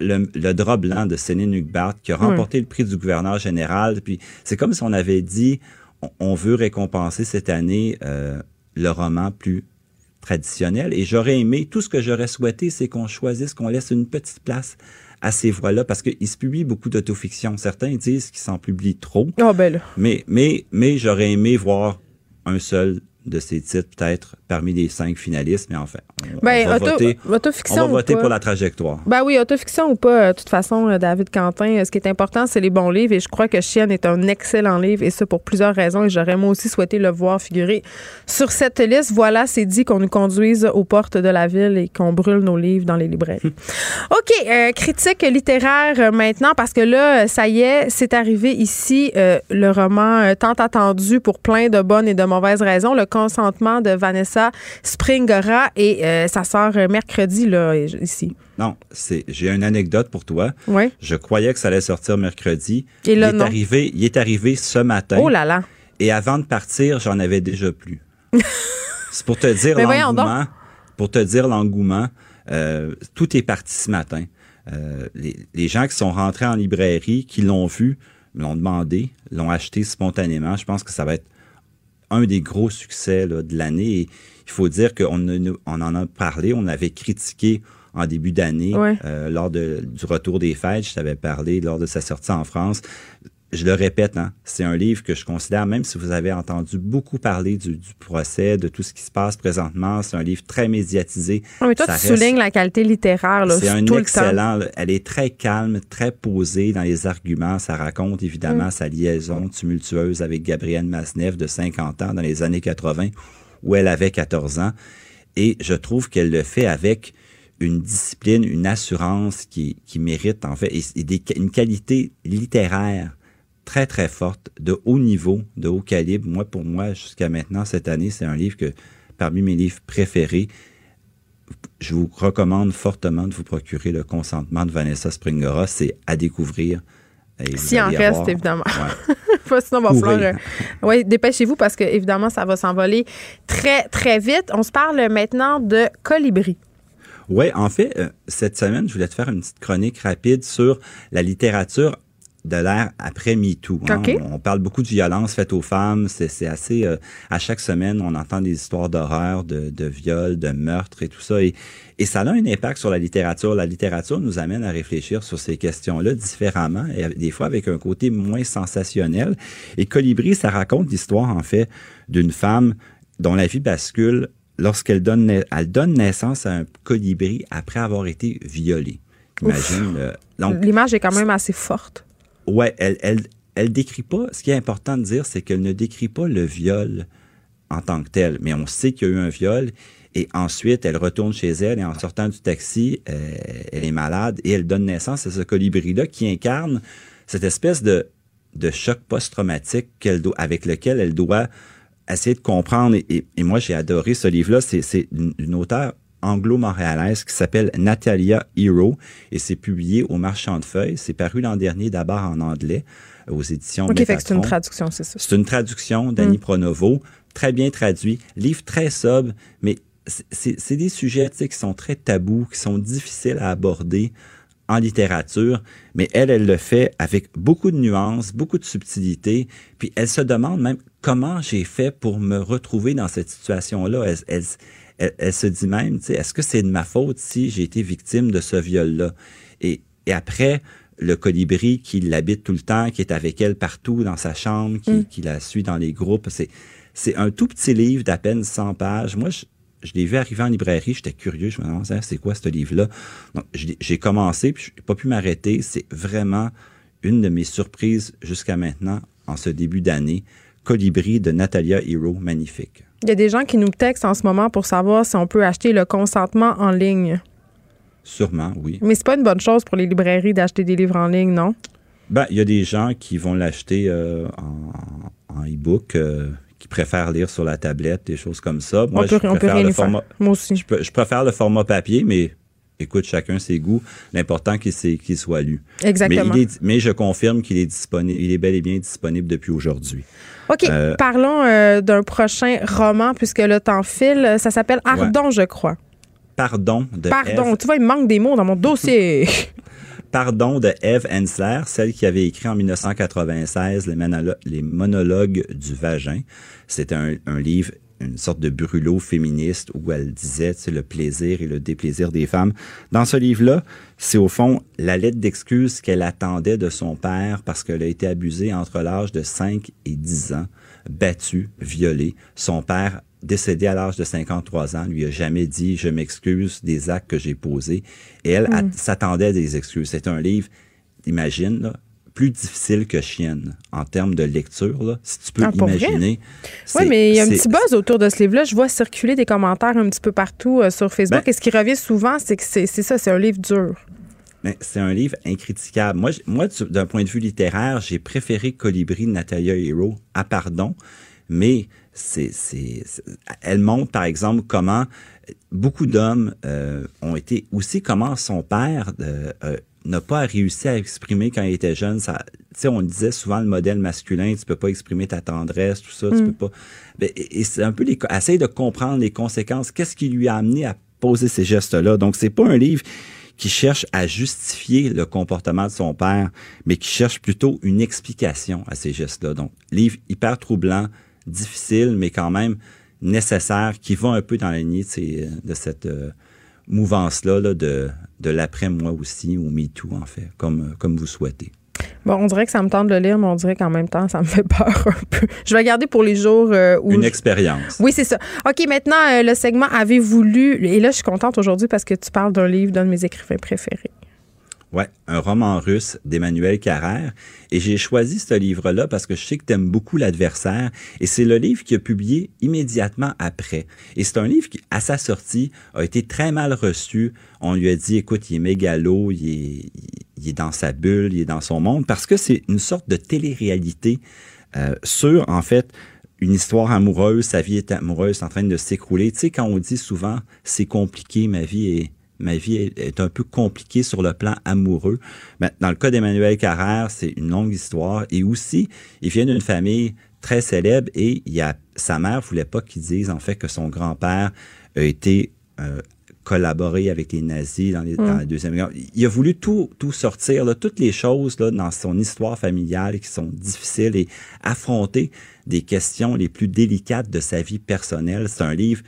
Le, le drap blanc de Céline Hugbart qui a remporté le prix du gouverneur général. Puis c'est comme si on avait dit on, on veut récompenser cette année euh, le roman plus traditionnel. Et j'aurais aimé, tout ce que j'aurais souhaité, c'est qu'on choisisse, qu'on laisse une petite place à ces voix-là, parce qu'il se publie beaucoup d'autofiction. Certains disent qu'ils s'en publient trop. Ben là. Mais, mais, mais j'aurais aimé voir un seul de ces titres, peut-être, parmi les cinq finalistes, mais enfin, on, Ben, on va auto- voter, autofiction on va voter pour la trajectoire. Ben oui, autofiction ou pas, euh, de toute façon, euh, David Quentin, euh, ce qui est important, c'est les bons livres et je crois que Chienne est un excellent livre et ça pour plusieurs raisons et j'aurais moi aussi souhaité le voir figurer sur cette liste. Voilà, c'est dit qu'on nous conduise aux portes de la ville et qu'on brûle nos livres dans les librairies. *laughs* OK, euh, critique littéraire maintenant parce que là, ça y est, c'est arrivé ici euh, le roman tant attendu pour plein de bonnes et de mauvaises raisons, Le consentement de Vanessa Springora et euh, ça sort euh, mercredi là ici. Non, c'est j'ai une anecdote pour toi. Ouais. Je croyais que ça allait sortir mercredi. Et là, il est non. arrivé, il est arrivé ce matin. Oh là là. Et avant de partir, j'en avais déjà plus. *laughs* C'est pour te dire l'engouement. Pour te dire l'engouement, euh, tout est parti ce matin. Euh, les, les gens qui sont rentrés en librairie, qui l'ont vu, me l'ont demandé, l'ont acheté spontanément. Je pense que ça va être un des gros succès là, de l'année. Il faut dire qu'on on en a parlé, on avait critiqué en début d'année Ouais. euh, lors de- du retour des fêtes. Je t'avais parlé lors de sa sortie en France. Je le répète, hein, c'est un livre que je considère, même si vous avez entendu beaucoup parler du, du procès, de tout ce qui se passe présentement, c'est un livre très médiatisé. Mais toi, Ça tu reste- soulignes la qualité littéraire c'est un tout le temps. excellent. là. Elle est très calme, très posée dans les arguments. Ça raconte évidemment Mm. sa liaison tumultueuse avec Gabrielle Masneff de 50 ans dans les années 80, où elle avait 14 ans. Et je trouve qu'elle le fait avec une discipline, une assurance qui, mérite, en fait, et, une qualité littéraire très, très forte, de haut niveau, de haut calibre. Moi, pour moi, jusqu'à maintenant, cette année, c'est un livre que, parmi mes livres préférés, je vous recommande fortement de vous procurer le consentement de Vanessa Springora. C'est à découvrir. Si en reste, évidemment. *laughs* Sinon, va falloir. Euh, oui, dépêchez-vous parce que, évidemment, ça va s'envoler très, très vite. On se parle maintenant de colibri. Oui, en fait, euh, cette semaine, je voulais te faire une petite chronique rapide sur la littérature de l'ère après MeToo. Hein. On, parle beaucoup de violence faite aux femmes. C'est assez... Euh, à chaque semaine, on entend des histoires d'horreur, de, de viol, de meurtre et tout ça. Et, et ça a un impact sur la littérature. La littérature nous amène à réfléchir sur ces questions-là différemment et des fois avec un côté moins sensationnel. Et Colibri, ça raconte l'histoire, en fait, d'une femme dont la vie bascule lorsqu'elle donne, elle donne naissance à un colibri après avoir été violée. Imagine. Euh, L'image est quand même assez forte. Ouais, elle, elle, décrit pas. Ce qui est important de dire, c'est qu'elle ne décrit pas le viol en tant que tel, mais on sait qu'il y a eu un viol. Et ensuite, elle retourne chez elle et en sortant du taxi, euh, elle est malade et elle donne naissance à ce colibri-là qui incarne cette espèce de, choc post-traumatique avec lequel elle doit essayer de comprendre. Et, et, moi, j'ai adoré ce livre-là. C'est une, une auteure anglo-montréalaise qui s'appelle Natalia Hero et c'est publié au Marchand de Feuilles. C'est paru l'an dernier d'abord en anglais aux éditions OK, fait c'est une traduction, c'est ça. C'est une traduction d'Annie mm. Pronovo, très bien traduit, livre très sobre, mais c'est des sujets qui sont très tabous, qui sont difficiles à aborder en littérature, mais elle, elle le fait avec beaucoup de nuances, beaucoup de subtilité, puis elle se demande même comment j'ai fait pour me retrouver dans cette situation-là. Elle, elle, se dit même, est-ce que c'est de ma faute si j'ai été victime de ce viol-là? Et, et, après, le colibri qui l'habite tout le temps, qui est avec elle partout dans sa chambre, qui, mm. qui la suit dans les groupes, c'est, c'est un tout petit livre d'à peine 100 pages. Moi, je, je l'ai vu arriver en librairie, j'étais curieux, je me demandais, c'est quoi ce livre-là? Donc, j'ai commencé, puis je n'ai pas pu m'arrêter. C'est vraiment une de mes surprises jusqu'à maintenant, en ce début d'année. Colibri de Natalia Hero, magnifique. Il y a des gens qui nous textent en ce moment pour savoir si on peut acheter le consentement en ligne. Sûrement, oui. Mais c'est pas une bonne chose pour les librairies d'acheter des livres en ligne, non? Ben, il y a des gens qui vont l'acheter euh, en, e-book, euh, qui préfèrent lire sur la tablette, des choses comme ça. Moi, je préfère le format, Moi aussi. Je, préfère le format papier, mais écoute, chacun ses goûts. L'important qu'il qu'il soit lu. Exactement. Mais, mais je confirme qu'il est disponible, il est bel et bien disponible depuis aujourd'hui. OK, euh, parlons euh, d'un prochain roman, puisque le temps file. Ça s'appelle Ardon, je crois. Pardon de Pardon, tu vois, il me manque des mots dans mon dossier. *laughs* Pardon de Eve Ensler, celle qui avait écrit en 1996 les, les monologues du vagin. C'était un, un livre une sorte de brûlot féministe où elle disait le plaisir et le déplaisir des femmes. Dans ce livre-là, c'est au fond la lettre d'excuse qu'elle attendait de son père parce qu'elle a été abusée entre l'âge de 5 et 10 ans, battue, violée. Son père décédé à l'âge de 53 ans, lui a jamais dit je m'excuse des actes que j'ai posés. Et elle mm. s'attendait à des excuses. C'est un livre, imagine, là, plus difficile que Chienne en termes de lecture, là, si tu peux ah, imaginer. Oui, mais il y a un petit buzz autour de ce livre-là. Je vois circuler des commentaires un petit peu partout euh, sur Facebook. Ben Et ce qui revient souvent, c'est que c'est ça, c'est un livre dur. Ben, c'est un livre incritiquable. Moi, moi d'un point de vue littéraire, j'ai préféré Colibri de Natalia Hero à Pardon, mais c'est, elle montre, par exemple, comment beaucoup d'hommes euh, ont été aussi, comment son père euh, n'a pas réussi à exprimer quand il était jeune. Ça, on disait souvent le modèle masculin, tu peux pas exprimer ta tendresse, tout ça, tu mm. peux pas. Ben, et, c'est un peu les, essaye de comprendre les conséquences. Qu'est-ce qui lui a amené à poser ces gestes-là? Donc c'est pas un livre qui cherche à justifier le comportement de son père, mais qui cherche plutôt une explication à ces gestes-là. Donc livre hyper troublant, difficile, mais quand même nécessaire, qui va un peu dans la lignée de cette euh, mouvance-là de, de l'après-moi aussi, ou MeToo, en fait, comme, comme vous souhaitez. Bon, on dirait que ça me tente de le lire, mais on dirait qu'en même temps, ça me *laughs* fait peur un peu. Je vais garder pour les jours euh, où. Une expérience. Oui, c'est ça. OK, maintenant, euh, le segment Avez-vous lu? Et là, je suis contente aujourd'hui parce que tu parles d'un livre d'un de mes écrivains préférés. Ouais, un roman russe d'Emmanuel Carrère. Et j'ai choisi ce livre-là parce que je sais que tu aimes beaucoup l'adversaire. Et c'est le livre qu'il a publié immédiatement après. Et c'est un livre qui, à sa sortie, a été très mal reçu. On lui a dit, écoute, il est mégalo, il est, il est dans sa bulle, il est dans son monde, parce que c'est une sorte de télé-réalité euh, sur, en fait, une histoire amoureuse, sa vie est amoureuse, en train de s'écrouler. Tu sais, quand on dit souvent, c'est compliqué, ma vie est ma vie est, un peu compliquée sur le plan amoureux. Mais dans le cas d'Emmanuel Carrère, c'est une longue histoire. Et aussi, il vient d'une famille très célèbre et il y a, sa mère voulait pas qu'il dise en fait que son grand-père a été euh, collaboré avec les nazis dans, les, dans, la Deuxième Guerre. Il a voulu tout, tout sortir, là, toutes les choses là, dans son histoire familiale qui sont difficiles et affronter des questions les plus délicates de sa vie personnelle. C'est un livre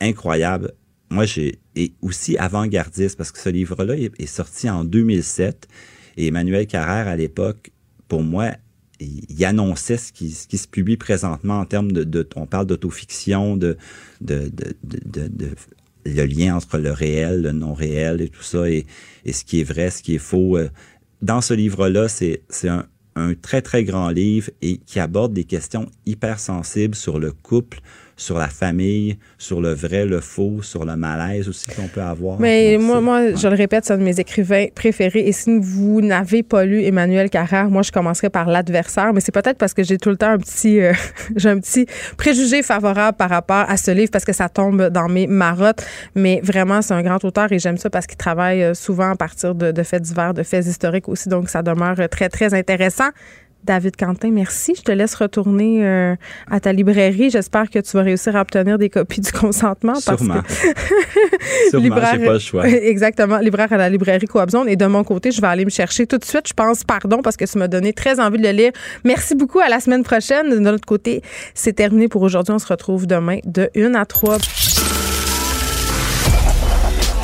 incroyable moi, j'ai et aussi avant-gardiste parce que ce livre-là est, sorti en 2007 et Emmanuel Carrère à l'époque, pour moi, il, annonçait ce qui, se publie présentement en termes de, on parle d'autofiction, de, de, le lien entre le réel, le non réel et tout ça et, et ce qui est vrai, ce qui est faux. Euh, dans ce livre-là, c'est un, un très très grand livre et qui aborde des questions hyper sensibles sur le couple, sur la famille, sur le vrai, le faux, sur le malaise aussi qu'on peut avoir. Mais moi, moi je le répète, c'est un de mes écrivains préférés. Et si vous n'avez pas lu Emmanuel Carrère, moi, je commencerai par l'adversaire. Mais c'est peut-être parce que j'ai tout le temps un petit, euh, *laughs* j'ai un petit préjugé favorable par rapport à ce livre parce que ça tombe dans mes marottes. Mais vraiment, c'est un grand auteur et j'aime ça parce qu'il travaille euh, souvent à partir de, de faits divers, de faits historiques aussi. Donc, ça demeure très, très intéressant. David Quentin, merci. Je te laisse retourner euh, à ta librairie. J'espère que tu vas réussir à obtenir des copies du consentement. Sûrement. Parce que *laughs* Sûrement, j'ai pas le choix. Exactement. Libraire à la librairie Coabzone. Et de mon côté, je vais aller me chercher tout de suite. Je pense, pardon, parce que ça m'a donné très envie de le lire. Merci beaucoup. À la semaine prochaine. De notre côté, c'est terminé pour aujourd'hui. On se retrouve demain de 1 à 3.